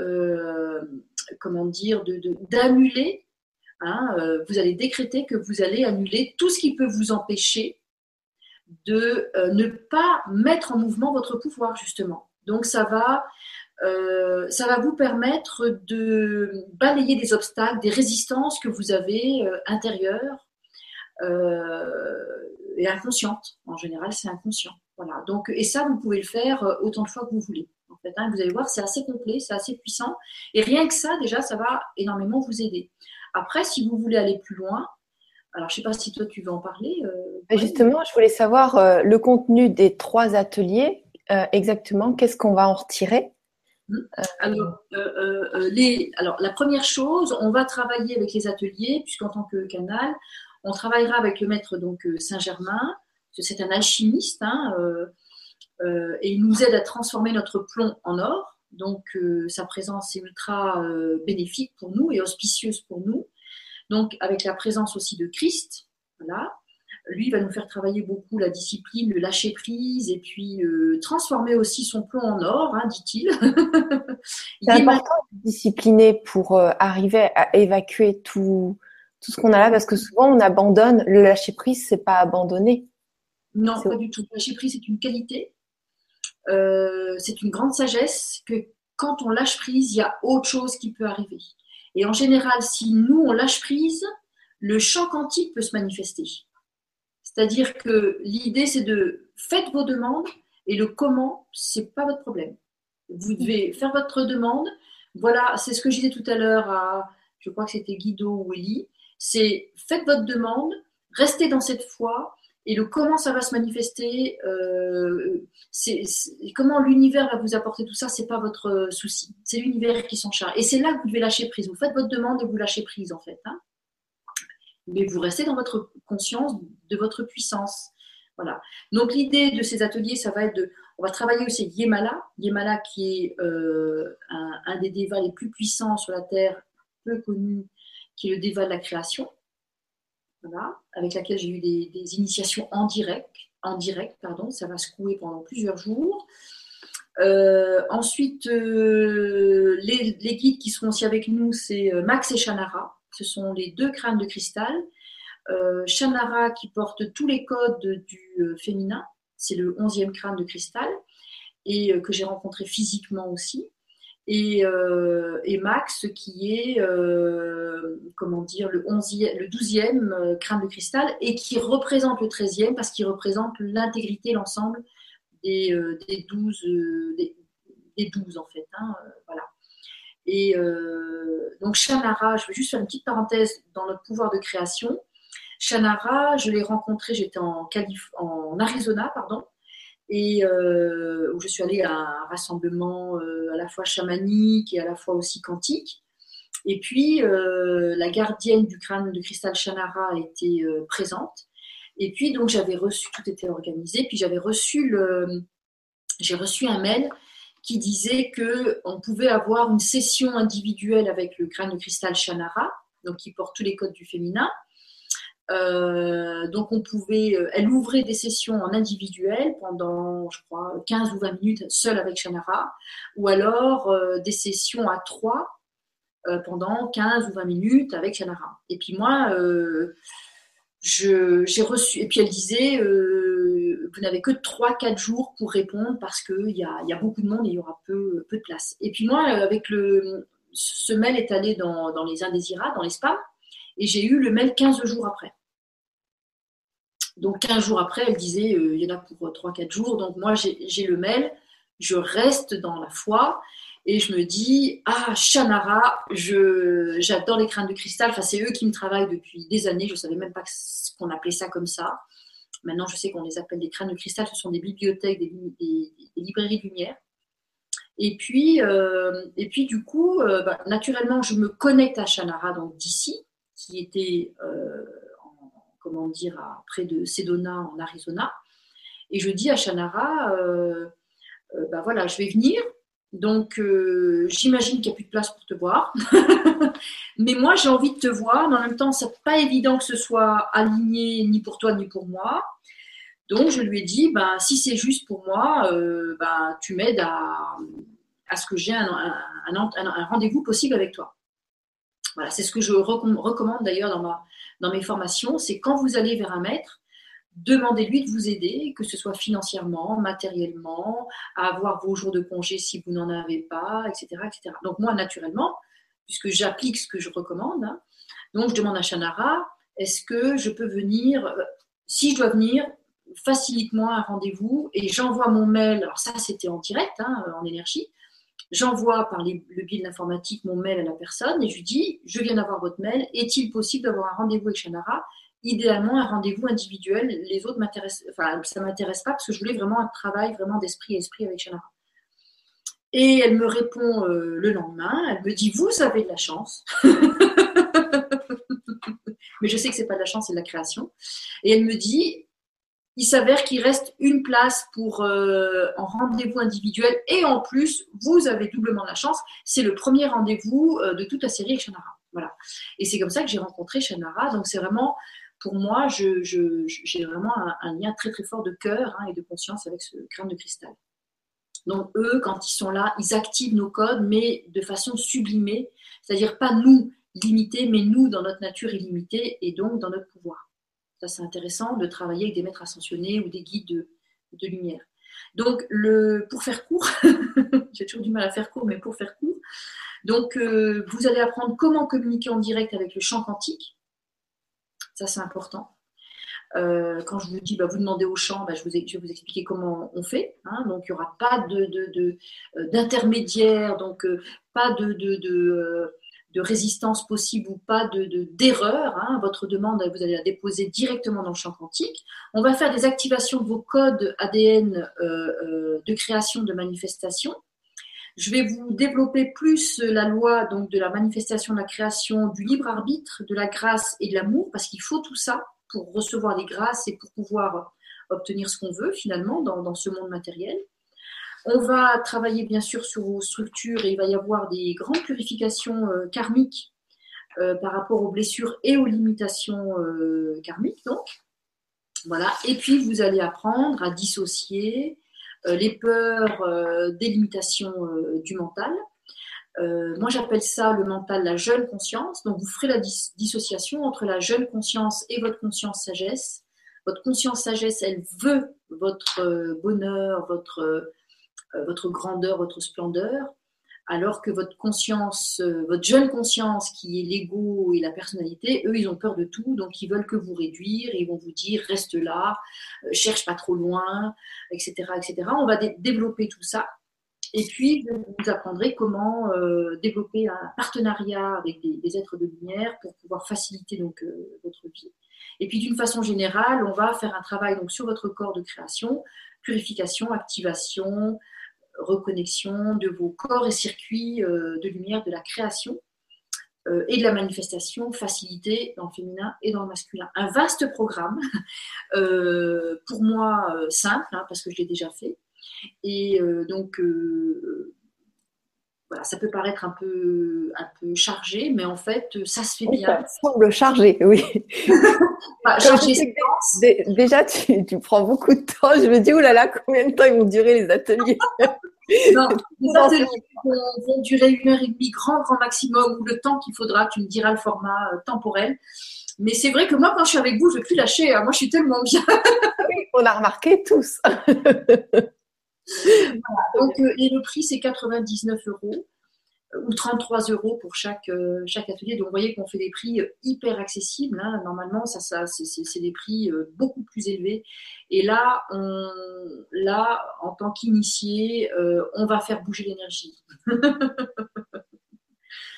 comment dire, d'annuler. De, hein, euh, vous allez décréter que vous allez annuler tout ce qui peut vous empêcher de euh, ne pas mettre en mouvement votre pouvoir, justement. Donc, ça va, euh, ça va vous permettre de balayer des obstacles, des résistances que vous avez intérieures, est inconsciente. En général, c'est inconscient. Voilà. Donc, et ça, vous pouvez le faire autant de fois que vous voulez. En fait, hein. vous allez voir, c'est assez complet, c'est assez puissant. Et rien que ça, déjà, ça va énormément vous aider. Après, si vous voulez aller plus loin, alors je ne sais pas si toi tu veux en parler. Justement, je voulais savoir le contenu des trois ateliers. exactement, qu'est-ce qu'on va en retirer? Alors, euh, euh, les, alors, la première chose, on va travailler avec les ateliers, puisqu'en tant que canal, on travaillera avec le maître donc euh, Saint-Germain, c'est un alchimiste, hein, et il nous aide à transformer notre plomb en or. Donc, sa présence est ultra bénéfique pour nous et auspicieuse pour nous. Donc, avec la présence aussi de Christ, voilà, lui va nous faire travailler beaucoup la discipline, le lâcher prise et puis euh, transformer aussi son plomb en or, hein, dit-il. [laughs] C'est important de discipliner pour euh, arriver à évacuer tout, tout ce qu'on a là parce que souvent on abandonne. Le lâcher prise, c'est pas abandonner. Non, pas du tout. Le lâcher prise, c'est une qualité. Euh, c'est une grande sagesse que quand on lâche prise, il y a autre chose qui peut arriver. Et en général, si nous, on lâche prise, le champ quantique peut se manifester. C'est-à-dire que l'idée, c'est de faites vos demandes et le comment, c'est pas votre problème. Vous devez faire votre demande. Voilà, c'est ce que je disais tout à l'heure à, je crois que c'était Guido ou Elie. C'est faites votre demande, restez dans cette foi et le comment ça va se manifester, euh, comment l'univers va vous apporter tout ça, c'est pas votre souci. C'est l'univers qui s'en charge. Et c'est là que vous devez lâcher prise. Vous faites votre demande et vous lâchez prise en fait. Hein mais vous restez dans votre conscience de votre puissance. Voilà. Donc l'idée de ces ateliers, ça va être de, on va travailler aussi Yemala, Yemala qui est euh, un, des dévas les plus puissants sur la terre, peu connu, qui est le déva de la création. Avec laquelle j'ai eu des, initiations en direct, ça va secouer pendant plusieurs jours. Euh, ensuite, euh, les, guides qui seront aussi avec nous, c'est Max et Shanara. Ce sont les deux crânes de cristal. Euh, qui porte tous les codes du euh, féminin, c'est le onzième crâne de cristal, et euh, que j'ai rencontré physiquement aussi. Et, Max qui est, comment dire, le, 11 le 12e crâne de cristal et qui représente le 13e parce qu'il représente l'intégrité, l'ensemble des, 12, des, 12 en fait. Hein, voilà. Et euh, donc Shanara, je vais juste faire une petite parenthèse dans notre pouvoir de création. Shanara, je l'ai rencontré, j'étais en, en Arizona, pardon, et euh, où je suis allée à un rassemblement euh, à la fois chamanique et à la fois aussi quantique. Et puis, la gardienne du crâne de cristal Shanara était présente. Et puis, donc, j'avais reçu, tout était organisé, puis j'avais reçu j'ai reçu un mail qui disait qu'on pouvait avoir une session individuelle avec le crâne de cristal Shanara, donc qui porte tous les codes du féminin. Euh, donc on pouvait, euh, elle ouvrait des sessions en individuel pendant, je crois, 15 ou 20 minutes seule avec Shanara, ou alors euh, des sessions à trois pendant 15 ou 20 minutes avec Shanara. Et puis moi, j'ai reçu, et puis elle disait, vous n'avez que 3-4 jours pour répondre parce qu'il y a, y a, beaucoup de monde et il y aura peu, peu de place. Et puis moi, avec le, ce mail est allé dans, dans les indésirables, dans les spams, et j'ai eu le mail 15 jours après. Donc 15 jours après, elle disait, euh, il y en a pour 3-4 jours. Donc moi, j'ai le mail, je reste dans la foi et je me dis, ah, Shanara, j'adore les crânes de cristal. Enfin, c'est eux qui me travaillent depuis des années. Je ne savais même pas qu'on appelait ça comme ça. Maintenant, je sais qu'on les appelle des crânes de cristal. Ce sont des bibliothèques, des, librairies de lumière. Et puis, euh, et puis du coup, euh, bah, naturellement, je me connecte à Shanara, donc d'ici, qui était, euh, comment dire, à, près de Sedona, en Arizona. Et je dis à Shanara, bah voilà, je vais venir. Donc, j'imagine qu'il n'y a plus de place pour te voir. [laughs] Mais moi, j'ai envie de te voir. Mais en même temps, c'est pas évident que ce soit aligné ni pour toi ni pour moi. Donc, je lui ai dit, ben, si c'est juste pour moi, euh, ben, tu m'aides à, à, ce que j'ai un, un, rendez-vous possible avec toi. Voilà, c'est ce que je recommande d'ailleurs dans, ma, dans mes formations. C'est quand vous allez vers un maître, demandez-lui de vous aider, que ce soit financièrement, matériellement, à avoir vos jours de congé si vous n'en avez pas, etc., etc. Donc moi, naturellement, puisque j'applique ce que je recommande. Hein. Donc, je demande à Shanara, est-ce que je peux venir, si je dois venir, facilite-moi un rendez-vous et j'envoie mon mail. Alors ça, c'était en direct, hein, en énergie. J'envoie par le biais de l'informatique mon mail à la personne et je lui dis, je viens d'avoir votre mail, est-il possible d'avoir un rendez-vous avec Shanara Idéalement, un rendez-vous individuel. Les autres m'intéressent, enfin, ça m'intéresse pas parce que je voulais vraiment un travail vraiment d'esprit à esprit avec Shanara. Et elle me répond euh, le lendemain, elle me dit, vous avez de la chance. [laughs] Mais je sais que c'est pas de la chance, c'est de la création. Et elle me dit, il s'avère qu'il reste une place pour euh, en rendez-vous individuel et en plus, vous avez doublement la chance. C'est le premier rendez-vous euh, de toute la série avec Shanara. Voilà. Et c'est comme ça que j'ai rencontré Shanara. Donc c'est vraiment, pour moi, j'ai vraiment un, lien très très fort de cœur hein, et de conscience avec ce crâne de cristal. Donc eux, quand ils sont là, ils activent nos codes, mais de façon sublimée, c'est-à-dire pas nous limités, mais nous dans notre nature illimitée et donc dans notre pouvoir. Ça, c'est intéressant de travailler avec des maîtres ascensionnés ou des guides de, lumière. Donc, le, pour faire court, [laughs] j'ai toujours du mal à faire court, mais pour faire court, donc euh, vous allez apprendre comment communiquer en direct avec le champ quantique. Ça, c'est important. Euh, quand je vous dis, bah, vous demandez au champ, bah, je, vous, vais vous expliquer comment on fait. Hein. donc, il n'y aura pas d'intermédiaire, de, de, donc euh, pas de, de résistance possible ou pas de d'erreur. Hein. Votre demande, vous allez la déposer directement dans le champ quantique. On va faire des activations de vos codes ADN euh, euh, de création de manifestation. Je vais vous développer plus la loi donc de la manifestation, de la création, du libre arbitre, de la grâce et de l'amour, parce qu'il faut tout ça pour recevoir les grâces et pour pouvoir obtenir ce qu'on veut finalement dans ce monde matériel. On va travailler bien sûr sur vos structures et il va y avoir des grandes purifications euh, karmiques euh, par rapport aux blessures et aux limitations euh, karmiques. Donc, voilà. Et puis vous allez apprendre à dissocier les peurs des limitations du mental. moi, j'appelle ça le mental la jeune conscience. Donc, vous ferez la dissociation entre la jeune conscience et votre conscience sagesse. Votre conscience sagesse, elle veut votre bonheur, votre votre grandeur, votre splendeur, alors que votre conscience, euh, votre jeune conscience qui est l'ego et la personnalité, eux, ils ont peur de tout, donc ils veulent que vous réduire, ils vont vous dire reste là, euh, cherche pas trop loin, etc., etc. On va développer tout ça. Et puis, vous apprendrez comment développer un partenariat avec des, êtres de lumière pour pouvoir faciliter donc votre vie. Et puis, d'une façon générale, on va faire un travail donc sur votre corps de création, purification, activation, reconnexion de vos corps et circuits euh, de lumière de la création euh, et de la manifestation facilitée dans le féminin et dans le masculin. Un vaste programme, [laughs] euh, pour moi simple, hein, parce que je l'ai déjà fait. Et donc, voilà, ça peut paraître un peu, un peu chargé, mais en fait, ça se fait bien. Ça semble chargé, oui. [laughs] chargé, déjà, tu, tu, prends beaucoup de temps. Je me dis, là, combien de temps ils vont durer les ateliers? [laughs] Non, [laughs] les ateliers vont, durer une heure et demie, grand, grand maximum, ou le temps qu'il faudra, tu me diras le format euh, temporel. Mais c'est vrai que moi, quand je suis avec vous, je ne vais plus lâcher. Hein. Moi, je suis tellement bien. [laughs] on a remarqué tous. [laughs] Donc, euh, et le prix, c'est 99 euros ou 33 euros pour chaque, euh, chaque atelier. Donc, vous voyez qu'on fait des prix euh, hyper accessibles. Hein. Normalement, ça, ça, c'est des prix euh, beaucoup plus élevés. Et là, on, là en tant qu'initié, on va faire bouger l'énergie. [laughs]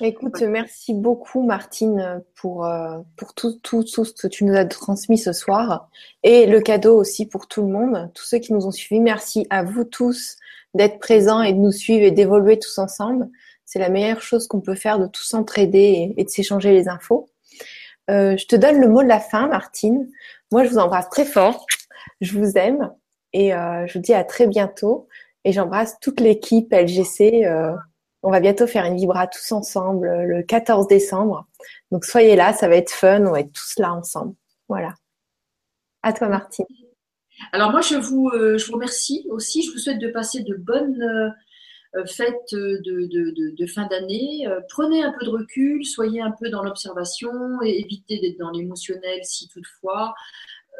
Écoute, merci beaucoup Martine pour, pour tout, tout, tout, ce que tu nous as transmis ce soir et le cadeau aussi pour tout le monde, tous ceux qui nous ont suivis. Merci à vous tous d'être présents et de nous suivre et d'évoluer tous ensemble. C'est la meilleure chose qu'on peut faire de tous s'entraider et, de s'échanger les infos. Euh, je te donne le mot de la fin, Martine. Moi, je vous embrasse très fort. Je vous aime et euh, je vous dis à très bientôt. Et j'embrasse toute l'équipe LGC. Euh, on va bientôt faire une vibra tous ensemble le 14 décembre. Donc soyez là, ça va être fun. On va être tous là ensemble. Voilà. À toi, Martine. Alors moi, je vous, je vous remercie aussi. Je vous souhaite de passer de bonnes euh, faites de, fin d'année. Euh, prenez un peu de recul, soyez un peu dans l'observation et évitez d'être dans l'émotionnel si toutefois.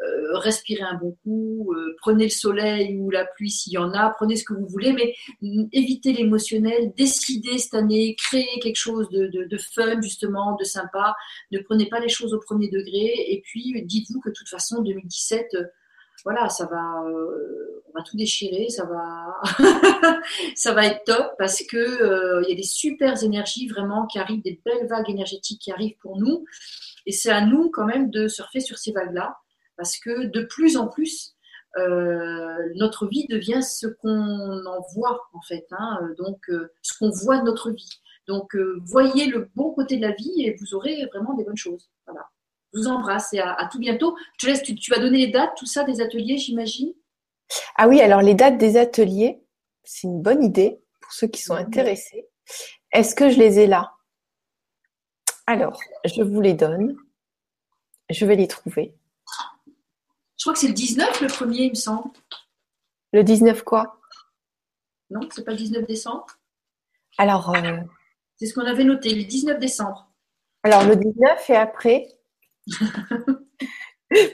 euh, respirez un bon coup, prenez le soleil ou la pluie s'il y en a, prenez ce que vous voulez, mais évitez l'émotionnel, décidez cette année, créez quelque chose de, de, fun justement, de sympa, ne prenez pas les choses au premier degré, et puis dites-vous que de toute façon 2017, euh, voilà, ça va, on va tout déchirer, ça va, [laughs] ça va être top parce que il y a des super énergies vraiment qui arrivent, des belles vagues énergétiques qui arrivent pour nous. Et c'est à nous quand même de surfer sur ces vagues-là parce que de plus en plus, euh, notre vie devient ce qu'on en voit en fait, hein, donc euh, ce qu'on voit de notre vie. Donc euh, voyez le bon côté de la vie et vous aurez vraiment des bonnes choses. Voilà. Je vous embrasse et à, tout bientôt. Je te laisse, tu, vas donner les dates, tout ça, des ateliers, j'imagine? Ah oui, alors les dates des ateliers, c'est une bonne idée pour ceux qui sont intéressés. Est-ce que je les ai là? Alors, je vous les donne. Je vais les trouver. Je crois que c'est le 19 le premier, il me semble. Le 19 quoi? Non, c'est pas le 19 décembre. Alors. Euh, c'est ce qu'on avait noté, le 19 décembre. Alors le 19 et après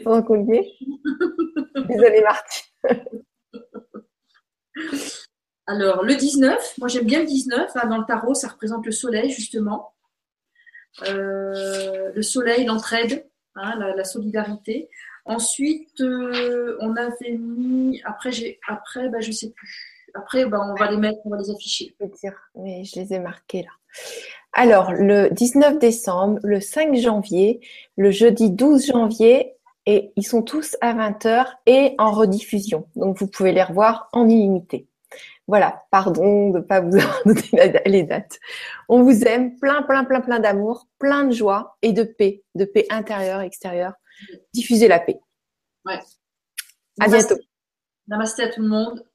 Pendant qu'on y est. Désolée Martine. Alors le 19, moi j'aime bien le 19. Hein, dans le tarot, ça représente le soleil justement. Euh, le soleil, l'entraide, hein, la, solidarité. Ensuite, euh, on avait mis. Après, j'ai. Après, bah, je sais plus. Après, bah, on va les mettre, on va les afficher. Je peux dire, mais je les ai marqués là. Alors, le 19 décembre, le 5 janvier, le jeudi 12 janvier, et ils sont tous à 20h et en rediffusion. Donc, vous pouvez les revoir en illimité. Voilà, pardon de ne pas vous [laughs] avoir donné les dates. On vous aime, plein, plein, plein, plein d'amour, plein de joie et de paix, de paix intérieure, extérieure diffuser la paix. Ouais. À bientôt. Namasté à tout le monde.